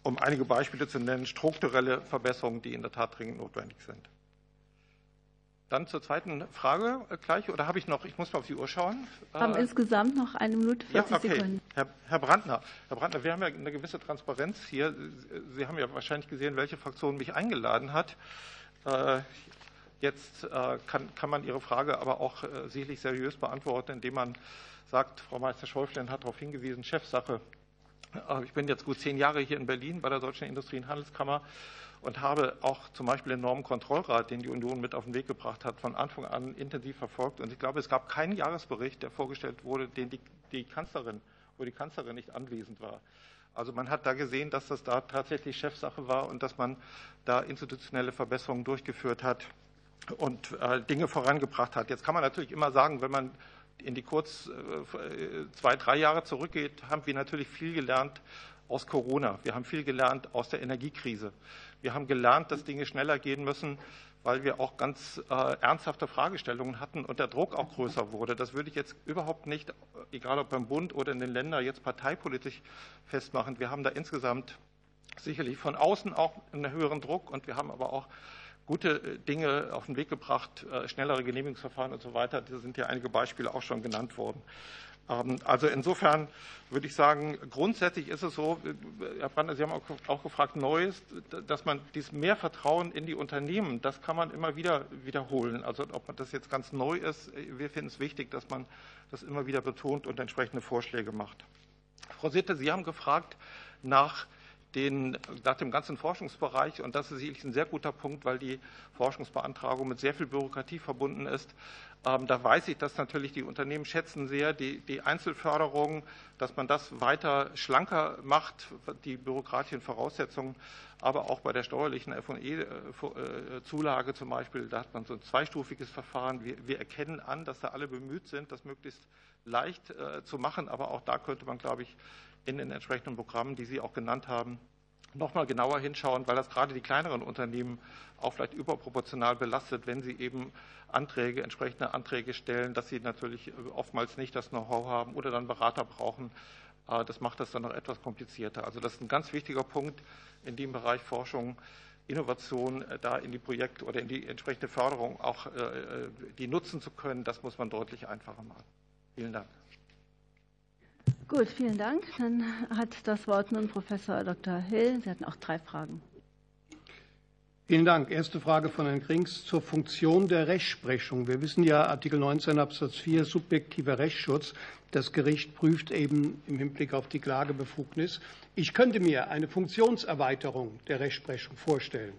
Um einige Beispiele zu nennen, strukturelle Verbesserungen, die in der Tat dringend notwendig sind. Dann zur zweiten Frage äh, gleich, oder habe ich noch, ich muss mal auf die Uhr schauen. Wir haben äh, insgesamt noch eine Minute 40 ja, okay. Sekunden. Herr, Herr, Brandner, Herr Brandner, wir haben ja eine gewisse Transparenz hier. Sie haben ja wahrscheinlich gesehen, welche Fraktion mich eingeladen hat. Äh, jetzt kann, kann man Ihre Frage aber auch sicherlich seriös beantworten, indem man sagt, Frau Meister-Schäuflein hat darauf hingewiesen, Chefsache. Ich bin jetzt gut zehn Jahre hier in Berlin bei der Deutschen Industrie- und Handelskammer und habe auch zum Beispiel den Normenkontrollrat, den die Union mit auf den Weg gebracht hat, von Anfang an intensiv verfolgt. Und ich glaube, es gab keinen Jahresbericht, der vorgestellt wurde, den die, die Kanzlerin, wo die Kanzlerin nicht anwesend war. Also man hat da gesehen, dass das da tatsächlich Chefsache war und dass man da institutionelle Verbesserungen durchgeführt hat und äh, Dinge vorangebracht hat. Jetzt kann man natürlich immer sagen, wenn man in die kurz äh, zwei, drei Jahre zurückgeht, haben wir natürlich viel gelernt aus Corona. Wir haben viel gelernt aus der Energiekrise. Wir haben gelernt, dass Dinge schneller gehen müssen, weil wir auch ganz äh, ernsthafte Fragestellungen hatten und der Druck auch größer wurde. Das würde ich jetzt überhaupt nicht, egal ob beim Bund oder in den Ländern, jetzt parteipolitisch festmachen. Wir haben da insgesamt sicherlich von außen auch einen höheren Druck und wir haben aber auch gute äh, Dinge auf den Weg gebracht, äh, schnellere Genehmigungsverfahren und so weiter. Da sind ja einige Beispiele auch schon genannt worden. Ähm, also insofern würde ich sagen, grundsätzlich ist es so, äh, Herr Brandner, Sie haben auch gefragt, Neues, dass man dieses mehr Vertrauen in die Unternehmen, das kann man immer wieder wiederholen. Also ob man das jetzt ganz neu ist, wir finden es wichtig, dass man das immer wieder betont und entsprechende Vorschläge macht. Frau Sitte, Sie haben gefragt nach den, nach dem ganzen Forschungsbereich. Und das ist sicherlich ein sehr guter Punkt, weil die Forschungsbeantragung mit sehr viel Bürokratie verbunden ist. Ähm, da weiß ich, dass natürlich die Unternehmen schätzen sehr die, die Einzelförderung, dass man das weiter schlanker macht, die bürokratischen Voraussetzungen. Aber auch bei der steuerlichen F&E-Zulage zum Beispiel, da hat man so ein zweistufiges Verfahren. Wir, wir erkennen an, dass da alle bemüht sind, das möglichst leicht äh, zu machen. Aber auch da könnte man, glaube ich, in den entsprechenden Programmen, die Sie auch genannt haben, noch mal genauer hinschauen, weil das gerade die kleineren Unternehmen auch vielleicht überproportional belastet, wenn sie eben Anträge, entsprechende Anträge stellen, dass sie natürlich oftmals nicht das Know-how haben oder dann Berater brauchen. Äh, das macht das dann noch etwas komplizierter. Also das ist ein ganz wichtiger Punkt in dem Bereich Forschung, Innovation, äh, da in die Projekt- oder in die entsprechende Förderung auch äh, die nutzen zu können. Das muss man deutlich einfacher machen. Vielen Dank. Gut, vielen Dank. Dann hat das Wort nun Professor Dr. Hill. Sie hatten auch drei Fragen. Vielen Dank. Erste Frage von Herrn Krings zur Funktion der Rechtsprechung. Wir wissen ja, Artikel 19 Absatz 4, subjektiver Rechtsschutz. Das Gericht prüft eben im Hinblick auf die Klagebefugnis. Ich könnte mir eine Funktionserweiterung der Rechtsprechung vorstellen.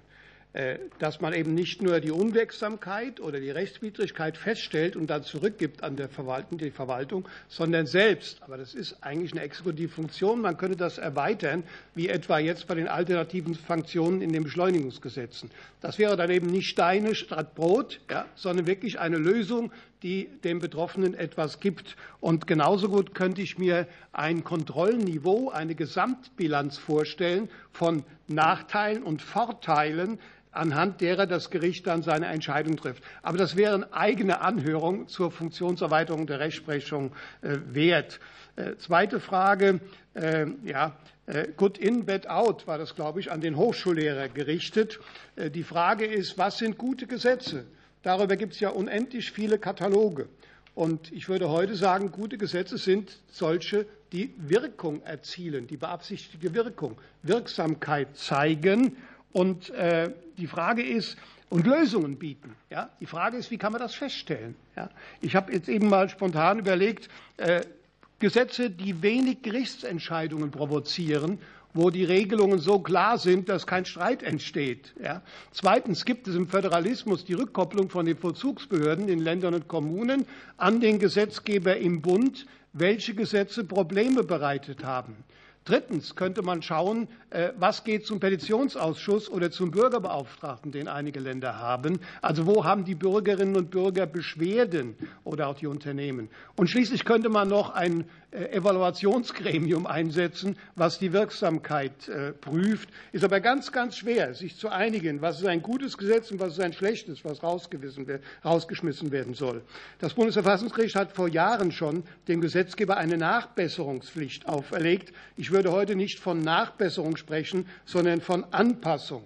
Äh, dass man eben nicht nur die Unwirksamkeit oder die Rechtswidrigkeit feststellt und dann zurückgibt an der Verwaltung, die Verwaltung, sondern selbst. Aber das ist eigentlich eine Exekutivfunktion. Man könnte das erweitern, wie etwa jetzt bei den alternativen Funktionen in den Beschleunigungsgesetzen. Das wäre dann eben nicht Steine statt Brot, ja, sondern wirklich eine Lösung, die dem Betroffenen etwas gibt. Und genauso gut könnte ich mir ein Kontrollniveau, eine Gesamtbilanz vorstellen von Nachteilen und Vorteilen anhand derer das Gericht dann seine Entscheidung trifft. Aber das wären eigene Anhörungen zur Funktionserweiterung der Rechtsprechung äh, wert. Äh, zweite Frage, äh, ja, Good in, bad out war das, glaube ich, an den Hochschullehrer gerichtet. Die Frage ist, was sind gute Gesetze? Darüber gibt es ja unendlich viele Kataloge. Und ich würde heute sagen, gute Gesetze sind solche, die Wirkung erzielen, die beabsichtigte Wirkung, Wirksamkeit zeigen und äh, die Frage ist, und Lösungen bieten. Ja? Die Frage ist, wie kann man das feststellen? Ja? Ich habe jetzt eben mal spontan überlegt, äh, Gesetze, die wenig Gerichtsentscheidungen provozieren, wo die Regelungen so klar sind, dass kein Streit entsteht. Ja? Zweitens gibt es im Föderalismus die Rückkopplung von den Vollzugsbehörden in Ländern und Kommunen an den Gesetzgeber im Bund, welche Gesetze Probleme bereitet haben. Drittens könnte man schauen, äh, was geht zum Petitionsausschuss oder zum Bürgerbeauftragten, den einige Länder haben. Also wo haben die Bürgerinnen und Bürger Beschwerden oder auch die Unternehmen. Und schließlich könnte man noch ein äh, Evaluationsgremium einsetzen, was die Wirksamkeit äh, prüft. Ist aber ganz, ganz schwer, sich zu einigen, was ist ein gutes Gesetz und was ist ein schlechtes, was rausgeschmissen werden soll. Das Bundesverfassungsgericht hat vor Jahren schon dem Gesetzgeber eine Nachbesserungspflicht auferlegt. Ich würde heute nicht von Nachbesserung sprechen, sondern von Anpassung.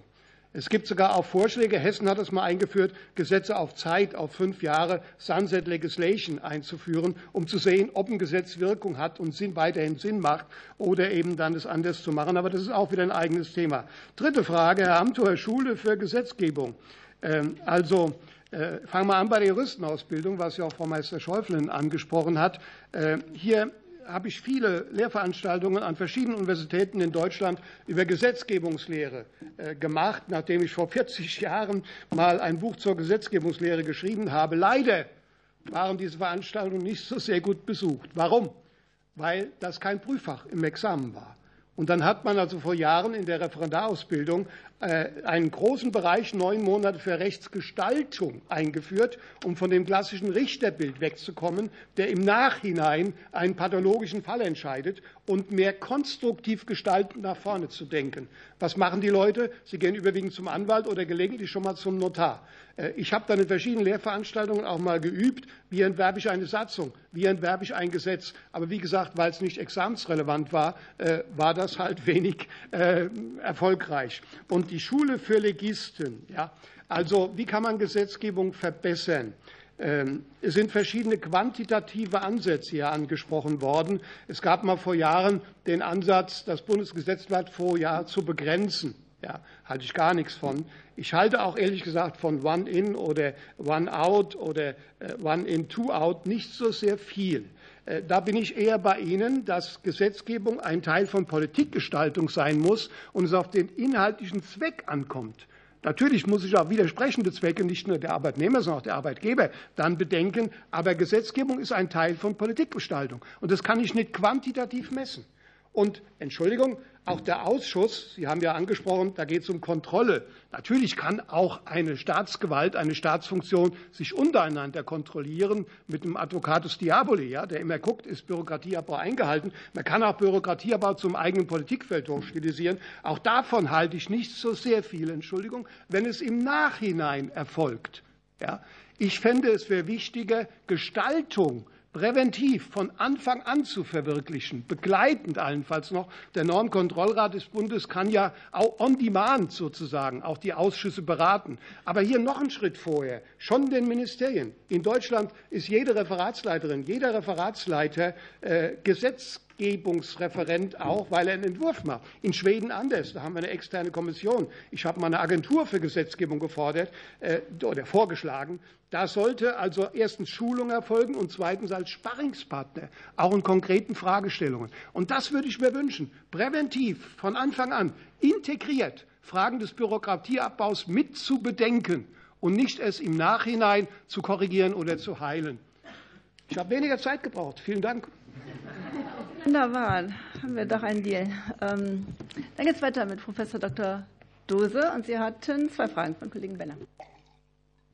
Es gibt sogar auch Vorschläge, Hessen hat es mal eingeführt, Gesetze auf Zeit, auf fünf Jahre, Sunset Legislation einzuführen, um zu sehen, ob ein Gesetz Wirkung hat und Sinn, weiterhin Sinn macht oder eben dann es anders zu machen. Aber das ist auch wieder ein eigenes Thema. Dritte Frage, Herr Amthor, Schule für Gesetzgebung. Ähm, also, äh, fangen wir an bei der Juristenausbildung, was ja auch Frau Meister Schäuflen angesprochen hat. Äh, hier habe ich viele Lehrveranstaltungen an verschiedenen Universitäten in Deutschland über Gesetzgebungslehre äh, gemacht, nachdem ich vor 40 Jahren mal ein Buch zur Gesetzgebungslehre geschrieben habe. Leider waren diese Veranstaltungen nicht so sehr gut besucht. Warum? Weil das kein Prüffach im Examen war. Und dann hat man also vor Jahren in der Referendarausbildung einen großen Bereich, neun Monate für Rechtsgestaltung eingeführt, um von dem klassischen Richterbild wegzukommen, der im Nachhinein einen pathologischen Fall entscheidet und mehr konstruktiv gestaltend nach vorne zu denken. Was machen die Leute? Sie gehen überwiegend zum Anwalt oder gelegentlich schon mal zum Notar. Äh, ich habe dann in verschiedenen Lehrveranstaltungen auch mal geübt, wie entwerbe ich eine Satzung, wie entwerbe ich ein Gesetz. Aber wie gesagt, weil es nicht examensrelevant war, äh, war das halt wenig äh, erfolgreich. Und die Schule für Legisten, ja, also wie kann man Gesetzgebung verbessern? Ähm, es sind verschiedene quantitative Ansätze hier angesprochen worden. Es gab mal vor Jahren den Ansatz, das Bundesgesetzblatt pro Jahr zu begrenzen. Ja, halte ich gar nichts von. Ich halte auch ehrlich gesagt von One in oder One out oder äh, One in, Two out nicht so sehr viel. Äh, da bin ich eher bei Ihnen, dass Gesetzgebung ein Teil von Politikgestaltung sein muss und es auf den inhaltlichen Zweck ankommt. Natürlich muss ich auch widersprechende Zwecke, nicht nur der Arbeitnehmer, sondern auch der Arbeitgeber, dann bedenken. Aber Gesetzgebung ist ein Teil von Politikgestaltung. Und das kann ich nicht quantitativ messen. Und Entschuldigung, auch der Ausschuss, Sie haben ja angesprochen, da geht es um Kontrolle. Natürlich kann auch eine Staatsgewalt, eine Staatsfunktion sich untereinander kontrollieren mit einem Advocatus Diaboli, ja, der immer guckt, ist Bürokratieabbau eingehalten. Man kann auch Bürokratieabbau zum eigenen Politikfeld hochstilisieren. Auch davon halte ich nicht so sehr viel, Entschuldigung, wenn es im Nachhinein erfolgt. Ja. Ich fände, es wäre wichtiger, Gestaltung präventiv von Anfang an zu verwirklichen, begleitend allenfalls noch. Der Normkontrollrat des Bundes kann ja auch on demand sozusagen auch die Ausschüsse beraten. Aber hier noch einen Schritt vorher, schon den Ministerien. In Deutschland ist jede Referatsleiterin, jeder Referatsleiter äh, Gesetz Gesetzgebungsreferent auch, weil er einen Entwurf macht. In Schweden anders. Da haben wir eine externe Kommission. Ich habe mal eine Agentur für Gesetzgebung gefordert äh, oder vorgeschlagen. Da sollte also erstens Schulung erfolgen und zweitens als Sparringspartner auch in konkreten Fragestellungen. Und das würde ich mir wünschen. Präventiv von Anfang an integriert Fragen des Bürokratieabbaus mit zu bedenken und nicht es im Nachhinein zu korrigieren oder zu heilen. Ich habe weniger Zeit gebraucht. Vielen Dank. Wunderbar, haben wir doch einen Deal. Ähm, dann geht es weiter mit Professor Dr. Dose und Sie hatten zwei Fragen von Kollegen Benner.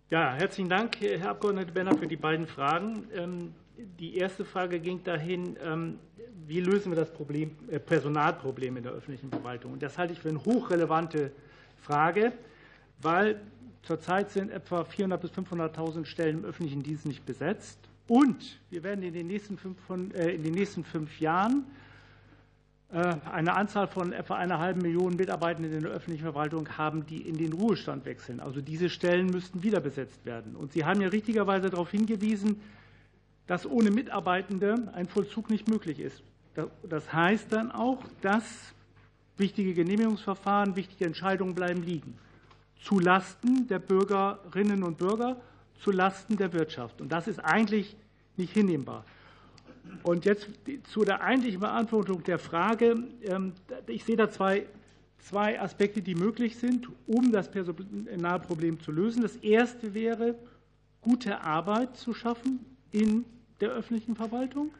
Ja, herzlichen Dank, Herr Abgeordneter Benner, für die beiden Fragen. Ähm, die erste Frage ging dahin, ähm, wie lösen wir das Problem, äh, Personalproblem in der öffentlichen Verwaltung? Und das halte ich für eine hochrelevante Frage, weil zurzeit sind etwa 400.000 bis 500.000 Stellen im öffentlichen Dienst nicht besetzt. Und wir werden in den nächsten fünf, von, äh, in den nächsten fünf Jahren äh, eine Anzahl von etwa einer halben Million Mitarbeitenden in der öffentlichen Verwaltung haben, die in den Ruhestand wechseln. Also diese Stellen müssten wieder besetzt werden. Und Sie haben ja richtigerweise darauf hingewiesen, dass ohne Mitarbeitende ein Vollzug nicht möglich ist. Das heißt dann auch, dass wichtige Genehmigungsverfahren, wichtige Entscheidungen bleiben liegen. Zu Lasten der Bürgerinnen und Bürger zu Lasten der Wirtschaft. Und das ist eigentlich nicht hinnehmbar. Und jetzt zu der eigentlichen Beantwortung der Frage. Ähm, ich sehe da zwei, zwei Aspekte, die möglich sind, um das Personalproblem zu lösen. Das erste wäre, gute Arbeit zu schaffen in der öffentlichen Verwaltung.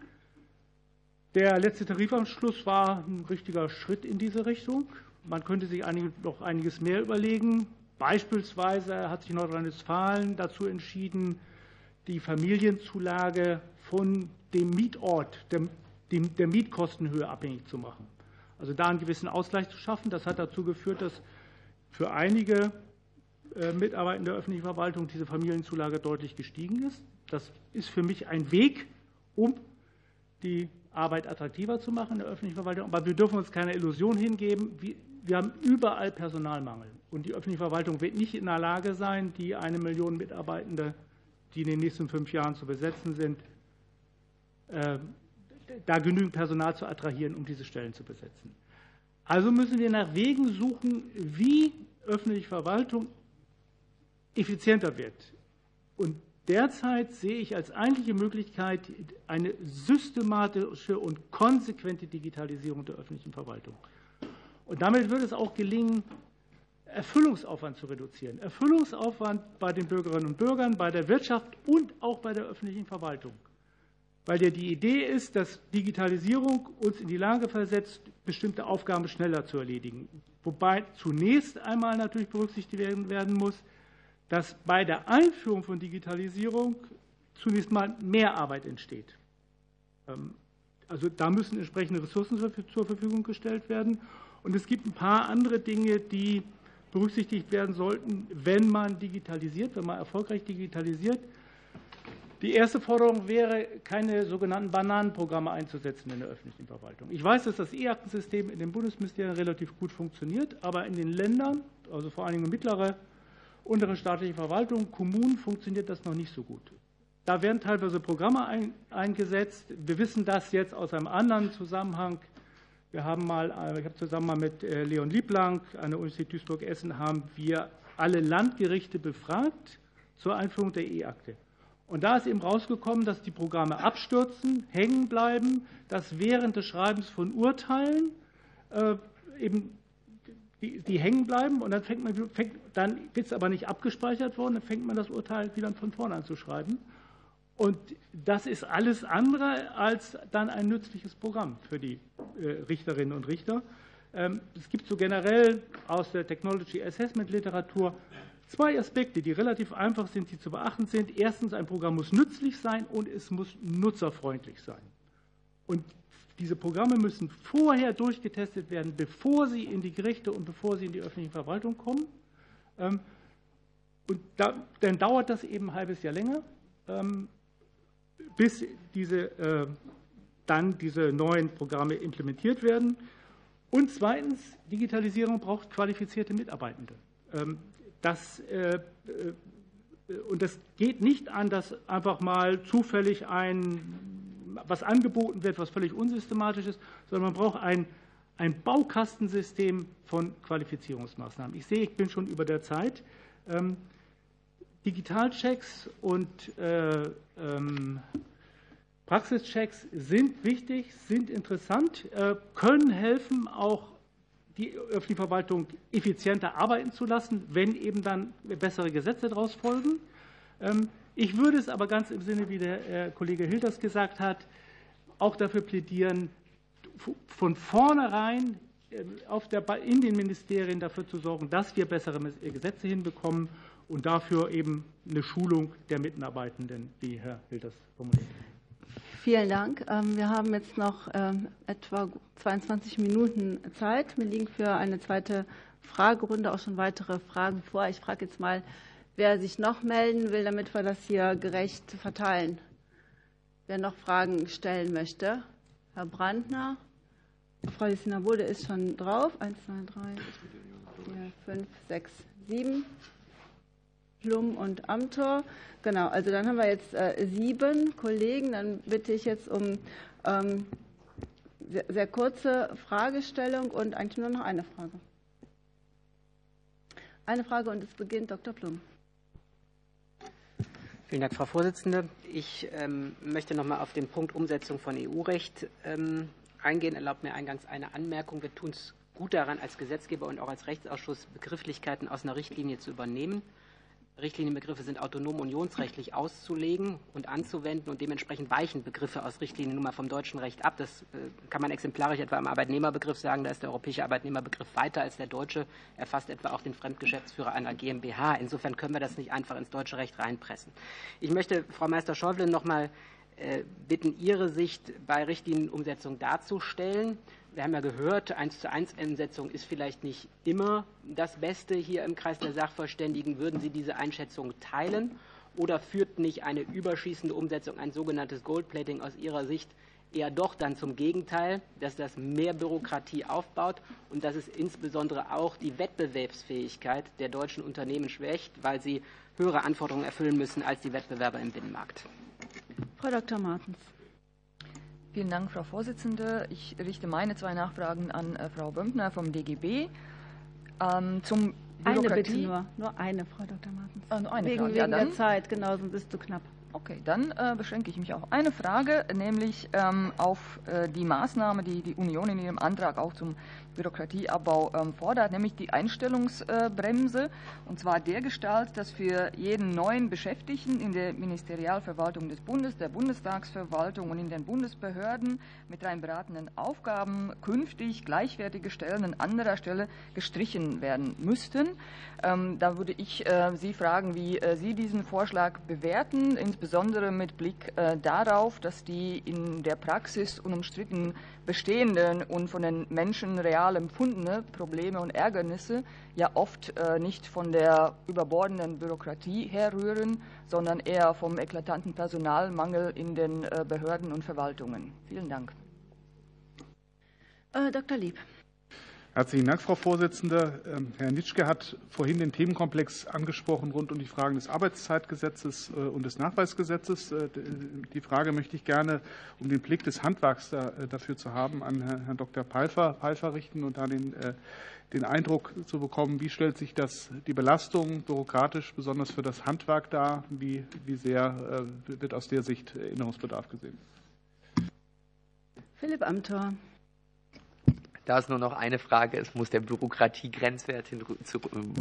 Der letzte Tarifanschluss war ein richtiger Schritt in diese Richtung. Man könnte sich noch einiges mehr überlegen. Beispielsweise hat sich Nordrhein-Westfalen dazu entschieden, die Familienzulage von dem Mietort, der Mietkostenhöhe abhängig zu machen. Also da einen gewissen Ausgleich zu schaffen. Das hat dazu geführt, dass für einige äh, Mitarbeiter der öffentlichen Verwaltung diese Familienzulage deutlich gestiegen ist. Das ist für mich ein Weg, um die Arbeit attraktiver zu machen in der öffentlichen Verwaltung. Aber wir dürfen uns keine Illusion hingeben. Wir haben überall Personalmangel. Und die öffentliche Verwaltung wird nicht in der Lage sein, die eine Million Mitarbeitende, die in den nächsten fünf Jahren zu besetzen sind, äh, da genügend Personal zu attrahieren, um diese Stellen zu besetzen. Also müssen wir nach Wegen suchen, wie öffentliche Verwaltung effizienter wird. Und derzeit sehe ich als eigentliche Möglichkeit eine systematische und konsequente Digitalisierung der öffentlichen Verwaltung. Und damit wird es auch gelingen, Erfüllungsaufwand zu reduzieren. Erfüllungsaufwand bei den Bürgerinnen und Bürgern, bei der Wirtschaft und auch bei der öffentlichen Verwaltung. weil ja die Idee ist, dass Digitalisierung uns in die Lage versetzt, bestimmte Aufgaben schneller zu erledigen. Wobei zunächst einmal natürlich berücksichtigt werden muss, dass bei der Einführung von Digitalisierung zunächst mal mehr Arbeit entsteht. Ähm, also da müssen entsprechende Ressourcen zur Verfügung gestellt werden. Und es gibt ein paar andere Dinge, die berücksichtigt werden sollten, wenn man digitalisiert, wenn man erfolgreich digitalisiert. Die erste Forderung wäre, keine sogenannten Bananenprogramme einzusetzen in der öffentlichen Verwaltung. Ich weiß, dass das E-Aktensystem in den Bundesministerien relativ gut funktioniert, aber in den Ländern, also vor allen Dingen mittlere, untere staatliche Verwaltung, Kommunen, funktioniert das noch nicht so gut. Da werden teilweise Programme eingesetzt. Wir wissen das jetzt aus einem anderen Zusammenhang. Wir haben mal, ich habe zusammen mal mit äh, Leon Lieblang an der Universität Duisburg-Essen haben wir alle Landgerichte befragt zur Einführung der E-Akte. Und da ist eben rausgekommen, dass die Programme abstürzen, hängen bleiben, dass während des Schreibens von Urteilen äh, eben die, die, hängen bleiben und dann fängt man, fängt, dann wird es aber nicht abgespeichert worden, dann fängt man das Urteil wieder von vorne an zu schreiben. Und das ist alles andere als dann ein nützliches Programm für die äh, Richterinnen und Richter. Ähm, es gibt so generell aus der Technology Assessment Literatur zwei Aspekte, die relativ einfach sind, die zu beachten sind. Erstens, ein Programm muss nützlich sein und es muss nutzerfreundlich sein. Und diese Programme müssen vorher durchgetestet werden, bevor sie in die Gerichte und bevor sie in die öffentliche Verwaltung kommen. Ähm, und dann dauert das eben ein halbes Jahr länger. Ähm, bis diese, äh, dann diese neuen Programme implementiert werden. Und zweitens, Digitalisierung braucht qualifizierte Mitarbeitende. Ähm, das, äh, äh, und das geht nicht an, dass einfach mal zufällig ein, was angeboten wird, was völlig unsystematisch ist, sondern man braucht ein, ein Baukastensystem von Qualifizierungsmaßnahmen. Ich sehe, ich bin schon über der Zeit. Ähm, Digitalchecks und äh, ähm, Praxischecks sind wichtig, sind interessant, äh, können helfen, auch die öffentliche Verwaltung effizienter arbeiten zu lassen, wenn eben dann bessere Gesetze daraus folgen. Ähm, ich würde es aber ganz im Sinne, wie der Kollege Hilders gesagt hat, auch dafür plädieren, von vornherein äh, in den Ministerien dafür zu sorgen, dass wir bessere Gesetze hinbekommen und dafür eben eine Schulung der Mitarbeitenden, wie Herr Hilders formuliert. Vielen Dank. Ähm, wir haben jetzt noch ähm, etwa 22 Minuten Zeit. Mir liegen für eine zweite Fragerunde auch schon weitere Fragen vor. Ich frage jetzt mal, wer sich noch melden will, damit wir das hier gerecht verteilen. Wer noch Fragen stellen möchte? Herr Brandner. Frau Jessina Bode ist schon drauf. Eins, zwei, drei, vier, fünf, sechs, sieben. Plum und Amtor. Genau, also dann haben wir jetzt äh, sieben Kollegen. Dann bitte ich jetzt um ähm, sehr, sehr kurze Fragestellung und eigentlich nur noch eine Frage. Eine Frage und es beginnt Dr. Plum. Vielen Dank, Frau Vorsitzende. Ich ähm, möchte noch mal auf den Punkt Umsetzung von EU-Recht ähm, eingehen. Erlaubt mir eingangs eine Anmerkung. Wir tun es gut daran, als Gesetzgeber und auch als Rechtsausschuss Begrifflichkeiten aus einer Richtlinie zu übernehmen. Richtlinienbegriffe sind autonom unionsrechtlich auszulegen und anzuwenden und dementsprechend weichen Begriffe aus Richtlinien nun mal vom deutschen Recht ab. Das äh, kann man exemplarisch etwa im Arbeitnehmerbegriff sagen. Da ist der europäische Arbeitnehmerbegriff weiter als der deutsche, erfasst etwa auch den Fremdgeschäftsführer einer GmbH. Insofern können wir das nicht einfach ins deutsche Recht reinpressen. Ich möchte Frau Meister-Schäuble noch mal äh, bitten, Ihre Sicht bei Richtlinienumsetzung darzustellen. Wir haben ja gehört, 1 zu 1 Umsetzung ist vielleicht nicht immer das Beste hier im Kreis der Sachverständigen. Würden Sie diese Einschätzung teilen? Oder führt nicht eine überschießende Umsetzung, ein sogenanntes Goldplating aus Ihrer Sicht eher doch dann zum Gegenteil, dass das mehr Bürokratie aufbaut und dass es insbesondere auch die Wettbewerbsfähigkeit der deutschen Unternehmen schwächt, weil sie höhere Anforderungen erfüllen müssen als die Wettbewerber im Binnenmarkt? Frau Dr. Martens. Vielen Dank, Frau Vorsitzende. Ich richte meine zwei Nachfragen an äh, Frau Bömpner vom DGB. Ähm, zum eine bitte nur, nur eine, Frau Dr. Martens. Oh, eine wegen, Frage. wegen ja, der Zeit, genau, sonst bist du knapp. Okay, dann äh, beschränke ich mich auf eine Frage, nämlich ähm, auf äh, die Maßnahme, die die Union in ihrem Antrag auch zum Bürokratieabbau ähm, fordert, nämlich die Einstellungsbremse, und zwar der Gestalt, dass für jeden neuen Beschäftigten in der Ministerialverwaltung des Bundes, der Bundestagsverwaltung und in den Bundesbehörden mit rein beratenden Aufgaben künftig gleichwertige Stellen an anderer Stelle gestrichen werden müssten. Ähm, da würde ich äh, Sie fragen, wie äh, Sie diesen Vorschlag bewerten, insbesondere mit Blick äh, darauf, dass die in der Praxis unumstritten bestehenden und von den Menschen real empfundene Probleme und Ärgernisse ja oft nicht von der überbordenden Bürokratie herrühren, sondern eher vom eklatanten Personalmangel in den Behörden und Verwaltungen. Vielen Dank. Dr. Lieb. Herzlichen Dank, Frau Vorsitzende. Ähm, Herr Nitschke hat vorhin den Themenkomplex angesprochen rund um die Fragen des Arbeitszeitgesetzes äh, und des Nachweisgesetzes. Äh, die Frage möchte ich gerne, um den Blick des Handwerks äh, dafür zu haben, an Herrn Dr. Pfeiffer, Pfeiffer richten und da den, den Eindruck zu bekommen, wie stellt sich das, die Belastung bürokratisch besonders für das Handwerk dar? Wie, wie sehr wird aus der Sicht Erinnerungsbedarf gesehen? Philipp Amthor. Da ist nur noch eine Frage. Es muss der Bürokratiegrenzwert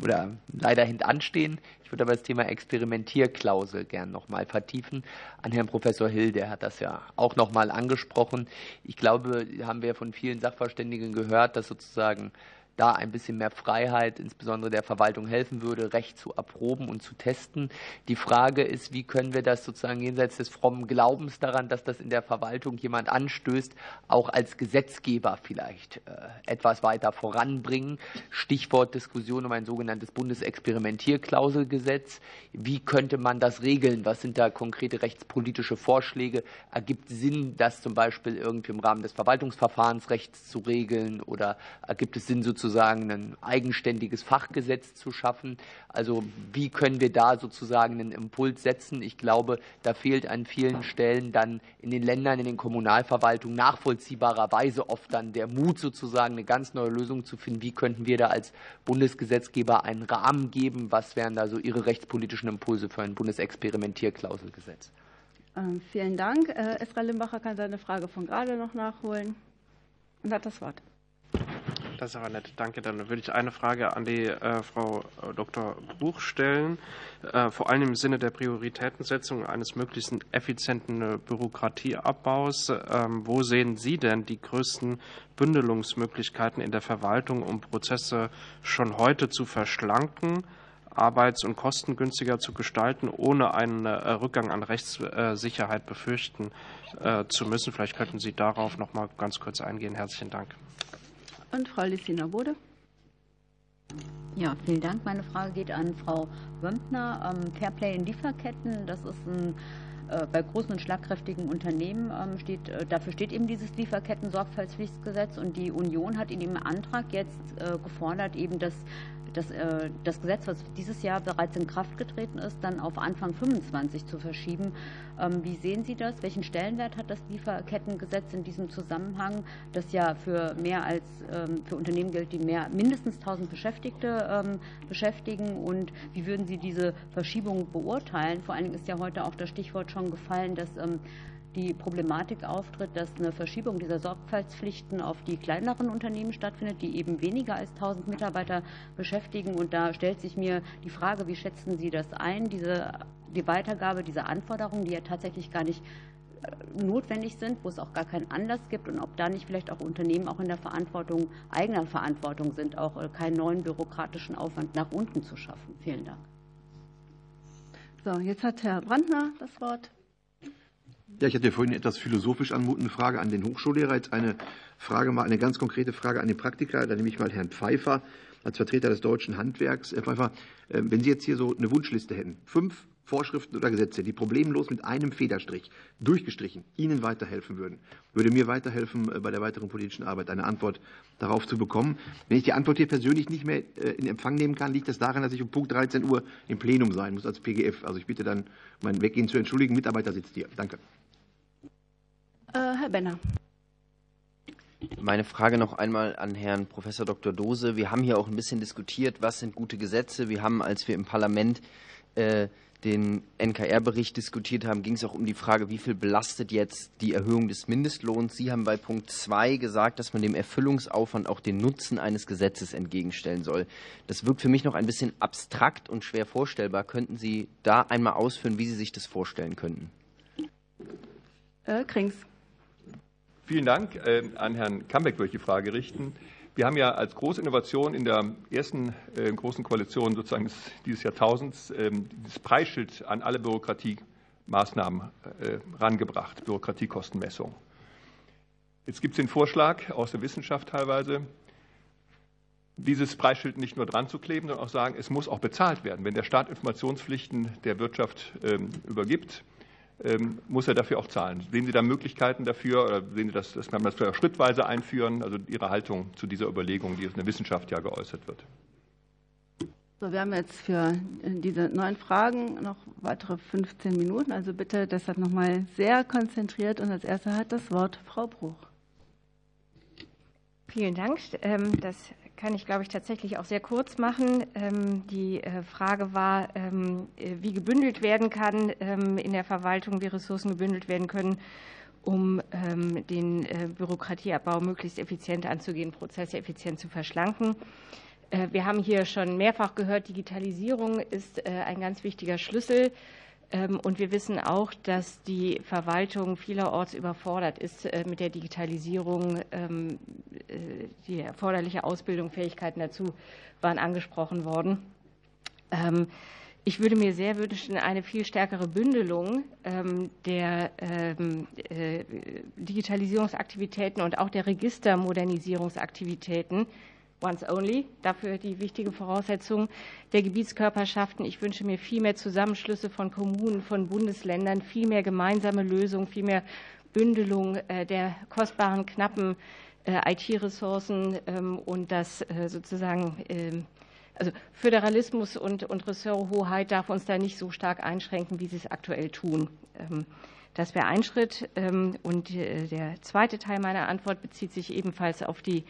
oder leider hintanstehen. Ich würde aber das Thema Experimentierklausel gern noch mal vertiefen. An Herrn Professor Hill, der hat das ja auch noch mal angesprochen. Ich glaube, haben wir von vielen Sachverständigen gehört, dass sozusagen da ein bisschen mehr Freiheit, insbesondere der Verwaltung, helfen würde, Recht zu erproben und zu testen. Die Frage ist, wie können wir das sozusagen jenseits des frommen Glaubens daran, dass das in der Verwaltung jemand anstößt, auch als Gesetzgeber vielleicht äh, etwas weiter voranbringen. Stichwort Diskussion um ein sogenanntes Bundesexperimentierklauselgesetz. Wie könnte man das regeln? Was sind da konkrete rechtspolitische Vorschläge? Ergibt Sinn, das zum Beispiel irgendwie im Rahmen des Verwaltungsverfahrensrechts zu regeln oder ergibt es Sinn, sozusagen sozusagen ein eigenständiges Fachgesetz zu schaffen. Also wie können wir da sozusagen einen Impuls setzen? Ich glaube, da fehlt an vielen Stellen dann in den Ländern, in den Kommunalverwaltungen nachvollziehbarerweise oft dann der Mut sozusagen eine ganz neue Lösung zu finden. Wie könnten wir da als Bundesgesetzgeber einen Rahmen geben? Was wären da so Ihre rechtspolitischen Impulse für ein Bundesexperimentierklauselgesetz? Ähm, vielen Dank. Äh, Esra Limbacher kann seine Frage von gerade noch nachholen und hat das Wort. Das ist aber nett. Danke. Dann würde ich eine Frage an die äh, Frau äh, Dr. Bruch stellen, äh, vor allem im Sinne der Prioritätensetzung eines möglichst effizienten äh, Bürokratieabbaus. Ähm, wo sehen Sie denn die größten Bündelungsmöglichkeiten in der Verwaltung, um Prozesse schon heute zu verschlanken? arbeits- und kostengünstiger zu gestalten, ohne einen äh, Rückgang an Rechtssicherheit befürchten zu müssen. Vielleicht könnten Sie darauf noch mal ganz kurz eingehen. Herzlichen Dank. Und Frau Lissina Bode. Ja, vielen Dank. Meine Frage geht an Frau Wömpner. Ähm, Fairplay in Lieferketten, das ist ein äh, bei großen und schlagkräftigen Unternehmen ähm, steht, äh, dafür steht eben dieses Lieferketten-Sorgfaltspflichtgesetz und die Union hat in dem Antrag jetzt äh, gefordert, eben dass das, äh, das Gesetz, was dieses Jahr bereits in Kraft getreten ist, dann auf Anfang 25 zu verschieben. Ähm, wie sehen Sie das? Welchen Stellenwert hat das Lieferkettengesetz in diesem Zusammenhang, das ja für mehr als ähm, für Unternehmen gilt, die mehr mindestens 1000 Beschäftigte ähm, beschäftigen? Und wie würden Sie diese Verschiebung beurteilen? Vor allen Dingen ist ja heute auch das Stichwort schon gefallen, dass die Problematik auftritt, dass eine Verschiebung dieser Sorgfaltspflichten auf die kleineren Unternehmen stattfindet, die eben weniger als 1000 Mitarbeiter beschäftigen. Und da stellt sich mir die Frage, wie schätzen Sie das ein, diese, die Weitergabe dieser Anforderungen, die ja tatsächlich gar nicht äh, notwendig sind, wo es auch gar keinen Anlass gibt und ob da nicht vielleicht auch Unternehmen auch in der Verantwortung, eigener Verantwortung sind, auch äh, keinen neuen bürokratischen Aufwand nach unten zu schaffen. Vielen Dank. So, jetzt hat Herr Brandner das Wort. Ja, ich hatte vorhin eine etwas philosophisch anmutende Frage an den Hochschullehrer. Jetzt eine Frage mal, eine ganz konkrete Frage an den Praktiker. Da nehme ich mal Herrn Pfeiffer als Vertreter des deutschen Handwerks. Herr Pfeiffer, äh, wenn Sie jetzt hier so eine Wunschliste hätten, fünf Vorschriften oder Gesetze, die problemlos mit einem Federstrich durchgestrichen Ihnen weiterhelfen würden, würde mir weiterhelfen, äh, bei der weiteren politischen Arbeit eine Antwort darauf zu bekommen. Wenn ich die Antwort hier persönlich nicht mehr äh, in Empfang nehmen kann, liegt das daran, dass ich um Punkt 13 Uhr im Plenum sein muss als PGF. Also ich bitte dann, mein Weggehen zu entschuldigen. Mitarbeiter sitzt hier. Danke. Äh, Herr Benner. Meine Frage noch einmal an Herrn Professor Dr. Dose. Wir haben hier auch ein bisschen diskutiert, was sind gute Gesetze. Wir haben, als wir im Parlament äh, den NKR-Bericht diskutiert haben, ging es auch um die Frage, wie viel belastet jetzt die Erhöhung des Mindestlohns. Sie haben bei Punkt 2 gesagt, dass man dem Erfüllungsaufwand auch den Nutzen eines Gesetzes entgegenstellen soll. Das wirkt für mich noch ein bisschen abstrakt und schwer vorstellbar. Könnten Sie da einmal ausführen, wie Sie sich das vorstellen könnten? Äh, Krings. Vielen Dank. Äh, an Herrn Kambeck würde ich die Frage richten. Wir haben ja als große Innovation in der ersten äh, großen Koalition sozusagen dieses Jahrtausends ähm, das Preisschild an alle Bürokratiemaßnahmen äh, rangebracht, Bürokratiekostenmessung. Jetzt gibt es den Vorschlag aus der Wissenschaft teilweise, dieses Preisschild nicht nur dran zu kleben, sondern auch sagen, es muss auch bezahlt werden. Wenn der Staat Informationspflichten der Wirtschaft ähm, übergibt, muss er dafür auch zahlen. Sehen Sie da Möglichkeiten dafür oder sehen Sie, dass, dass man das vielleicht schrittweise einführen? Also Ihre Haltung zu dieser Überlegung, die in der Wissenschaft ja geäußert wird. So, wir haben jetzt für diese neun Fragen noch weitere 15 Minuten. Also bitte deshalb nochmal sehr konzentriert. Und als Erste hat das Wort Frau Bruch. Vielen Dank. Ähm, das kann ich, glaube ich, tatsächlich auch sehr kurz machen. Ähm, die äh, Frage war, ähm, äh, wie gebündelt werden kann ähm, in der Verwaltung, wie Ressourcen gebündelt werden können, um den äh, Bürokratieabbau möglichst effizient anzugehen, Prozesse effizient zu verschlanken. Wir haben hier schon mehrfach gehört, Digitalisierung ist ein ganz wichtiger Schlüssel. Ähm, und wir wissen auch, dass die Verwaltung vielerorts überfordert ist äh, mit der Digitalisierung. Ähm, äh, die erforderliche Ausbildung, Fähigkeiten dazu waren angesprochen worden. Ähm, ich würde mir sehr wünschen, eine viel stärkere Bündelung der äh, Digitalisierungsaktivitäten und auch der Registermodernisierungsaktivitäten once only, dafür die wichtige Voraussetzung der Gebietskörperschaften. Ich wünsche mir viel mehr Zusammenschlüsse von Kommunen, von Bundesländern, viel mehr gemeinsame Lösungen, viel mehr Bündelung äh, der kostbaren, knappen äh, IT-Ressourcen ähm, und das äh, sozusagen, ähm, also Föderalismus und, und Ressorthoheit darf uns da nicht so stark einschränken, wie sie es aktuell tun. Ähm, das wäre ein Schritt. Und der zweite Teil meiner Antwort bezieht sich ebenfalls auf die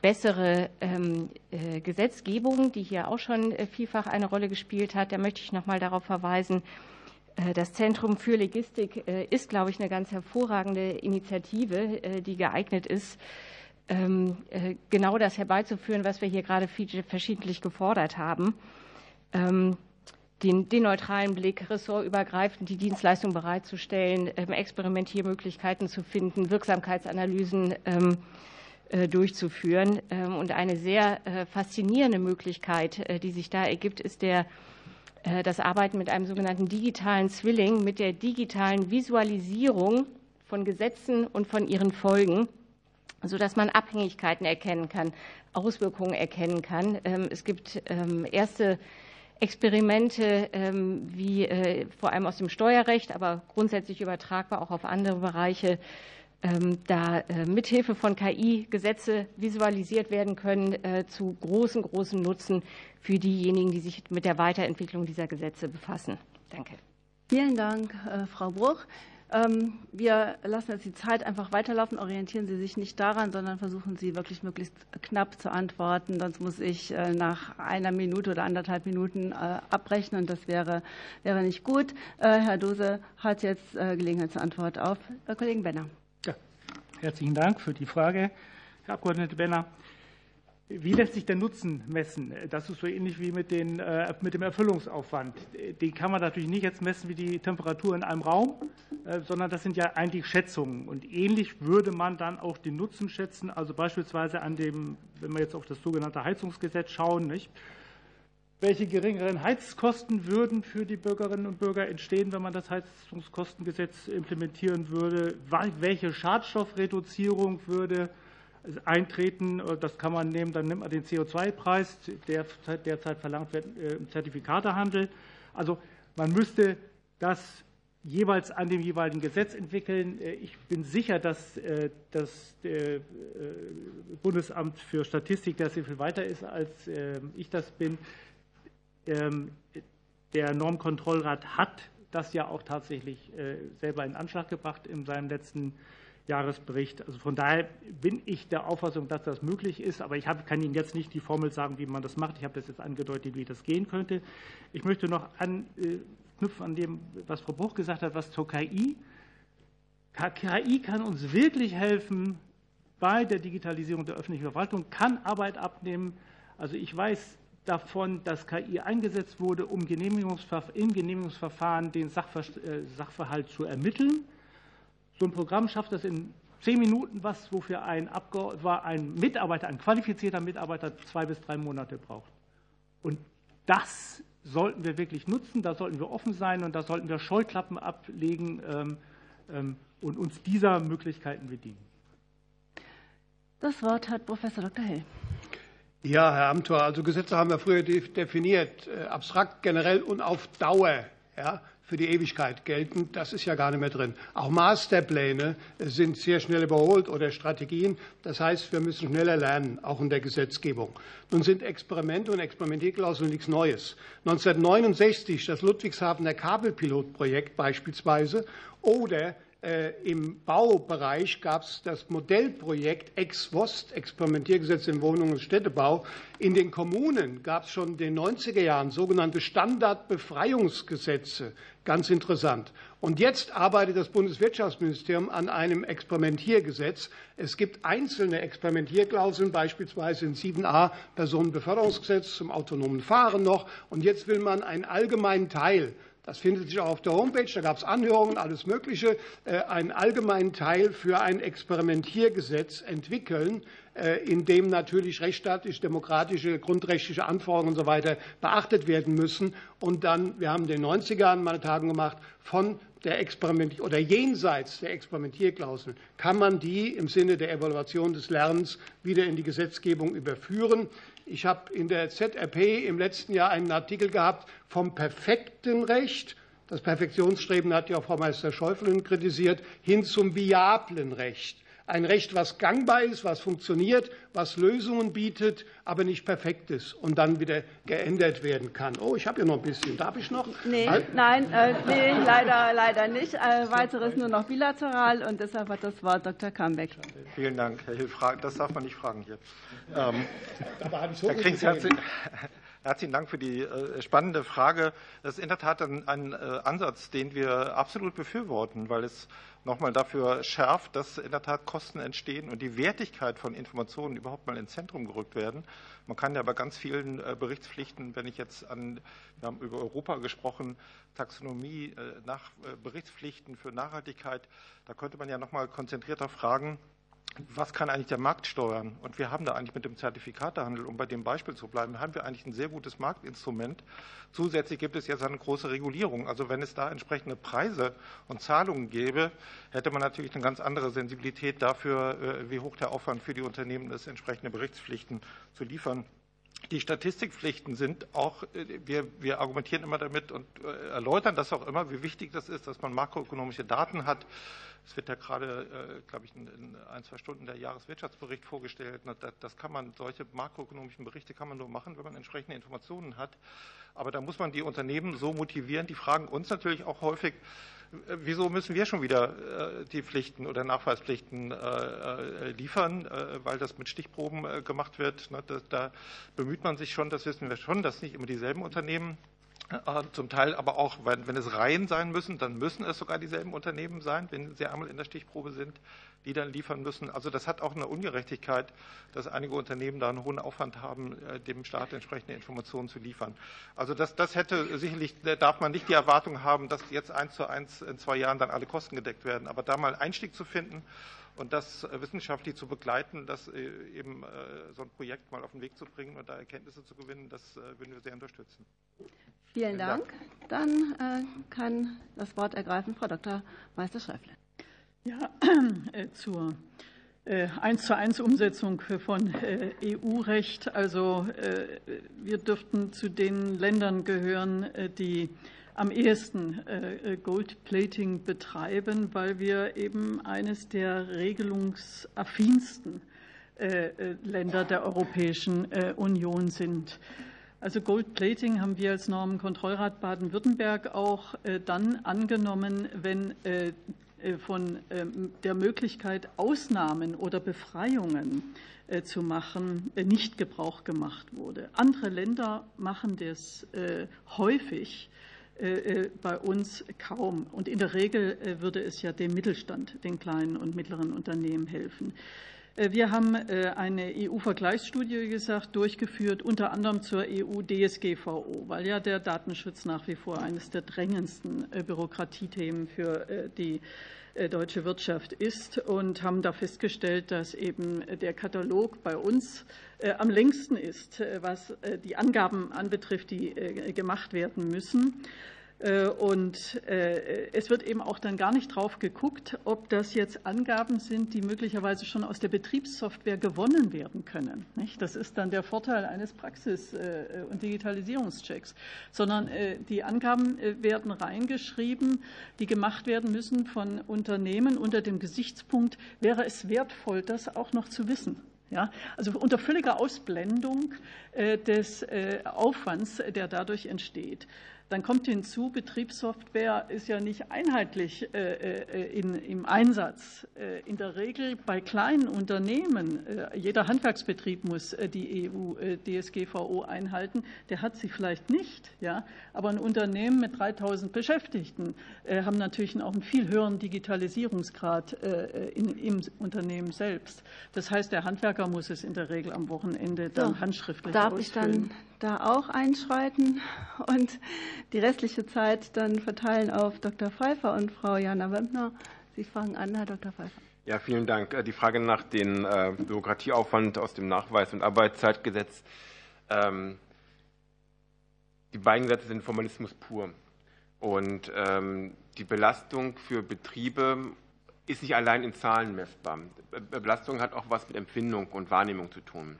bessere ähm, äh, Gesetzgebung, die hier auch schon äh, vielfach eine Rolle gespielt hat. Da möchte ich noch mal darauf verweisen, äh, das Zentrum für Logistik ist, glaube ich, eine ganz hervorragende Initiative, die geeignet ist, ähm, genau das herbeizuführen, was wir hier gerade verschiedentlich gefordert haben. Ähm, den, den, neutralen Blick, ressortübergreifend die Dienstleistung bereitzustellen, Experimentiermöglichkeiten zu finden, Wirksamkeitsanalysen durchzuführen. Ähm, und eine sehr äh, faszinierende Möglichkeit, äh, die sich da ergibt, ist der, das Arbeiten mit einem sogenannten digitalen Zwilling, mit der digitalen Visualisierung von Gesetzen und von ihren Folgen, sodass man Abhängigkeiten erkennen kann, Auswirkungen erkennen kann. Ähm, es gibt ähm, erste Experimente, wie vor allem aus dem Steuerrecht, aber grundsätzlich übertragbar auch auf andere Bereiche, da äh, mithilfe von KI Gesetze visualisiert werden können äh, zu großen, großen Nutzen für diejenigen, die sich mit der Weiterentwicklung dieser Gesetze befassen. Danke. Vielen Dank, äh, Frau Bruch. Ähm, wir lassen jetzt die Zeit einfach weiterlaufen. Orientieren Sie sich nicht daran, sondern versuchen Sie wirklich möglichst knapp zu antworten. Sonst muss ich nach einer Minute oder anderthalb Minuten abbrechen und das wäre, wäre nicht gut. Herr Dose hat jetzt Gelegenheit zur Antwort auf Kollegen Benner. Herzlichen Dank für die Frage, Herr Abgeordneter Benner. Wie lässt sich der Nutzen messen? Das ist so ähnlich wie mit, den, äh, mit, dem Erfüllungsaufwand. Den kann man natürlich nicht jetzt messen wie die Temperatur in einem Raum, äh, sondern das sind ja eigentlich Schätzungen. Und ähnlich würde man dann auch den Nutzen schätzen, also beispielsweise an dem, wenn wir jetzt auf das sogenannte Heizungsgesetz schauen, nicht? Welche geringeren Heizkosten würden für die Bürgerinnen und Bürger entstehen, wenn man das Heizungskostengesetz implementieren würde, welche Schadstoffreduzierung würde eintreten. Das kann man nehmen, dann nimmt man den CO2-Preis, der derzeit verlangt wird äh, im Zertifikatehandel. Also man müsste das jeweils an dem jeweiligen Gesetz entwickeln. Äh, ich bin sicher, dass äh, das Bundesamt für Statistik da sehr viel weiter ist, als ich das bin. Ähm, der Normkontrollrat hat das ja auch tatsächlich äh, selber in Anschlag gebracht in seinem letzten Jahresbericht. Also von daher bin ich der Auffassung, dass das möglich ist, aber ich kann Ihnen jetzt nicht die Formel sagen, wie man das macht. Ich habe das jetzt angedeutet, wie das gehen könnte. Ich möchte noch an, äh, anknüpfen an dem, was Frau Bruch gesagt hat, was zur KI. KI kann uns wirklich helfen bei der Digitalisierung der öffentlichen Verwaltung, kann Arbeit abnehmen. Also ich weiß davon, dass KI eingesetzt wurde, um im Genehmigungsverfahren den äh, Sachverhalt zu ermitteln. So ein Programm schafft das in zehn Minuten, was wofür ein, ein Mitarbeiter, ein qualifizierter Mitarbeiter zwei bis drei Monate braucht. Und das sollten wir wirklich nutzen, da sollten wir offen sein und da sollten wir Scheuklappen ablegen ähm, ähm, und uns dieser Möglichkeiten bedienen. Das Wort hat Professor Dr. Hell. Ja, Herr Amthor, also Gesetze haben wir früher definiert, äh, abstrakt, generell und auf Dauer. Ja, für die Ewigkeit gelten. Das ist ja gar nicht mehr drin. Auch Masterpläne sind sehr schnell überholt oder Strategien. Das heißt, wir müssen schneller lernen, auch in der Gesetzgebung. Nun sind Experimente und Experimentierklauseln nichts Neues. 1969 das Ludwigshafener Kabelpilotprojekt beispielsweise oder äh, Im Baubereich gab es das Modellprojekt Ex Wost, Experimentiergesetz im Wohnungen- und Städtebau. In den Kommunen gab es schon in den 90er Jahren sogenannte Standardbefreiungsgesetze. Ganz interessant. Und jetzt arbeitet das Bundeswirtschaftsministerium an einem Experimentiergesetz. Es gibt einzelne Experimentierklauseln, beispielsweise in 7a Personenbeförderungsgesetz zum autonomen Fahren noch. Und jetzt will man einen allgemeinen Teil das findet sich auch auf der Homepage, da gab es Anhörungen, alles Mögliche, äh, einen allgemeinen Teil für ein Experimentiergesetz entwickeln, äh, in dem natürlich rechtsstaatliche, demokratische, grundrechtliche Anforderungen usw. So beachtet werden müssen. Und dann, wir haben in den 90er Jahren meine Tagen gemacht, von der Experiment oder jenseits der Experimentierklauseln kann man die im Sinne der Evaluation des Lernens wieder in die Gesetzgebung überführen. Ich habe in der ZRP im letzten Jahr einen Artikel gehabt vom perfekten Recht. Das Perfektionsstreben hat ja Frau Meister Schäufelin kritisiert, hin zum viablen Recht ein Recht, was gangbar ist, was funktioniert, was Lösungen bietet, aber nicht perfekt ist und dann wieder geändert werden kann. Oh, ich habe ja noch ein bisschen. Darf ich noch? Nee, nein, äh, nee, leider, leider nicht. Äh, weiteres nur noch bilateral und deshalb hat das Wort Dr. Kambeck. Vielen Dank, Herr Hill. Das darf man nicht fragen hier. Ähm, Herr Kriegs, Herzlichen Dank für die äh, spannende Frage. Das ist in der Tat ein, ein, äh, Ansatz, den wir absolut befürworten, weil es nochmal dafür schärft, dass in der Tat Kosten entstehen und die Wertigkeit von Informationen überhaupt mal ins Zentrum gerückt werden. Man kann ja bei ganz vielen äh, Berichtspflichten, wenn ich jetzt an, wir haben über Europa gesprochen, Taxonomie nach Berichtspflichten für Nachhaltigkeit, da könnte man ja nochmal konzentrierter fragen, was kann eigentlich der Markt steuern? Und wir haben da eigentlich mit dem Zertifikatehandel, um bei dem Beispiel zu bleiben, haben wir eigentlich ein sehr gutes Marktinstrument. Zusätzlich gibt es jetzt eine große Regulierung. Also wenn es da entsprechende Preise und Zahlungen gäbe, hätte man natürlich eine ganz andere Sensibilität dafür, äh, wie hoch der Aufwand für die Unternehmen ist, entsprechende Berichtspflichten zu liefern. Die Statistikpflichten sind auch, äh, wir, wir argumentieren immer damit und äh, erläutern das auch immer, wie wichtig das ist, dass man makroökonomische Daten hat es wird ja gerade, äh, glaube ich, in ein, zwei Stunden der Jahreswirtschaftsbericht vorgestellt. Das kann man, solche makroökonomischen Berichte kann man nur machen, wenn man entsprechende Informationen hat. Aber da muss man die Unternehmen so motivieren. Die fragen uns natürlich auch häufig, wieso müssen wir schon wieder äh, die Pflichten oder Nachweispflichten liefern, weil das mit Stichproben gemacht wird. Da bemüht man sich schon, das wissen wir schon, dass nicht immer dieselben Unternehmen äh, zum Teil aber auch, wenn, wenn es Reihen sein müssen, dann müssen es sogar dieselben Unternehmen sein, wenn sie einmal in der Stichprobe sind, die dann liefern müssen. Also das hat auch eine Ungerechtigkeit, dass einige Unternehmen da einen hohen Aufwand haben, äh, dem Staat entsprechende Informationen zu liefern. Also das, das hätte sicherlich, darf man nicht die Erwartung haben, dass jetzt eins zu eins in zwei Jahren dann alle Kosten gedeckt werden. Aber da mal Einstieg zu finden und das äh, wissenschaftlich zu begleiten, das eben so ein Projekt mal auf den Weg zu bringen und da Erkenntnisse zu gewinnen, das würden wir sehr unterstützen. Vielen Dank. Dann äh, kann das Wort ergreifen Frau Dr. Meister-Schäufle. Ja, äh, zur äh, eins zu eins Umsetzung von äh, EU-Recht. Also äh, wir dürften zu den Ländern gehören, äh, die am ehesten Goldplating betreiben, weil wir eben eines der regelungsaffinsten Länder der Europäischen Union sind. Also Goldplating haben wir als Normenkontrollrat Baden-Württemberg auch äh, dann angenommen, wenn äh, äh, von ähm, der Möglichkeit, Ausnahmen oder Befreiungen zu machen, nicht Gebrauch gemacht wurde. Andere Länder machen das häufig bei uns kaum. Und in der Regel würde es ja dem Mittelstand, den kleinen und mittleren Unternehmen helfen. Wir haben eine EU-Vergleichsstudie gesagt, durchgeführt, unter anderem zur EU-DSGVO, weil ja der Datenschutz nach wie vor eines der drängendsten Bürokratiethemen für die deutsche Wirtschaft ist und haben da festgestellt, dass eben der Katalog bei uns am längsten ist, was die Angaben anbetrifft, die gemacht werden müssen. Äh, und äh, es wird eben auch dann gar nicht drauf geguckt, ob das jetzt Angaben sind, die möglicherweise schon aus der Betriebssoftware gewonnen werden können. Das ist dann der Vorteil eines Praxis- äh, und Digitalisierungschecks, sondern die Angaben werden reingeschrieben, die gemacht werden müssen von Unternehmen unter dem Gesichtspunkt, wäre es wertvoll, das auch noch zu wissen. Ja, also unter völliger Ausblendung des Aufwands, der dadurch entsteht. Dann kommt hinzu, Betriebssoftware ist ja nicht einheitlich äh, äh, in, im Einsatz. Äh, in der Regel bei kleinen Unternehmen, jeder Handwerksbetrieb muss die EU-DSGVO einhalten, der hat sie vielleicht nicht. Ja? Aber ein Unternehmen mit 3000 Beschäftigten haben natürlich auch einen viel höheren Digitalisierungsgrad in, im Unternehmen selbst. Das heißt, der Handwerker muss es in der Regel am Wochenende dann handschriftlich darf ausfüllen. Da auch einschreiten und die restliche Zeit dann verteilen auf Dr. Pfeiffer und Frau Jana Wempner. Sie fangen an, Herr Dr. Pfeiffer. Ja, vielen Dank. Äh, die Frage nach dem äh, Bürokratieaufwand aus dem Nachweis- und Arbeitszeitgesetz. Ähm, die beiden Gesetze sind Formalismus pur. Und ähm, die Belastung für Betriebe ist nicht allein in Zahlen messbar. Belastung hat auch was mit Empfindung und Wahrnehmung zu tun.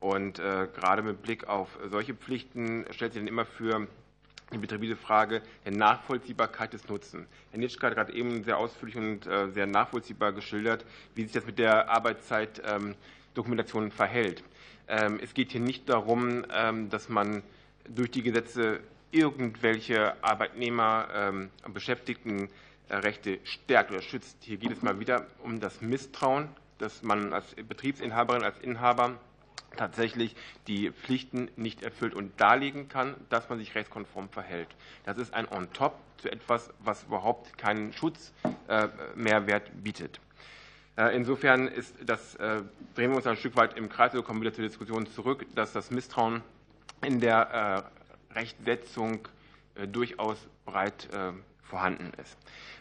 Und äh, gerade mit Blick auf solche Pflichten stellt sich dann immer für die Betriebe die Frage der Nachvollziehbarkeit des Nutzen. Herr Nitschke hat gerade eben sehr ausführlich und äh, sehr nachvollziehbar geschildert, wie sich das mit der Arbeitszeitdokumentation ähm, verhält. Ähm, es geht hier nicht darum, ähm, dass man durch die Gesetze irgendwelche Arbeitnehmer und Beschäftigtenrechte stärkt oder schützt. Hier geht es mal wieder um das Misstrauen, dass man als Betriebsinhaberin, als Inhaber tatsächlich die Pflichten nicht erfüllt und darlegen kann, dass man sich rechtskonform verhält. Das ist ein On-top zu etwas, was überhaupt keinen Schutzmehrwert bietet. Äh, insofern ist das, äh, drehen wir uns ein Stück weit im Kreis oder kommen wieder zur Diskussion zurück, dass das Misstrauen in der äh, Rechtsetzung durchaus breit vorhanden ist.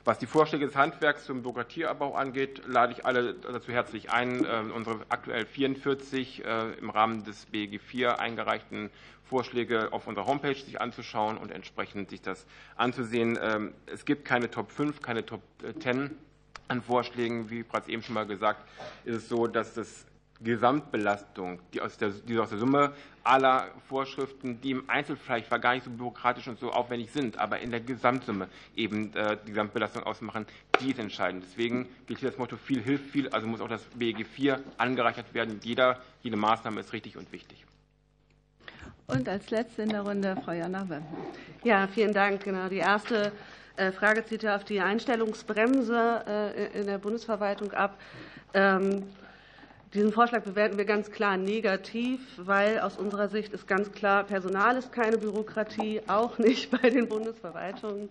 Was die Vorschläge des Handwerks zum Bürokratieabbau angeht, lade ich alle dazu herzlich ein, äh, unsere aktuell 44 äh, im Rahmen des BEG IV eingereichten Vorschläge auf unserer Homepage sich anzuschauen und entsprechend sich das anzusehen. Ähm, es gibt keine Top 5, keine Top 10 an Vorschlägen. Wie bereits eben schon mal gesagt, ist es so, dass das Gesamtbelastung, die aus, der, die aus der Summe aller Vorschriften, die im Einzelfall vielleicht gar nicht so bürokratisch und so aufwendig sind, aber in der Gesamtsumme eben äh, die Gesamtbelastung ausmachen, die ist entscheidend. Deswegen gilt hier das Motto, viel hilft viel, also muss auch das BEG IV angereichert werden. Jeder, jede Maßnahme ist richtig und wichtig. Und als letzte in der Runde Frau Jana Wemmer. Ja, vielen Dank. Genau, die erste äh, Frage zieht ja auf die Einstellungsbremse äh, in der Bundesverwaltung ab. Diesen Vorschlag bewerten wir ganz klar negativ, weil aus unserer Sicht ist ganz klar, Personal ist keine Bürokratie, auch nicht bei den Bundesverwaltungen.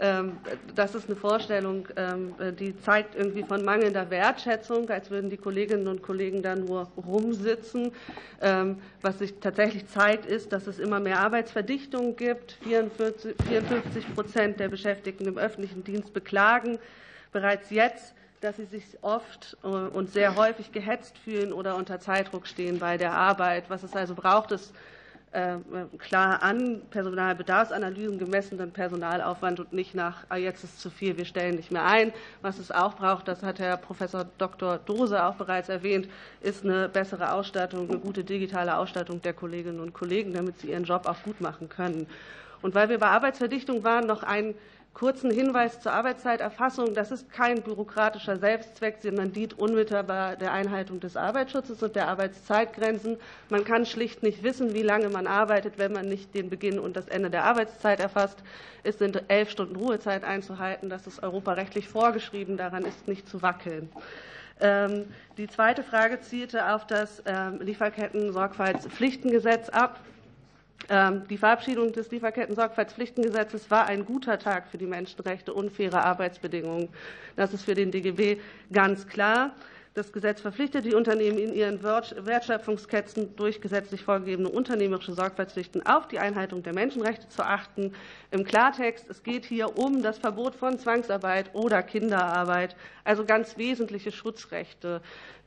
Ähm, das ist eine Vorstellung, ähm, die zeigt irgendwie von mangelnder Wertschätzung, als würden die Kolleginnen und Kollegen da nur rumsitzen. Ähm, was sich tatsächlich zeigt, ist, dass es immer mehr Arbeitsverdichtung gibt. 44 Prozent der Beschäftigten im öffentlichen Dienst beklagen bereits jetzt, dass sie sich oft äh, und sehr häufig gehetzt fühlen oder unter Zeitdruck stehen bei der Arbeit. Was es also braucht, ist äh, klar an Personalbedarfsanalysen gemessenen Personalaufwand und nicht nach, ah, jetzt ist zu viel, wir stellen nicht mehr ein. Was es auch braucht, das hat Herr Professor Dr. Dose auch bereits erwähnt, ist eine bessere Ausstattung, eine gute digitale Ausstattung der Kolleginnen und Kollegen, damit sie ihren Job auch gut machen können. Und weil wir bei Arbeitsverdichtung waren, noch ein kurzen Hinweis zur Arbeitszeiterfassung. Das ist kein bürokratischer Selbstzweck, sondern dient unmittelbar der Einhaltung des Arbeitsschutzes und der Arbeitszeitgrenzen. Man kann schlicht nicht wissen, wie lange man arbeitet, wenn man nicht den Beginn und das Ende der Arbeitszeit erfasst. Es sind elf Stunden Ruhezeit einzuhalten. Das ist europarechtlich vorgeschrieben. Daran ist nicht zu wackeln. Ähm, die zweite Frage zielte auf das ähm, Lieferketten-Sorgfaltspflichtengesetz ab. Ähm, die Verabschiedung des Lieferketten-Sorgfaltspflichtengesetzes war ein guter Tag für die Menschenrechte und faire Arbeitsbedingungen. Das ist für den DGB ganz klar. Das Gesetz verpflichtet die Unternehmen in ihren Wertschöpfungsketten durch gesetzlich vorgegebene unternehmerische Sorgfaltspflichten auf die Einhaltung der Menschenrechte zu achten. Im Klartext, es geht hier um das Verbot von Zwangsarbeit oder Kinderarbeit, also ganz wesentliche Schutzrechte,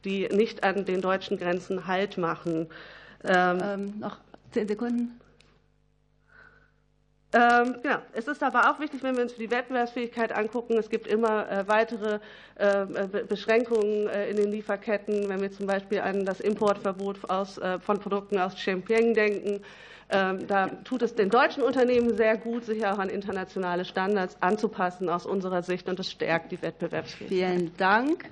die nicht an den deutschen Grenzen Halt machen. Ähm, ähm, noch zehn Sekunden. Ähm, ja, es ist aber auch wichtig, wenn wir uns die Wettbewerbsfähigkeit angucken. Es gibt immer äh, weitere äh, Beschränkungen äh, in den Lieferketten, wenn wir zum Beispiel an das Importverbot von Produkten aus Xinjiang denken. Ähm, da tut es den deutschen Unternehmen sehr gut, sich auch an internationale Standards anzupassen aus unserer Sicht, und das stärkt die Wettbewerbsfähigkeit. Vielen Dank.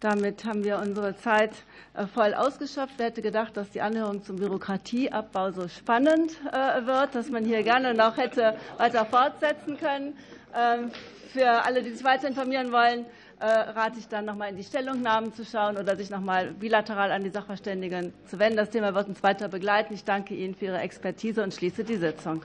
Damit haben wir unsere Zeit äh, voll ausgeschöpft. Wer hätte gedacht, dass die Anhörung zum Bürokratieabbau so spannend äh, wird, dass man hier gerne noch hätte weiter fortsetzen können. Ähm, für alle, die sich weiter informieren wollen, äh, rate ich dann noch mal in die Stellungnahmen zu schauen oder sich noch mal bilateral an die Sachverständigen zu wenden. Das Thema wird uns weiter begleiten. Ich danke Ihnen für Ihre Expertise und schließe die Sitzung.